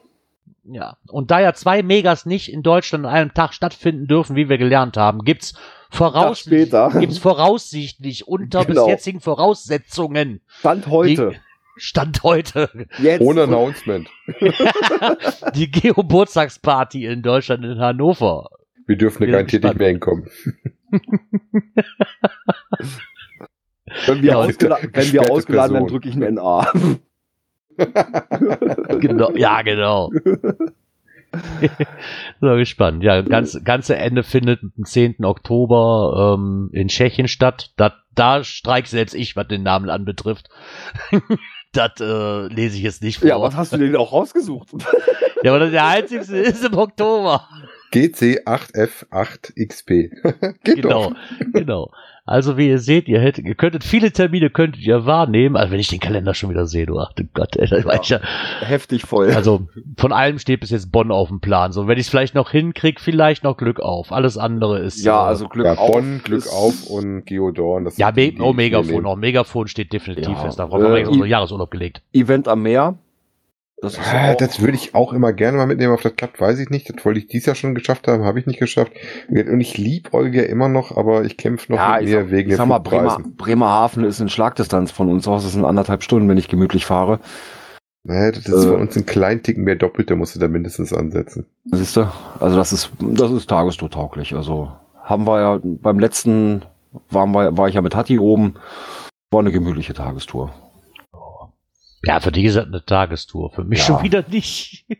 Ja. Und da ja zwei Megas nicht in Deutschland an einem Tag stattfinden dürfen, wie wir gelernt haben, gibt's voraussichtlich, gibt's voraussichtlich unter Genau. bis jetzigen Voraussetzungen Stand heute. Stand heute Jetzt. Ohne Announcement. die Geburtstagsparty in Deutschland in Hannover. Wir dürfen ja garantiert nicht mehr hinkommen. Wenn wir, Ja, ausgela wenn wir ausgeladen werden, drücke ich ein NA. Genau, ja, genau. so gespannt. Ja, ganz, ganze Ende findet am 10. Oktober ähm, in Tschechien statt. Da, da streik selbst ich, was den Namen anbetrifft. das äh, lese ich jetzt nicht vor. Ja, was hast du denn auch rausgesucht? ja, aber der einzige ist im Oktober. GC8F8XP. Geht genau, genau. Also wie ihr seht, ihr hättet, ihr könntet viele Termine könntet ihr wahrnehmen. Also wenn ich den Kalender schon wieder sehe, du ach du Gott, ey, da war ich ja, Heftig voll. Also von allem steht bis jetzt Bonn auf dem Plan. So, wenn ich es vielleicht noch hinkrieg, vielleicht noch Glück auf. Alles andere ist. ja, äh, also Glück Ja, auf. Bonn, Glück ist- auf und Geodorn. Das ja, Me die oh, Megafon. Auch Megafon steht definitiv Ja, fest. Da haben wir äh, Jahresurlaub gelegt. Event am Meer. Das Ah, Das würde ich auch immer gerne mal mitnehmen. Auf das klappt, weiß ich nicht. Das wollte ich dieses Jahr schon geschafft haben, habe ich nicht geschafft. Und ich liebäuge ja immer noch, aber ich kämpfe noch ja, mit ich mir sag, wegen ich sag mal, Bremer. Bremerhaven ist in Schlagdistanz von uns aus. Das sind anderthalb Stunden, wenn ich gemütlich fahre. Naja, das ist Äh. von uns ein kleinen Ticken mehr doppelt, da musst du da mindestens ansetzen. Siehst du? Also das ist, das ist tagestourtauglich. Also haben wir ja beim letzten waren wir, war ich ja mit Hatti oben. War eine gemütliche Tagestour. Ja, für die ist das eine Tagestour. Für mich Ja. schon wieder nicht.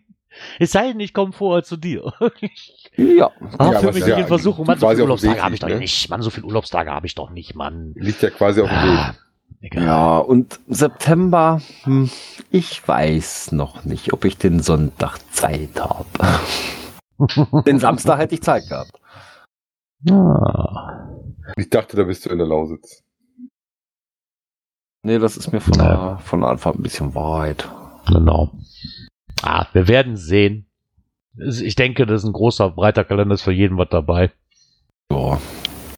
Es sei denn, ich komme vorher zu dir. Ja. Ah, Ja, für mich ja in Versuchung. Mann, so quasi viele Urlaubstage habe ich doch ne? nicht. Mann, so viele Urlaubstage habe ich doch nicht, Mann. Liegt ja quasi auf dem Weg. Ah, egal. Ja, und September, hm, ich weiß noch nicht, ob ich den Sonntag Zeit habe. den Samstag hätte ich Zeit gehabt. Ah. Ich dachte, da bist du in der Lausitz. Nee, das ist mir von, Ja. der, von Anfang ein bisschen weit. Genau. Ah, wir werden sehen. Ich denke, das ist ein großer, breiter Kalender, ist für jeden was dabei. Ja.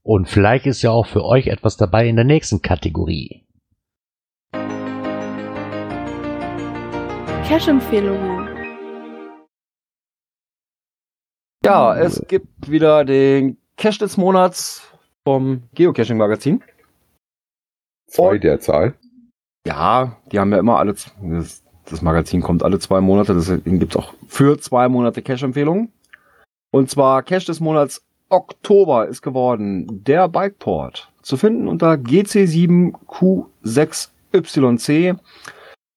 Und vielleicht ist ja auch für euch etwas dabei in der nächsten Kategorie. Cash-Empfehlungen. Ja, es gibt wieder den Cash des Monats vom Geocaching-Magazin. Zwei der Zahl. Ja, die haben ja immer alle, das, das Magazin kommt alle zwei Monate, deswegen gibt's auch für zwei Monate Cash-Empfehlungen. Und zwar Cash des Monats Oktober ist geworden der Bikeport. Zu finden unter GC7Q6YC.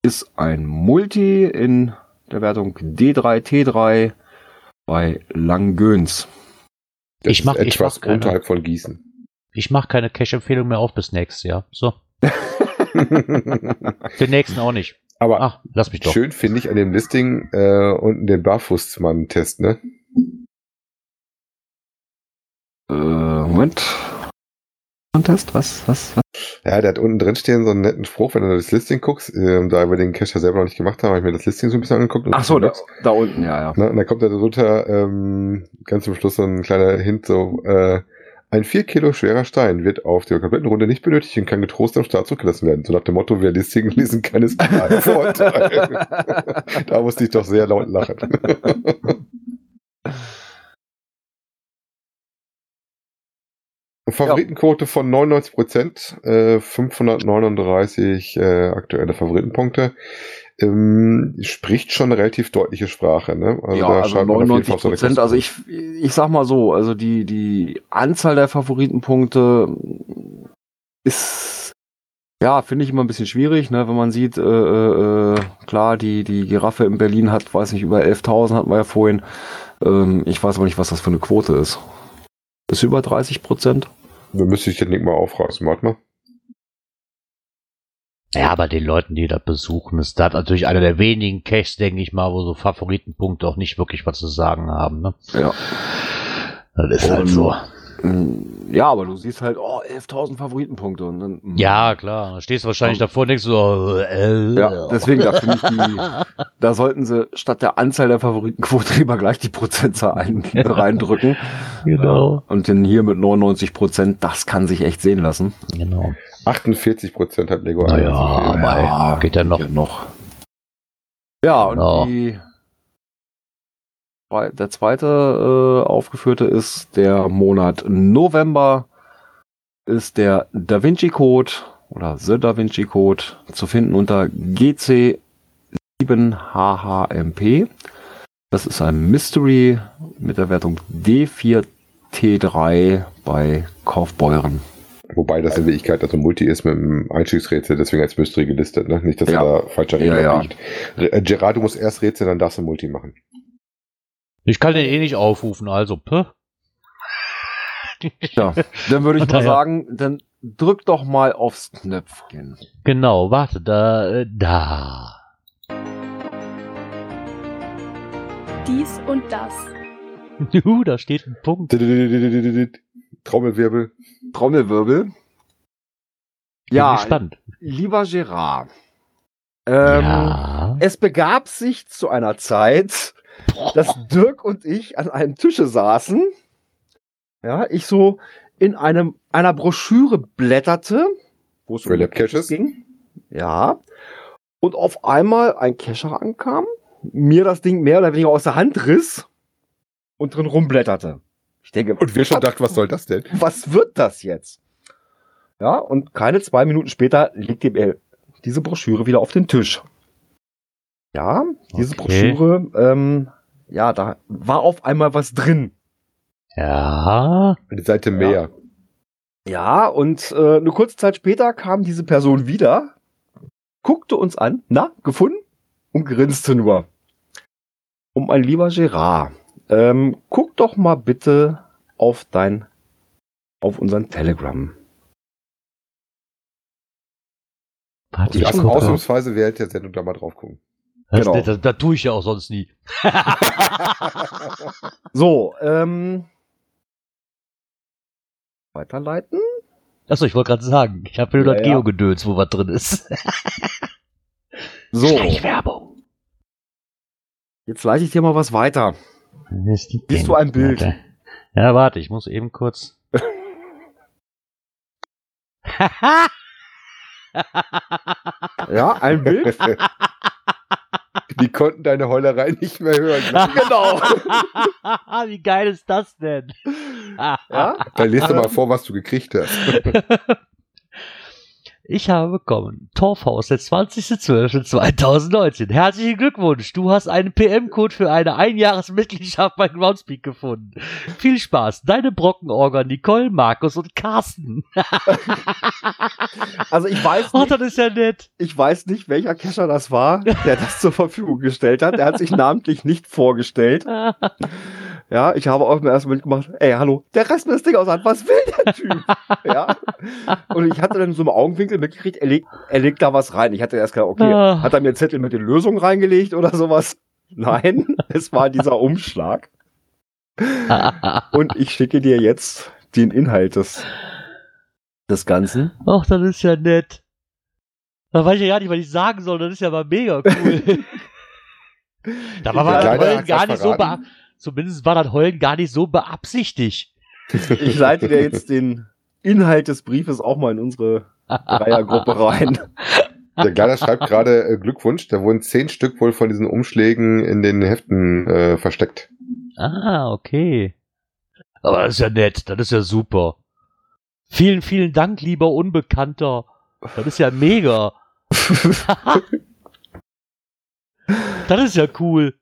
Ist ein Multi in der Wertung D3T3 bei Langgöns. Das Ich mach- ist ich etwas mach keine. unterhalb von Gießen. Ich mache keine Cash-Empfehlung mehr auf bis nächstes Jahr. So, den nächsten auch nicht. Aber Ach, lass mich doch. schön finde ich an dem Listing äh, unten den Barfußmann-Test, ne? Äh, Moment. Contest? Was? Was? was? Ja, der hat unten drin stehen so einen netten Spruch, wenn du das Listing guckst. Ähm, da wir den Cache ja selber noch nicht gemacht haben, habe ich mir das Listing so ein bisschen angeguckt. Ach so, da, da unten, ja, ja. Ne, und dann kommt da drunter ähm, ganz zum Schluss so ein kleiner Hint, so äh, ein 4 Kilo schwerer Stein wird auf der kompletten Runde nicht benötigt und kann getrost am Start zurückgelassen werden. So nach dem Motto, wer Listing lesen kann, ist kein Vorteil. da musste ich doch sehr laut lachen. Favoritenquote von 99%, äh, 539 äh, aktuelle Favoritenpunkte. Ähm, spricht schon eine relativ deutliche Sprache, ne? ja, da also auf jeden 99 Fall auf so eine Prozent. Also ich, ich sag mal so, also die, die Anzahl der Favoritenpunkte ist, ja, finde ich immer ein bisschen schwierig, ne, wenn man sieht, äh, äh, klar, die, die Giraffe in Berlin hat, weiß nicht, über 11.000 hatten wir ja vorhin. Ähm, ich weiß aber nicht, was das für eine Quote ist. Ist über 30 Prozent? Da müsste ich den Link mal aufreißen, warte mal. Ja, aber den Leuten, die das besuchen, ist das natürlich einer der wenigen Caches, denke ich mal, wo so Favoritenpunkte auch nicht wirklich was zu sagen haben. Ne? Ja. Das ist halt Und- so. Ja, aber du siehst halt, oh, 11.000 Favoritenpunkte. Und dann, mm. Ja, klar. Da stehst du wahrscheinlich davor und denkst so, äh, Ja, deswegen, da finde ich die, da sollten sie statt der Anzahl der Favoritenquote lieber gleich die Prozentzahl ein, reindrücken. Genau. Und denn hier mit 99 Prozent, das kann sich echt sehen lassen. Genau. 48% hat Lego Naja, aber geht ja noch. Ja, noch. Ja, und Genau. die, der zweite äh, aufgeführte ist der Monat November, ist der Da Vinci Code oder The Da Vinci Code zu finden unter GC7HHMP. Das ist ein Mystery mit der Wertung D4T3 bei Kaufbeuren. Wobei das in Wirklichkeit also Multi ist mit dem Einstiegsrätsel, deswegen als Mystery gelistet, ne? Nicht, dass Ja. er da falscher Ja, Regler ja. liegt. Re- äh, Gerard, du musst erst Rätsel, dann darfst du Multi machen. Ich kann den eh nicht aufrufen, also. Puh. Ja, dann würde ich mal sagen, dann drück doch mal aufs Knöpfchen. Genau, warte, da, äh, da. Dies und das. Uh, da steht ein Punkt. Trommelwirbel. Trommelwirbel. Bin Ja, gespannt. lieber Gerard. Ähm, ja. Es begab sich zu einer Zeit, dass Dirk und ich an einem Tische saßen. Ja, ich so in einem, einer Broschüre blätterte, wo es um Caches. ging. Ja. Und auf einmal ein Cacher ankam, mir das Ding mehr oder weniger aus der Hand riss und drin rumblätterte. Ich denke, Und wir schon dachten, was soll das denn? was wird das jetzt? Ja, und keine zwei Minuten später legte er diese Broschüre wieder auf den Tisch. Ja, diese Okay. Broschüre, ähm, ja, da war auf einmal was drin. Ja. Eine Seite mehr. Ja, und äh, eine kurze Zeit später kam diese Person wieder, guckte uns an, na, gefunden? Und grinste nur. Und mein lieber Gerard, ähm, guck doch mal bitte auf dein, auf unseren Telegram. Warte, Ich ich ausnahmsweise während der Sendung da mal drauf gucken. Das, genau. das, das tue ich ja auch sonst nie. So, ähm, weiterleiten. Achso, ich wollte gerade sagen, ich habe nur Ja, das ja. Geo-Gedöns, wo was drin ist. So, Werbung. jetzt leite ich dir mal was weiter. Siehst du ein Bild? Warte. Ja, warte, ich muss eben kurz. Ja, ein Bild. Die konnten deine Heulerei nicht mehr hören. genau. Wie geil ist das denn? Ja? Dann lest du mal vor, was du gekriegt hast. Ich habe bekommen. Torfhaus, der 20.12.2019. Herzlichen Glückwunsch. Du hast einen PM-Code für eine Einjahresmitgliedschaft bei Groundspeak gefunden. Viel Spaß. Deine Brockenorger Nicole, Markus und Carsten. Also ich weiß Oh, nicht, das ist ja nett. ich weiß nicht, welcher Cacher das war, der das zur Verfügung gestellt hat. Der hat sich namentlich nicht vorgestellt. Ja, ich habe auch im ersten Moment gemacht, ey, hallo, der reißt mir das Ding aus der Hand, was will der Typ? ja. Und ich hatte dann so im Augenwinkel mitgekriegt, er legt, er legt da was rein. Ich hatte erst gedacht, okay, Ah. hat er mir einen Zettel mit den Lösungen reingelegt oder sowas? Nein, es war dieser Umschlag. Und ich schicke dir jetzt den Inhalt des, des Ganzen. Ach, das ist ja nett. Da weiß ich ja gar nicht, was ich sagen soll. Das ist ja mal mega cool. da war hat's gar nicht so verraten. Zumindest war das Heulen gar nicht so beabsichtigt. Ich leite dir jetzt den Inhalt des Briefes auch mal in unsere Dreiergruppe rein. Der Kleiner schreibt gerade äh, Glückwunsch, da wurden zehn Stück wohl von diesen Umschlägen in den Heften äh, versteckt. Ah, okay. Aber das ist ja nett. Das ist ja super. Vielen, vielen Dank, lieber Unbekannter. Das ist ja mega. das ist ja cool.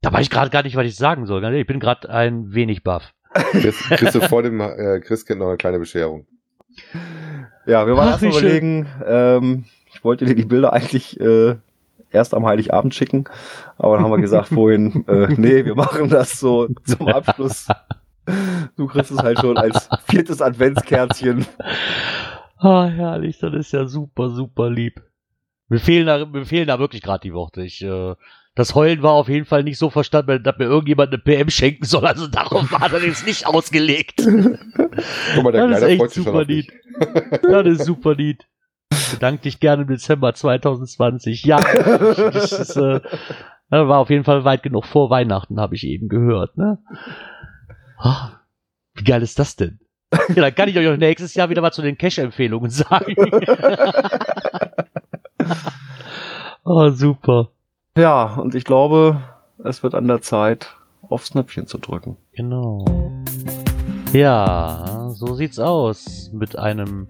Da weiß ich gerade gar nicht, was ich sagen soll. Ehrlich, Ich bin gerade ein wenig baff. Chris, Chris vor dem äh, Christkind noch eine kleine Bescherung. Ja, wir waren Ach, erst überlegen, ähm, ich wollte dir die Bilder eigentlich äh, erst am Heiligabend schicken, aber dann haben wir gesagt vorhin, äh, nee, wir machen das so zum Abschluss. Du kriegst es halt schon als viertes Adventskärtchen. Ah, herrlich, das ist ja super, super lieb. Mir fehlen da, mir fehlen da wirklich gerade die Worte. Ich, äh, das Heulen war auf jeden Fall nicht so verstanden, dass mir irgendjemand eine PM schenken soll. Also darauf war das jetzt nicht ausgelegt. Guck mal, der Das ist echt super auf dich. Das ist super lieb. Bedanke dich gerne im Dezember 2020. Ja, das ist, äh, war auf jeden Fall weit genug vor Weihnachten, habe ich eben gehört. Ne? Ah, wie geil ist das denn? Ja, dann kann ich euch nächstes Jahr wieder was zu den Cash-Empfehlungen sagen. oh, super. Ja, und ich glaube, es wird an der Zeit, aufs Knöpfchen zu drücken. Genau. Ja, so sieht's aus. Mit einem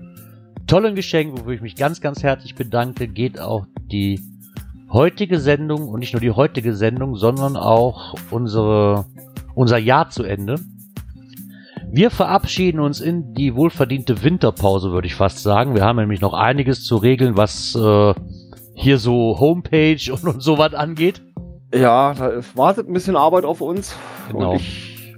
tollen Geschenk, wofür ich mich ganz, ganz herzlich bedanke, geht auch die heutige Sendung und nicht nur die heutige Sendung, sondern auch unsere, unser Jahr zu Ende. Wir verabschieden uns in die wohlverdiente Winterpause, würde ich fast sagen. Wir haben nämlich noch einiges zu regeln, was äh, hier so Homepage und, und sowas angeht. Ja, da wartet ein bisschen Arbeit auf uns. Genau. Und ich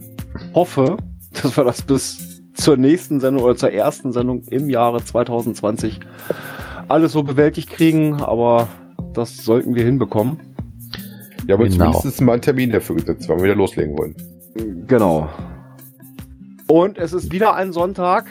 hoffe, dass wir das bis zur nächsten Sendung oder zur ersten Sendung im Jahre 2020 alles so bewältigt kriegen, aber das sollten wir hinbekommen. Ja, aber Genau. zumindest mal einen Termin dafür gesetzt, weil wir wieder loslegen wollen. Genau. Und es ist wieder ein Sonntag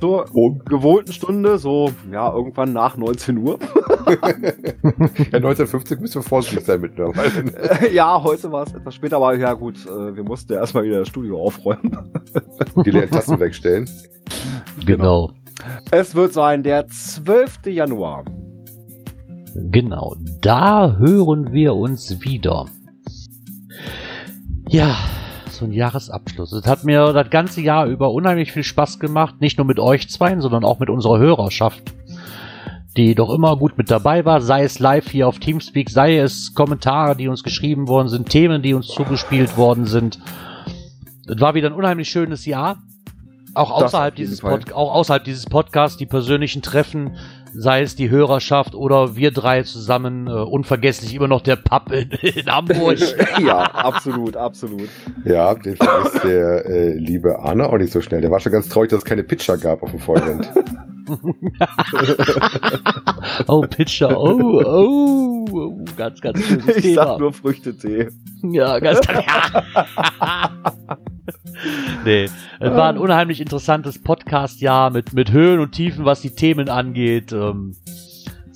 zur Oh. gewohnten Stunde, so ja, irgendwann nach 19 Uhr. Ja, 1950 müssen wir vorsichtig sein mittlerweile. ja, heute war es etwas später, aber ja gut, äh, wir mussten ja erstmal wieder das Studio aufräumen. Die leeren Tassen wegstellen. Genau. Es wird sein der 12. Januar. Genau, da hören wir uns wieder. Ja, so ein Jahresabschluss. Es hat mir das ganze Jahr über unheimlich viel Spaß gemacht, nicht nur mit euch zweien, sondern auch mit unserer Hörerschaft, die doch immer gut mit dabei war, sei es live hier auf Teamspeak, sei es Kommentare, die uns geschrieben worden sind, Themen, die uns zugespielt worden sind. Es war wieder ein unheimlich schönes Jahr. Auch außerhalb, dieses. Pod auch außerhalb dieses Podcasts, die persönlichen Treffen, sei es die Hörerschaft oder wir drei zusammen, äh, unvergesslich immer noch der Pub in, in Hamburg. ja, absolut, absolut. Ja, den vergisst der äh, liebe Arne auch nicht so schnell. Der war schon ganz traurig, dass es keine Pitcher gab auf dem Vorevent. oh, Pitcher, oh, oh, oh, ganz, ganz schönes Ich Thema. sag nur Früchtetee. Ja, ganz ja. Nee, es war ein unheimlich interessantes Podcast-Jahr mit, mit Höhen und Tiefen, was die Themen angeht. Ähm,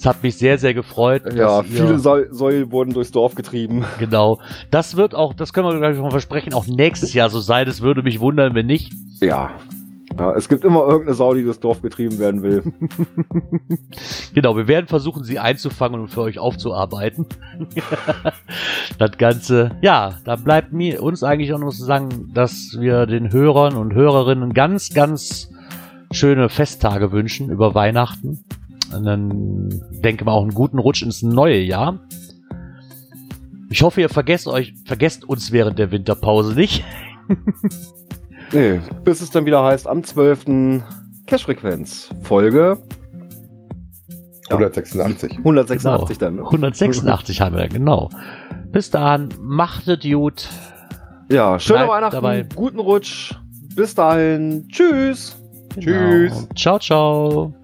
es hat mich sehr, sehr gefreut. Ja, viele Säu Säulen wurden durchs Dorf getrieben. Genau. Das wird auch, das können wir gleich mal versprechen, auch nächstes Jahr so sein. Es würde mich wundern, wenn nicht. Ja. Ja. Es gibt immer irgendeine Sau, die durchs Dorf getrieben werden will. Genau, wir werden versuchen, sie einzufangen und für euch aufzuarbeiten. das Ganze, ja, da bleibt mir uns eigentlich auch noch zu sagen, dass wir den Hörern und Hörerinnen ganz, ganz schöne Festtage wünschen über Weihnachten. Und dann denke mal auch einen guten Rutsch ins neue Jahr. Ich hoffe, ihr vergesst euch, vergesst uns während der Winterpause nicht. Nee, bis es dann wieder heißt, am 12. Cash-Frequenz. Folge Ja. 186. 186 dann. ne? 186 haben wir, genau. Bis dahin, machtet gut. Ja, schöne Bleibt Weihnachten, dabei. guten Rutsch. Bis dahin. Tschüss. Tschüss. Genau. Ciao, ciao.